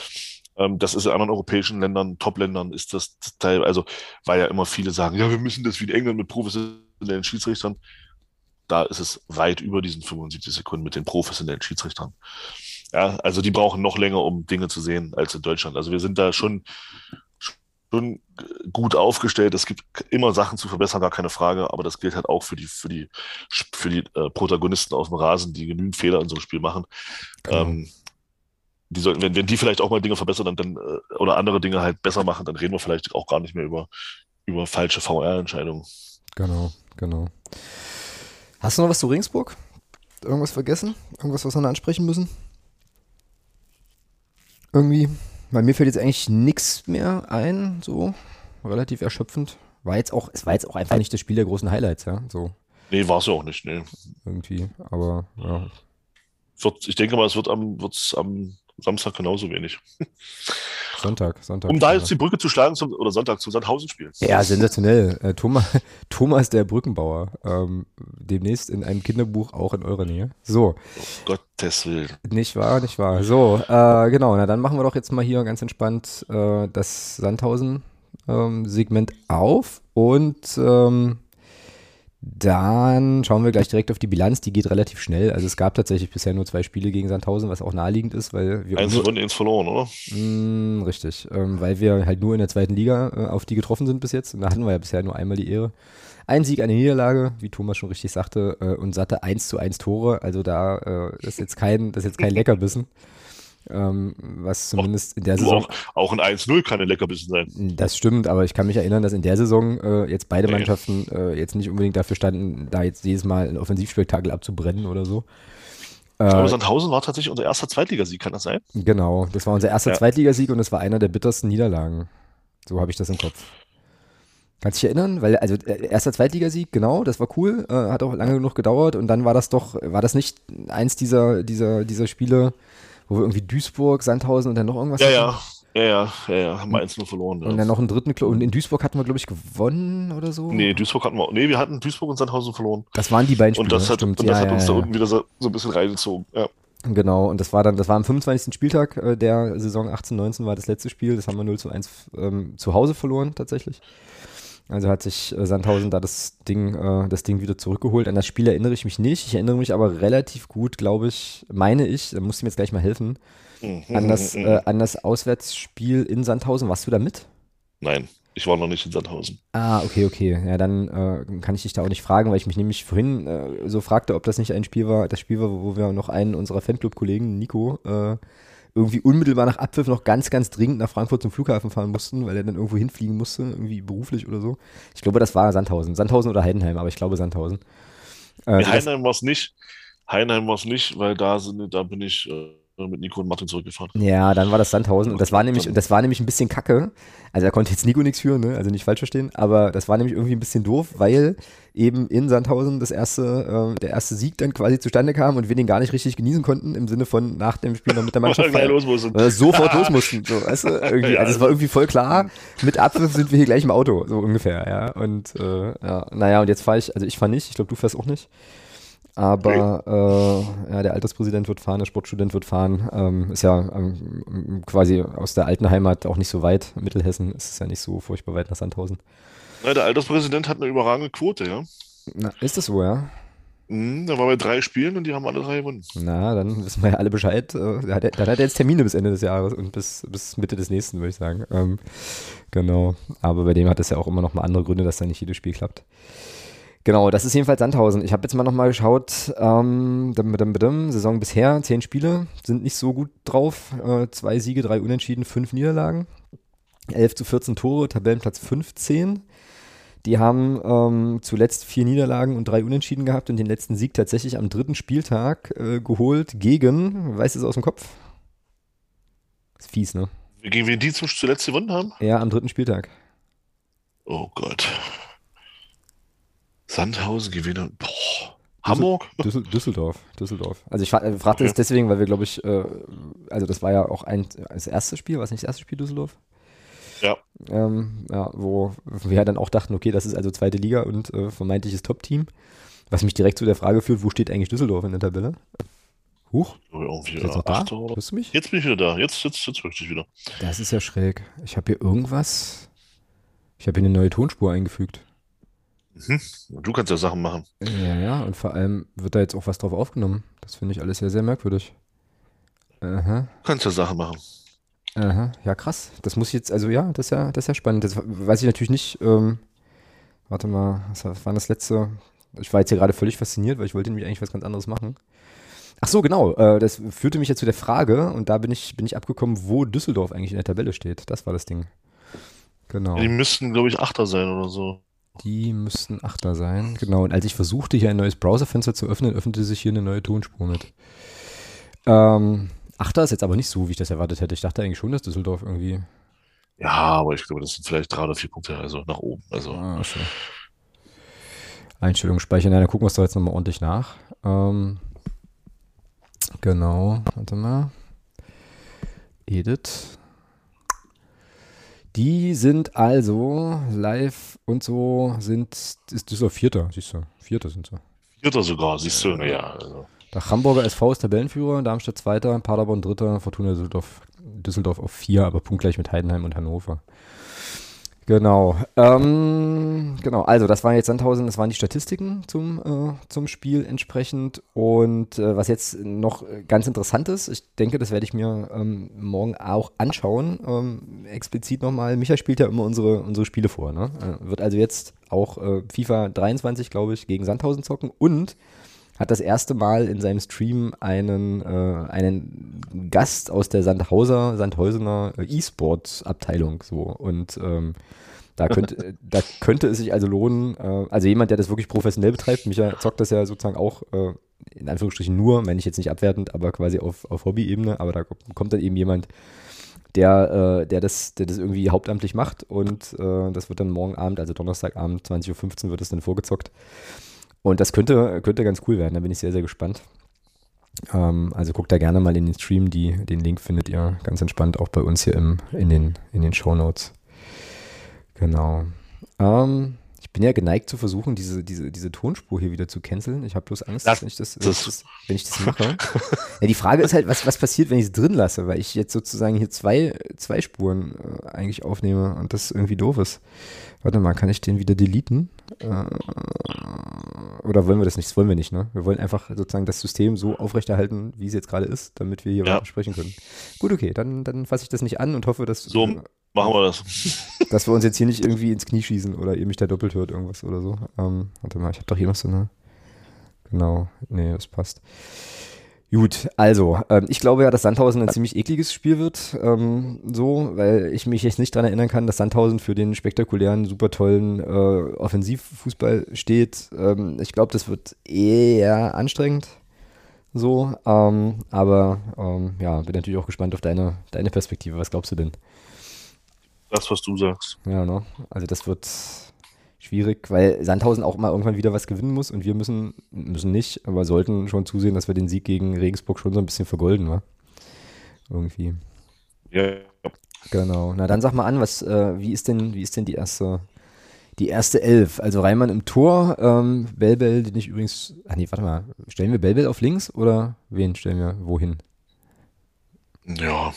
Speaker 2: Ähm, das ist in anderen europäischen Ländern, Top-Ländern, ist das Teil, also weil ja immer viele sagen, ja, wir müssen das wie in England mit professionellen Schiedsrichtern. Da ist es weit über diesen 75 Sekunden mit den professionellen Schiedsrichtern. Ja, also die brauchen noch länger, um Dinge zu sehen als in Deutschland. Also wir sind da schon schon gut aufgestellt. Es gibt immer Sachen zu verbessern, gar keine Frage, aber das gilt halt auch für die, für die, für die äh, Protagonisten auf dem Rasen, die genügend Fehler in so einem Spiel machen. Genau. Ähm, die sollten, wenn, wenn die vielleicht auch mal Dinge verbessern dann, dann, äh, oder andere Dinge halt besser machen, dann reden wir vielleicht auch gar nicht mehr über, über falsche VR-Entscheidungen.
Speaker 1: Genau, genau. Hast du noch was zu Ringsburg? Irgendwas vergessen? Irgendwas, was wir noch ansprechen müssen? Irgendwie bei mir fällt jetzt eigentlich nichts mehr ein, so relativ erschöpfend. War jetzt auch, es war jetzt auch einfach nicht das Spiel der großen Highlights, ja. So.
Speaker 2: Nee, war es ja auch nicht, nee.
Speaker 1: Irgendwie, aber ja.
Speaker 2: Wird, ich denke mal, es wird am, wird's am Samstag genauso wenig.
Speaker 1: Sonntag, Sonntag.
Speaker 2: Um da jetzt die Brücke zu schlagen zum, oder Sonntag zum Sandhausen-Spiel.
Speaker 1: Ja, sensationell. Äh, Thomas, Thomas der Brückenbauer. Ähm, demnächst in einem Kinderbuch auch in eurer Nähe. So.
Speaker 2: Oh, Gottes Willen.
Speaker 1: Nicht wahr, nicht wahr. So, äh, genau. Na, dann machen wir doch jetzt mal hier ganz entspannt äh, das Sandhausen-Segment ähm, auf und ähm, dann schauen wir gleich direkt auf die Bilanz, die geht relativ schnell. Also es gab tatsächlich bisher nur zwei Spiele gegen Sandhausen, was auch naheliegend ist, weil wir.
Speaker 2: Eins gewonnen, eins verloren, oder?
Speaker 1: Mh, mm, richtig, ähm, weil wir halt nur in der zweiten Liga äh, auf die getroffen sind bis jetzt. Und da hatten wir ja bisher nur einmal die Ehre. Ein Sieg, eine Niederlage, wie Thomas schon richtig sagte, äh, und satte 1 zu 1 Tore. Also da äh, ist jetzt kein, das ist jetzt kein Leckerbissen. Ähm, was zumindest auch, in der Saison.
Speaker 2: Auch, auch ein 1-0 kann ein Leckerbissen sein.
Speaker 1: Das stimmt, aber ich kann mich erinnern, dass in der Saison äh, jetzt beide Mannschaften äh, jetzt nicht unbedingt dafür standen, da jetzt jedes Mal ein Offensivspektakel abzubrennen oder so.
Speaker 2: Aber äh, Sandhausen war tatsächlich unser erster Zweitligasieg, kann das sein?
Speaker 1: Genau, das war unser erster ja. Zweitligasieg und es war einer der bittersten Niederlagen. So habe ich das im Kopf. Kannst du dich erinnern? Weil, also äh, erster Zweitligasieg, genau, das war cool, äh, hat auch lange genug gedauert und dann war das doch, war das nicht eins dieser, dieser, dieser Spiele, wo wir irgendwie Duisburg, Sandhausen und dann noch irgendwas
Speaker 2: Ja, hatten? ja. Ja, ja, ja, ja, haben wir eins nur verloren.
Speaker 1: Und dann noch einen dritten, und in Duisburg hatten wir, glaube ich, gewonnen oder so.
Speaker 2: Nee, Duisburg hatten wir, nee, wir hatten Duisburg und Sandhausen verloren.
Speaker 1: Das waren die beiden Spiele.
Speaker 2: Und das hat, und das ja, hat uns ja, da unten wieder so, so ein bisschen reingezogen, ja.
Speaker 1: Genau, und das war dann, das war am 25. Spieltag äh, der Saison 18-19 war das letzte Spiel. Das haben wir 0 zu 1 ähm, zu Hause verloren tatsächlich. Also hat sich äh, Sandhausen da das Ding, äh, das Ding wieder zurückgeholt. An das Spiel erinnere ich mich nicht. Ich erinnere mich aber relativ gut, glaube ich, meine ich, da musst du mir jetzt gleich mal helfen, mhm, an, das, mhm, mhm. äh, an das Auswärtsspiel in Sandhausen. Warst du da mit?
Speaker 2: Nein, ich war noch nicht in Sandhausen.
Speaker 1: Ah, okay, okay. Ja, dann kann ich dich da auch nicht fragen, weil ich mich nämlich vorhin so fragte, ob das nicht ein Spiel war, das Spiel war, wo wir noch einen unserer Fanclub-Kollegen, Nico, äh, irgendwie unmittelbar nach Abpfiff noch ganz, ganz dringend nach Frankfurt zum Flughafen fahren mussten, weil er dann irgendwo hinfliegen musste, irgendwie beruflich oder so. Ich glaube, das war Sandhausen. Sandhausen oder Heidenheim, aber ich glaube Sandhausen.
Speaker 2: Äh, Heidenheim war es nicht. Heidenheim war es nicht, weil da, sind, da bin ich äh, mit Nico und Martin zurückgefahren.
Speaker 1: Ja, dann war das Sandhausen und das war nämlich, das war nämlich ein bisschen kacke. Also da konnte jetzt Nico nichts führen, ne? also nicht falsch verstehen, aber das war nämlich irgendwie ein bisschen doof, weil eben in Sandhausen das erste, äh, der erste Sieg dann quasi zustande kam und wir den gar nicht richtig genießen konnten, im Sinne von nach dem Spiel noch mit der Mannschaft
Speaker 2: los mussten.
Speaker 1: Äh, sofort los mussten. So, weißt du, irgendwie, also es war irgendwie voll klar, mit Abpfiff sind wir hier gleich im Auto, so ungefähr, ja. Und äh, ja, naja, und jetzt fahre ich, also ich fahre nicht, ich glaube, du fährst auch nicht. Aber äh, ja, der Alterspräsident wird fahren, der Sportstudent wird fahren. Ähm, ist ja ähm, quasi aus der alten Heimat auch nicht so weit. Mittelhessen ist es ja nicht so furchtbar weit nach Sandhausen.
Speaker 2: Ja, der Alterspräsident hat eine überragende Quote, ja.
Speaker 1: Na, ist das so, ja?
Speaker 2: Mhm, da waren wir drei Spielen und die haben alle drei gewonnen.
Speaker 1: Na, dann wissen wir ja alle Bescheid. Äh, dann hat er, hat er jetzt Termine bis Ende des Jahres und bis, bis Mitte des nächsten, würde ich sagen. Ähm, genau. Aber bei dem hat es ja auch immer noch mal andere Gründe, dass da nicht jedes Spiel klappt. Genau, das ist jedenfalls Sandhausen. Ich habe jetzt mal nochmal geschaut, ähm, Saison bisher, zehn Spiele, sind nicht so gut drauf. Äh, zwei Siege, drei Unentschieden, fünf Niederlagen. 11 zu 14 Tore, Tabellenplatz 15. Die haben ähm, zuletzt vier Niederlagen und drei Unentschieden gehabt und den letzten Sieg tatsächlich am dritten Spieltag äh, geholt gegen, weißt du es aus dem Kopf? Ist fies, ne?
Speaker 2: Gegen wen die zuletzt gewonnen haben?
Speaker 1: Ja, am dritten Spieltag.
Speaker 2: Oh Gott. Sandhausen gewinnen. Boah. Hamburg?
Speaker 1: Düssel Düsseldorf, Düsseldorf. Also ich fragte okay. das deswegen, weil wir, glaube ich, äh, also das war ja auch ein, das erste Spiel, war es nicht das erste Spiel Düsseldorf?
Speaker 2: Ja.
Speaker 1: Ähm, ja, wo wir dann auch dachten, okay, das ist also zweite Liga und äh, vermeintliches Top-Team. Was mich direkt zu der Frage führt, wo steht eigentlich Düsseldorf in der Tabelle? Huch?
Speaker 2: Irgendwie jetzt noch da?
Speaker 1: Hörst du mich?
Speaker 2: Jetzt bin ich wieder da. Jetzt, jetzt, jetzt wirklich wieder.
Speaker 1: Das ist ja schräg. Ich habe hier irgendwas. Ich habe hier eine neue Tonspur eingefügt.
Speaker 2: Mhm. Du kannst ja Sachen machen.
Speaker 1: Ja, ja, und vor allem wird da jetzt auch was drauf aufgenommen. Das finde ich alles sehr, sehr merkwürdig.
Speaker 2: Aha. Du kannst ja Sachen machen.
Speaker 1: Aha, ja krass. Das muss ich jetzt, also ja, das ist ja, das ist ja spannend. Das weiß ich natürlich nicht. Ähm, warte mal, was war das letzte? Ich war jetzt hier gerade völlig fasziniert, weil ich wollte nämlich eigentlich was ganz anderes machen. Ach so, genau. Äh, das führte mich jetzt zu der Frage und da bin ich, bin ich abgekommen, wo Düsseldorf eigentlich in der Tabelle steht. Das war das Ding. Genau.
Speaker 2: Ja, die müssten, glaube ich, Achter sein oder so.
Speaker 1: Die müssten Achter sein. Genau. Und als ich versuchte, hier ein neues Browserfenster zu öffnen, öffnete sich hier eine neue Tonspur mit. Ähm, Achter ist jetzt aber nicht so, wie ich das erwartet hätte. Ich dachte eigentlich schon, dass Düsseldorf irgendwie.
Speaker 2: Ja, aber ich glaube, das sind vielleicht drei oder vier Punkte, also nach oben. Also. Ah, okay.
Speaker 1: Einstellungen speichern. Ja, dann gucken wir es doch jetzt nochmal ordentlich nach. Ähm, genau. Warte mal. Edit. Die sind also live und so sind, ist Düsseldorf Vierter, siehst du. Vierter sind sie.
Speaker 2: Vierter sogar, siehst du, naja. Also.
Speaker 1: Der Hamburger SV ist Tabellenführer, Darmstadt Zweiter, Paderborn Dritter, Fortuna Düsseldorf, Düsseldorf auf vier, aber punktgleich mit Heidenheim und Hannover. Genau. Ähm, genau, also das waren jetzt Sandhausen, das waren die Statistiken zum, äh, zum Spiel entsprechend. Und äh, was jetzt noch ganz interessant ist, ich denke, das werde ich mir ähm, morgen auch anschauen. Ähm, explizit nochmal, Micha spielt ja immer unsere, unsere Spiele vor. Ne? Äh, wird also jetzt auch äh, FIFA 23, glaube ich, gegen Sandhausen zocken und hat das erste Mal in seinem Stream einen, äh, einen Gast aus der Sandhauser, Sandhäusener E-Sport-Abteilung so und ähm, da könnte, da könnte es sich also lohnen, äh, also jemand, der das wirklich professionell betreibt, Micha zockt das ja sozusagen auch äh, in Anführungsstrichen nur, meine ich jetzt nicht abwertend, aber quasi auf, auf Hobby-Ebene, aber da kommt dann eben jemand, der, äh, der, das, der das irgendwie hauptamtlich macht und äh, das wird dann morgen Abend, also Donnerstagabend, 20.15 Uhr wird es dann vorgezockt. Und das könnte, könnte ganz cool werden, da bin ich sehr, sehr gespannt. Ähm, also guckt da gerne mal in den Stream, die, den Link findet ihr ganz entspannt auch bei uns hier im, in den, in den Show Notes. Genau. Ähm, ich bin ja geneigt zu versuchen, diese, diese, diese Tonspur hier wieder zu canceln. Ich habe bloß Angst, das, wenn, ich das, wenn, ich das, wenn ich das mache. ja, die Frage ist halt, was, was passiert, wenn ich es drin lasse, weil ich jetzt sozusagen hier zwei, zwei Spuren äh, eigentlich aufnehme und das irgendwie doof ist. Warte mal, kann ich den wieder deleten? Äh, oder wollen wir das nicht? Das wollen wir nicht, ne? Wir wollen einfach sozusagen das System so aufrechterhalten, wie es jetzt gerade ist, damit wir hier ja. weiter sprechen können. Gut, okay, dann, dann fasse ich das nicht an und hoffe, dass.
Speaker 2: So machen wir das.
Speaker 1: Dass wir uns jetzt hier nicht irgendwie ins Knie schießen oder ihr mich da doppelt hört, irgendwas oder so. Ähm, warte mal, ich habe doch hier noch so eine. Genau, nee, das passt. Gut, also, ähm, ich glaube ja, dass Sandhausen ein ziemlich ekliges Spiel wird, ähm, so, weil ich mich jetzt nicht daran erinnern kann, dass Sandhausen für den spektakulären, super tollen äh, Offensivfußball steht. Ähm, ich glaube, das wird eher anstrengend, so, ähm, aber ähm, ja, bin natürlich auch gespannt auf deine, deine Perspektive. Was glaubst du denn?
Speaker 2: Das, was du sagst.
Speaker 1: Ja, ne? Also das wird schwierig, weil Sandhausen auch mal irgendwann wieder was gewinnen muss und wir müssen, müssen nicht, aber sollten schon zusehen, dass wir den Sieg gegen Regensburg schon so ein bisschen vergolden, wa? Irgendwie.
Speaker 2: Ja.
Speaker 1: Genau. Na dann sag mal an, was, äh, wie ist denn, wie ist denn die erste, die erste Elf? Also Reimann im Tor, ähm, Belbel, den ich übrigens, ach nee, warte mal, stellen wir Belbel auf links oder wen stellen wir wohin?
Speaker 2: Ja.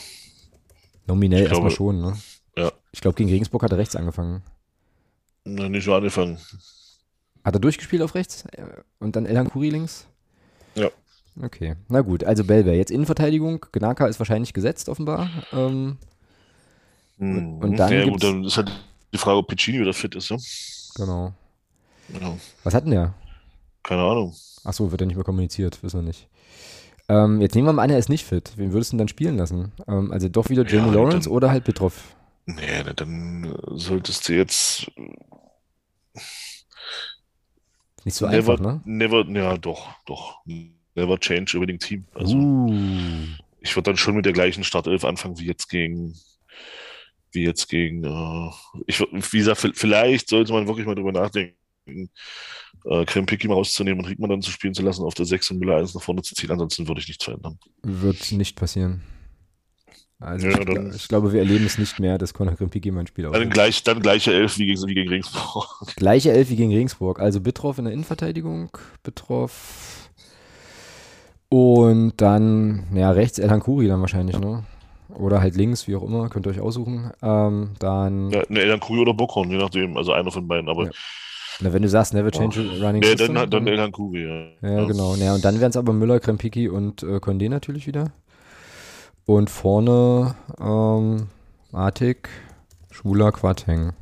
Speaker 1: Nominell erstmal schon, ne? Ich glaube, gegen Regensburg hat er rechts angefangen.
Speaker 2: Na, nicht so angefangen.
Speaker 1: Hat er durchgespielt auf rechts und dann Elhan Kuri links?
Speaker 2: Ja.
Speaker 1: Okay, na gut. Also Belver, jetzt Innenverteidigung. Gnaka ist wahrscheinlich gesetzt, offenbar. Ähm,
Speaker 2: hm. Und dann, ja, gut, dann ist halt die Frage, ob Piccini wieder fit ist. Ja?
Speaker 1: Genau.
Speaker 2: Ja.
Speaker 1: Was hat denn der?
Speaker 2: Keine Ahnung.
Speaker 1: Achso, wird er nicht mehr kommuniziert, wissen wir nicht. Ähm, jetzt nehmen wir mal an, er ist nicht fit. Wen würdest du denn dann spielen lassen? Ähm, also doch wieder Jamie ja, Lawrence oder halt Petrov?
Speaker 2: Nee, dann solltest du jetzt
Speaker 1: nicht so
Speaker 2: never,
Speaker 1: einfach, ne?
Speaker 2: Never, ja, doch, doch. Never change über den Team. Also,
Speaker 1: uh.
Speaker 2: ich würde dann schon mit der gleichen Startelf anfangen wie jetzt gegen, wie jetzt gegen, äh, ich, wie gesagt, vielleicht sollte man wirklich mal drüber nachdenken, äh, Krempiki mal rauszunehmen und Riegmann dann zu spielen zu lassen, auf der 6 und Müller 1 nach vorne zu ziehen. Ansonsten würde ich nichts verändern.
Speaker 1: Wird nicht passieren. Also
Speaker 2: ja,
Speaker 1: ich, dann, ich, glaube, wir erleben es nicht mehr, dass Conor Krempiki mein Spiel
Speaker 2: dann, gleich, dann gleiche Elf wie gegen, wie gegen Regensburg.
Speaker 1: Gleiche Elf wie gegen Regensburg. Also Bitroff in der Innenverteidigung, Bitroff und dann, ja, rechts Elhan Kuri dann wahrscheinlich, ne? Oder halt links, wie auch immer, könnt ihr euch aussuchen. Ähm, dann.
Speaker 2: Ja, ne, Elhan Kuri oder Bockhorn, je nachdem, also einer von beiden, aber. Ja.
Speaker 1: Na, wenn du sagst, never change oh. running
Speaker 2: nee, system, dann, dann, dann Elhan Kuri, ja.
Speaker 1: Ja, ja. genau. Ja, und dann wären es aber Müller, Krempiki und äh, Condé natürlich wieder. Und vorne ähm, Artig, Schwuler, Quateng.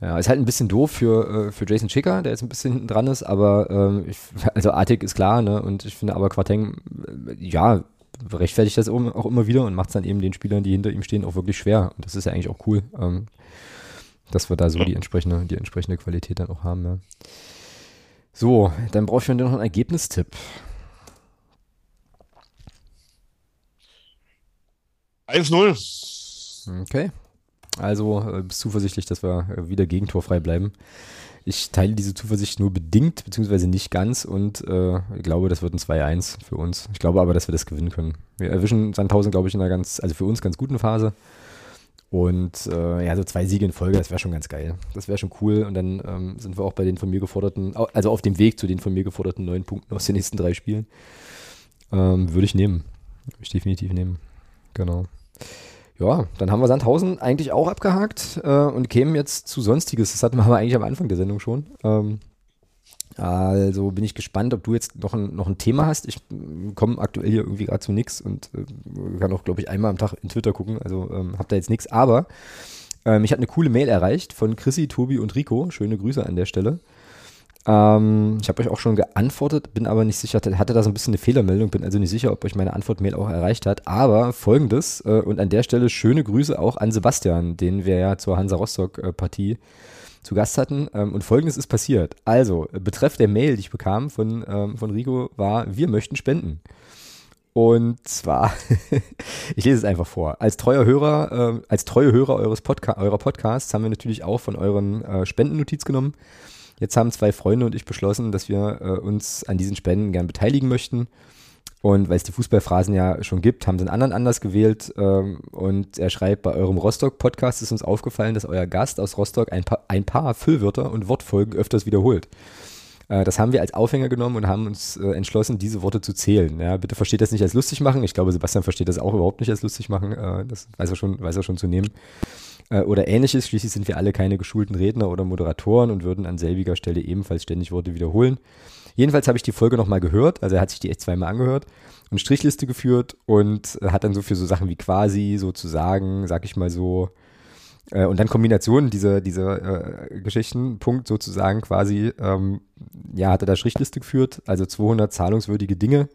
Speaker 1: Ja, ist halt ein bisschen doof für, äh, für Jason Schicker, der jetzt ein bisschen hinten dran ist, aber ähm, ich, also Artig ist klar, ne? Und ich finde aber Quateng, äh, ja, rechtfertigt das auch immer wieder und macht es dann eben den Spielern, die hinter ihm stehen, auch wirklich schwer. Und das ist ja eigentlich auch cool, ähm, dass wir da so die entsprechende, die entsprechende Qualität dann auch haben, ja. So, dann brauche ich noch einen Ergebnistipp.
Speaker 2: 1-0.
Speaker 1: Okay. Also äh, bist zuversichtlich, dass wir äh, wieder gegentorfrei bleiben. Ich teile diese Zuversicht nur bedingt, beziehungsweise nicht ganz und äh, glaube, das wird ein 2-1 für uns. Ich glaube aber, dass wir das gewinnen können. Wir erwischen Sandhausen, glaube ich, in einer ganz, also für uns ganz guten Phase. Und äh, ja, so zwei Siege in Folge, das wäre schon ganz geil. Das wäre schon cool. Und dann ähm, sind wir auch bei den von mir geforderten, also auf dem Weg zu den von mir geforderten neun Punkten aus den nächsten drei Spielen. Ähm, würde ich nehmen. Würde ich definitiv nehmen. Genau. Ja, dann haben wir Sandhausen eigentlich auch abgehakt äh, und kämen jetzt zu Sonstiges. Das hatten wir aber eigentlich am Anfang der Sendung schon. Ähm, also bin ich gespannt, ob du jetzt noch ein, noch ein Thema hast. Ich komme aktuell hier irgendwie gerade zu nichts und äh, kann auch, glaube ich, einmal am Tag in Twitter gucken. Also ähm, habe da jetzt nichts. Aber äh, mich hat eine coole Mail erreicht von Chrissy, Tobi und Rico. Schöne Grüße an der Stelle. Ähm, ich habe euch auch schon geantwortet, bin aber nicht sicher, hatte da so ein bisschen eine Fehlermeldung, bin also nicht sicher, ob euch meine Antwortmail auch erreicht hat. Aber folgendes, äh, und an der Stelle schöne Grüße auch an Sebastian, den wir ja zur Hansa Rostock-Partie zu Gast hatten. Ähm, und folgendes ist passiert. Also, betreff der Mail, die ich bekam von, ähm, von Rico, war, wir möchten spenden. Und zwar, ich lese es einfach vor. Als treuer Hörer, äh, als treue Hörer eures Podca eurer Podcasts haben wir natürlich auch von euren äh, Spendennotiz genommen. Jetzt haben zwei Freunde und ich beschlossen, dass wir äh, uns an diesen Spenden gern beteiligen möchten. Und weil es die Fußballphrasen ja schon gibt, haben sie einen anderen anders gewählt. Ähm, und er schreibt, bei eurem Rostock-Podcast ist uns aufgefallen, dass euer Gast aus Rostock ein paar, ein paar Füllwörter und Wortfolgen öfters wiederholt. Äh, das haben wir als Aufhänger genommen und haben uns äh, entschlossen, diese Worte zu zählen. Ja, bitte versteht das nicht als lustig machen. Ich glaube, Sebastian versteht das auch überhaupt nicht als lustig machen. Äh, das weiß er schon, weiß er schon zu nehmen. Oder ähnliches. Schließlich sind wir alle keine geschulten Redner oder Moderatoren und würden an selbiger Stelle ebenfalls ständig Worte wiederholen. Jedenfalls habe ich die Folge nochmal gehört. Also er hat sich die echt zweimal angehört und Strichliste geführt und hat dann so für so Sachen wie quasi sozusagen, sag ich mal so, äh, und dann Kombinationen dieser, dieser äh, Geschichten, Punkt sozusagen quasi, ähm, ja, hat er da Strichliste geführt, also 200 zahlungswürdige Dinge.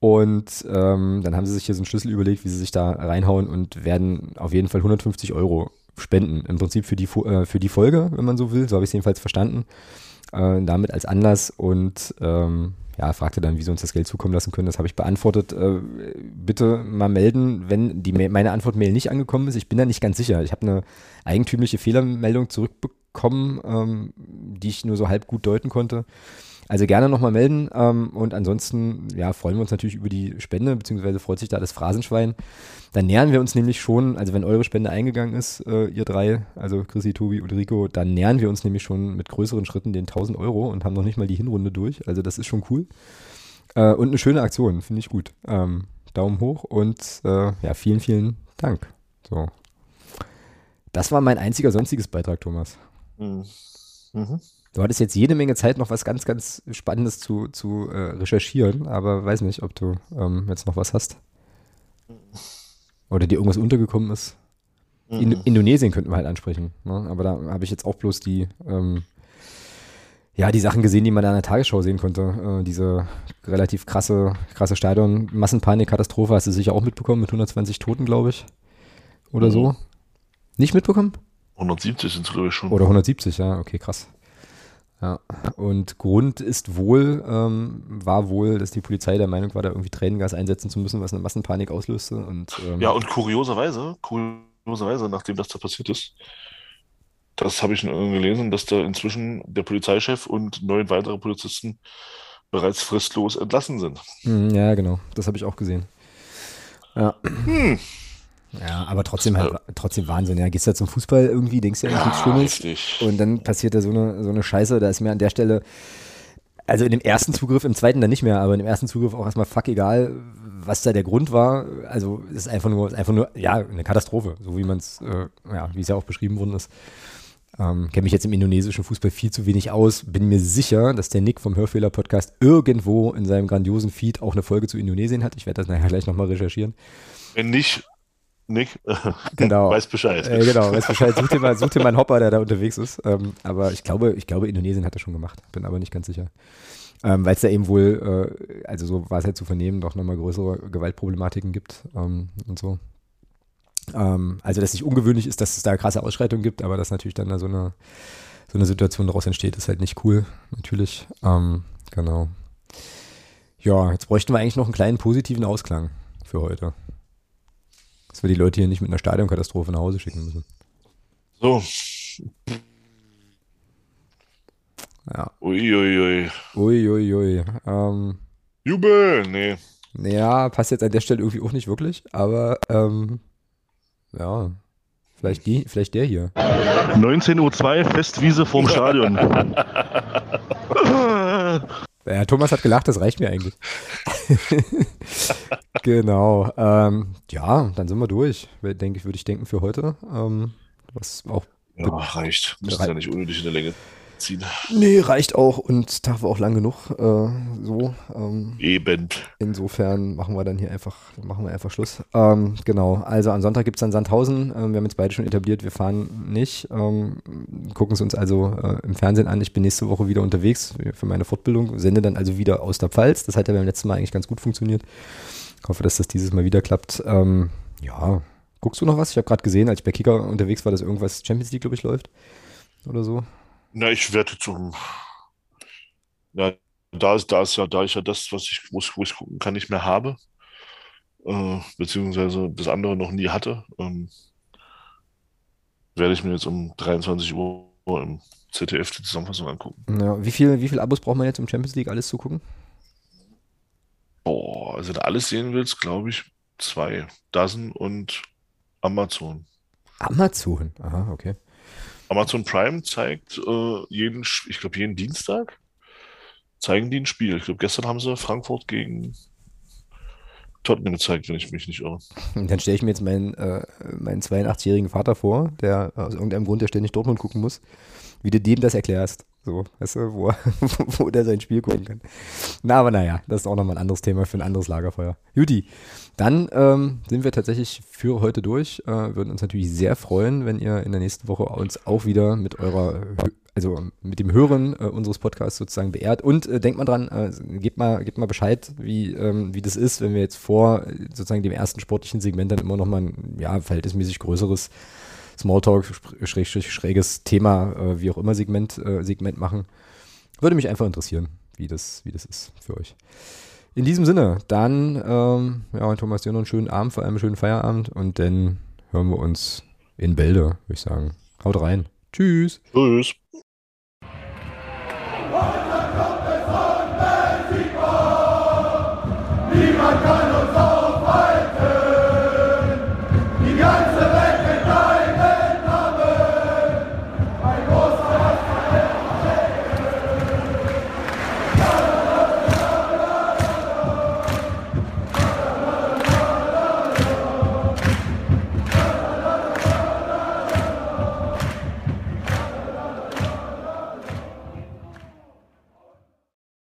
Speaker 1: Und ähm, dann haben sie sich hier so einen Schlüssel überlegt, wie sie sich da reinhauen und werden auf jeden Fall 150 Euro spenden. Im Prinzip für die, äh, für die Folge, wenn man so will. So habe ich es jedenfalls verstanden. Äh, damit als Anlass und ähm, ja, fragte dann, wie sie uns das Geld zukommen lassen können. Das habe ich beantwortet. Äh, bitte mal melden, wenn die meine Antwortmail nicht angekommen ist. Ich bin da nicht ganz sicher. Ich habe eine eigentümliche Fehlermeldung zurückbekommen, ähm, die ich nur so halb gut deuten konnte. Also gerne nochmal melden ähm, und ansonsten ja, freuen wir uns natürlich über die Spende, beziehungsweise freut sich da das Phrasenschwein. Dann nähern wir uns nämlich schon, also wenn eure Spende eingegangen ist, äh, ihr drei, also Chrissy, Tobi und Rico, dann nähern wir uns nämlich schon mit größeren Schritten den 1000 Euro und haben noch nicht mal die Hinrunde durch. Also das ist schon cool. Äh, und eine schöne Aktion, finde ich gut. Ähm, Daumen hoch und äh, ja, vielen, vielen Dank. So. Das war mein einziger sonstiges Beitrag, Thomas. Mhm. mhm. Du hattest jetzt jede Menge Zeit, noch was ganz, ganz Spannendes zu, zu äh, recherchieren, aber weiß nicht, ob du ähm, jetzt noch was hast. Oder dir irgendwas untergekommen ist. In mhm. Indonesien könnten wir halt ansprechen. Ne? Aber da habe ich jetzt auch bloß die, ähm, ja, die Sachen gesehen, die man da in der Tagesschau sehen konnte. Äh, diese relativ krasse, krasse Stadion, Massenpanik, Katastrophe, hast du sicher auch mitbekommen, mit 120 Toten, glaube ich. Oder mhm. so. Nicht mitbekommen?
Speaker 2: 170 sind es, glaube ich, schon.
Speaker 1: Oder 170, ja, okay, krass. Ja, und Grund ist wohl, ähm, war wohl, dass die Polizei der Meinung war, da irgendwie Tränengas einsetzen zu müssen, was eine Massenpanik auslöste. Und,
Speaker 2: ähm, ja, und kurioserweise, kurioserweise, nachdem das da passiert ist, das habe ich gelesen, dass da inzwischen der Polizeichef und neun weitere Polizisten bereits fristlos entlassen sind.
Speaker 1: Hm, ja, genau, das habe ich auch gesehen. Ja. Hm. Ja, aber trotzdem halt, trotzdem Wahnsinn. Ja, gehst du zum Fußball irgendwie, denkst du ja, ja nichts Schlimmes. Richtig. Und dann passiert da so eine, so eine Scheiße, da ist mir an der Stelle, also in dem ersten Zugriff, im zweiten dann nicht mehr, aber in dem ersten Zugriff auch erstmal fuck egal, was da der Grund war. Also ist einfach nur, ist einfach nur, ja, eine Katastrophe, so wie man es, äh, ja, wie es ja auch beschrieben worden ist. Ähm, Kenne mich jetzt im indonesischen Fußball viel zu wenig aus. Bin mir sicher, dass der Nick vom Hörfehler-Podcast irgendwo in seinem grandiosen Feed auch eine Folge zu Indonesien hat. Ich werde das nachher gleich nochmal recherchieren.
Speaker 2: Wenn nicht, Nick,
Speaker 1: genau.
Speaker 2: weiß Bescheid.
Speaker 1: Äh, genau, weiß Bescheid. Such dir, mal, such dir mal einen Hopper, der da unterwegs ist. Ähm, aber ich glaube, ich glaube, Indonesien hat er schon gemacht. Bin aber nicht ganz sicher. Ähm, Weil es da eben wohl, äh, also so war es halt zu vernehmen, doch nochmal größere Gewaltproblematiken gibt ähm, und so. Ähm, also, dass es nicht ungewöhnlich ist, dass es da krasse Ausschreitungen gibt, aber dass natürlich dann da so eine, so eine Situation daraus entsteht, ist halt nicht cool, natürlich. Ähm, genau. Ja, jetzt bräuchten wir eigentlich noch einen kleinen positiven Ausklang für heute. Dass wir die Leute hier nicht mit einer Stadionkatastrophe nach Hause schicken müssen.
Speaker 2: So.
Speaker 1: Ja.
Speaker 2: Uiuiui.
Speaker 1: Uiuiui. Ui, Ähm,
Speaker 2: Jubel! Nee.
Speaker 1: Naja, passt jetzt an der Stelle irgendwie auch nicht wirklich, aber ähm, ja. Vielleicht, die, vielleicht der hier.
Speaker 2: 19.02 Uhr, Festwiese vorm Stadion.
Speaker 1: Ja, Thomas hat gelacht, das reicht mir eigentlich. genau. Ähm, ja, dann sind wir durch, denke ich, würde ich denken für heute. Ähm, was auch
Speaker 2: ja, reicht. Müssen ja nicht unnötig in der Länge. Ziehen.
Speaker 1: Nee, reicht auch und Tag war auch lang genug. Äh, so. Ähm,
Speaker 2: Eben.
Speaker 1: Insofern machen wir dann hier einfach, machen wir einfach Schluss. Ähm, genau. Also am Sonntag gibt es dann Sandhausen. Ähm, wir haben jetzt beide schon etabliert, wir fahren nicht. Ähm, gucken es uns also äh, im Fernsehen an. Ich bin nächste Woche wieder unterwegs für meine Fortbildung, sende dann also wieder aus der Pfalz. Das hat ja beim letzten Mal eigentlich ganz gut funktioniert. Ich hoffe, dass das dieses Mal wieder klappt. Ähm, ja, guckst du noch was? Ich habe gerade gesehen, als ich bei Kicker unterwegs war, dass irgendwas Champions League, glaube ich, läuft. Oder so.
Speaker 2: Na, ich werde zum. Ja, da ist, da ist ja, da ich ja das, was ich, wo ich, wo ich gucken kann, nicht mehr habe. Äh, beziehungsweise das andere noch nie hatte. Ähm, werde ich mir jetzt um 23 Uhr im ZDF die Zusammenfassung angucken.
Speaker 1: Ja, wie viele wie viel Abos braucht man jetzt, um Champions League alles zu gucken?
Speaker 2: Boah, also wenn du alles sehen willst, glaube ich, zwei. Dozen und Amazon.
Speaker 1: Amazon, aha, okay.
Speaker 2: Amazon Prime zeigt äh, jeden, ich glaube, jeden Dienstag zeigen die ein Spiel. Ich glaube, gestern haben sie Frankfurt gegen Tottenham gezeigt, wenn ich mich nicht irre.
Speaker 1: Dann stelle ich mir jetzt meinen, äh, meinen 82-jährigen Vater vor, der aus irgendeinem Grund der ständig Dortmund gucken muss, wie du dem das erklärst. So, weißt du, wo, wo der sein Spiel gucken kann. Na, aber naja, das ist auch nochmal ein anderes Thema für ein anderes Lagerfeuer. Juti, dann ähm, sind wir tatsächlich für heute durch. Äh, würden uns natürlich sehr freuen, wenn ihr in der nächsten Woche uns auch wieder mit eurer, also mit dem Hören äh, unseres Podcasts sozusagen beehrt. Und äh, denkt mal dran, äh, gebt, mal, gebt mal Bescheid, wie, ähm, wie das ist, wenn wir jetzt vor äh, sozusagen dem ersten sportlichen Segment dann immer nochmal ein ja, verhältnismäßig größeres Smalltalk, schräges Thema, äh, wie auch immer Segment, äh, Segment machen. Würde mich einfach interessieren, wie das, wie das ist für euch. In diesem Sinne, dann, ähm, ja, Thomas, dir noch einen schönen Abend, vor allem einen schönen Feierabend und dann hören wir uns in Bälde, würde ich sagen. Haut rein. Tschüss.
Speaker 2: Tschüss. Niemand kann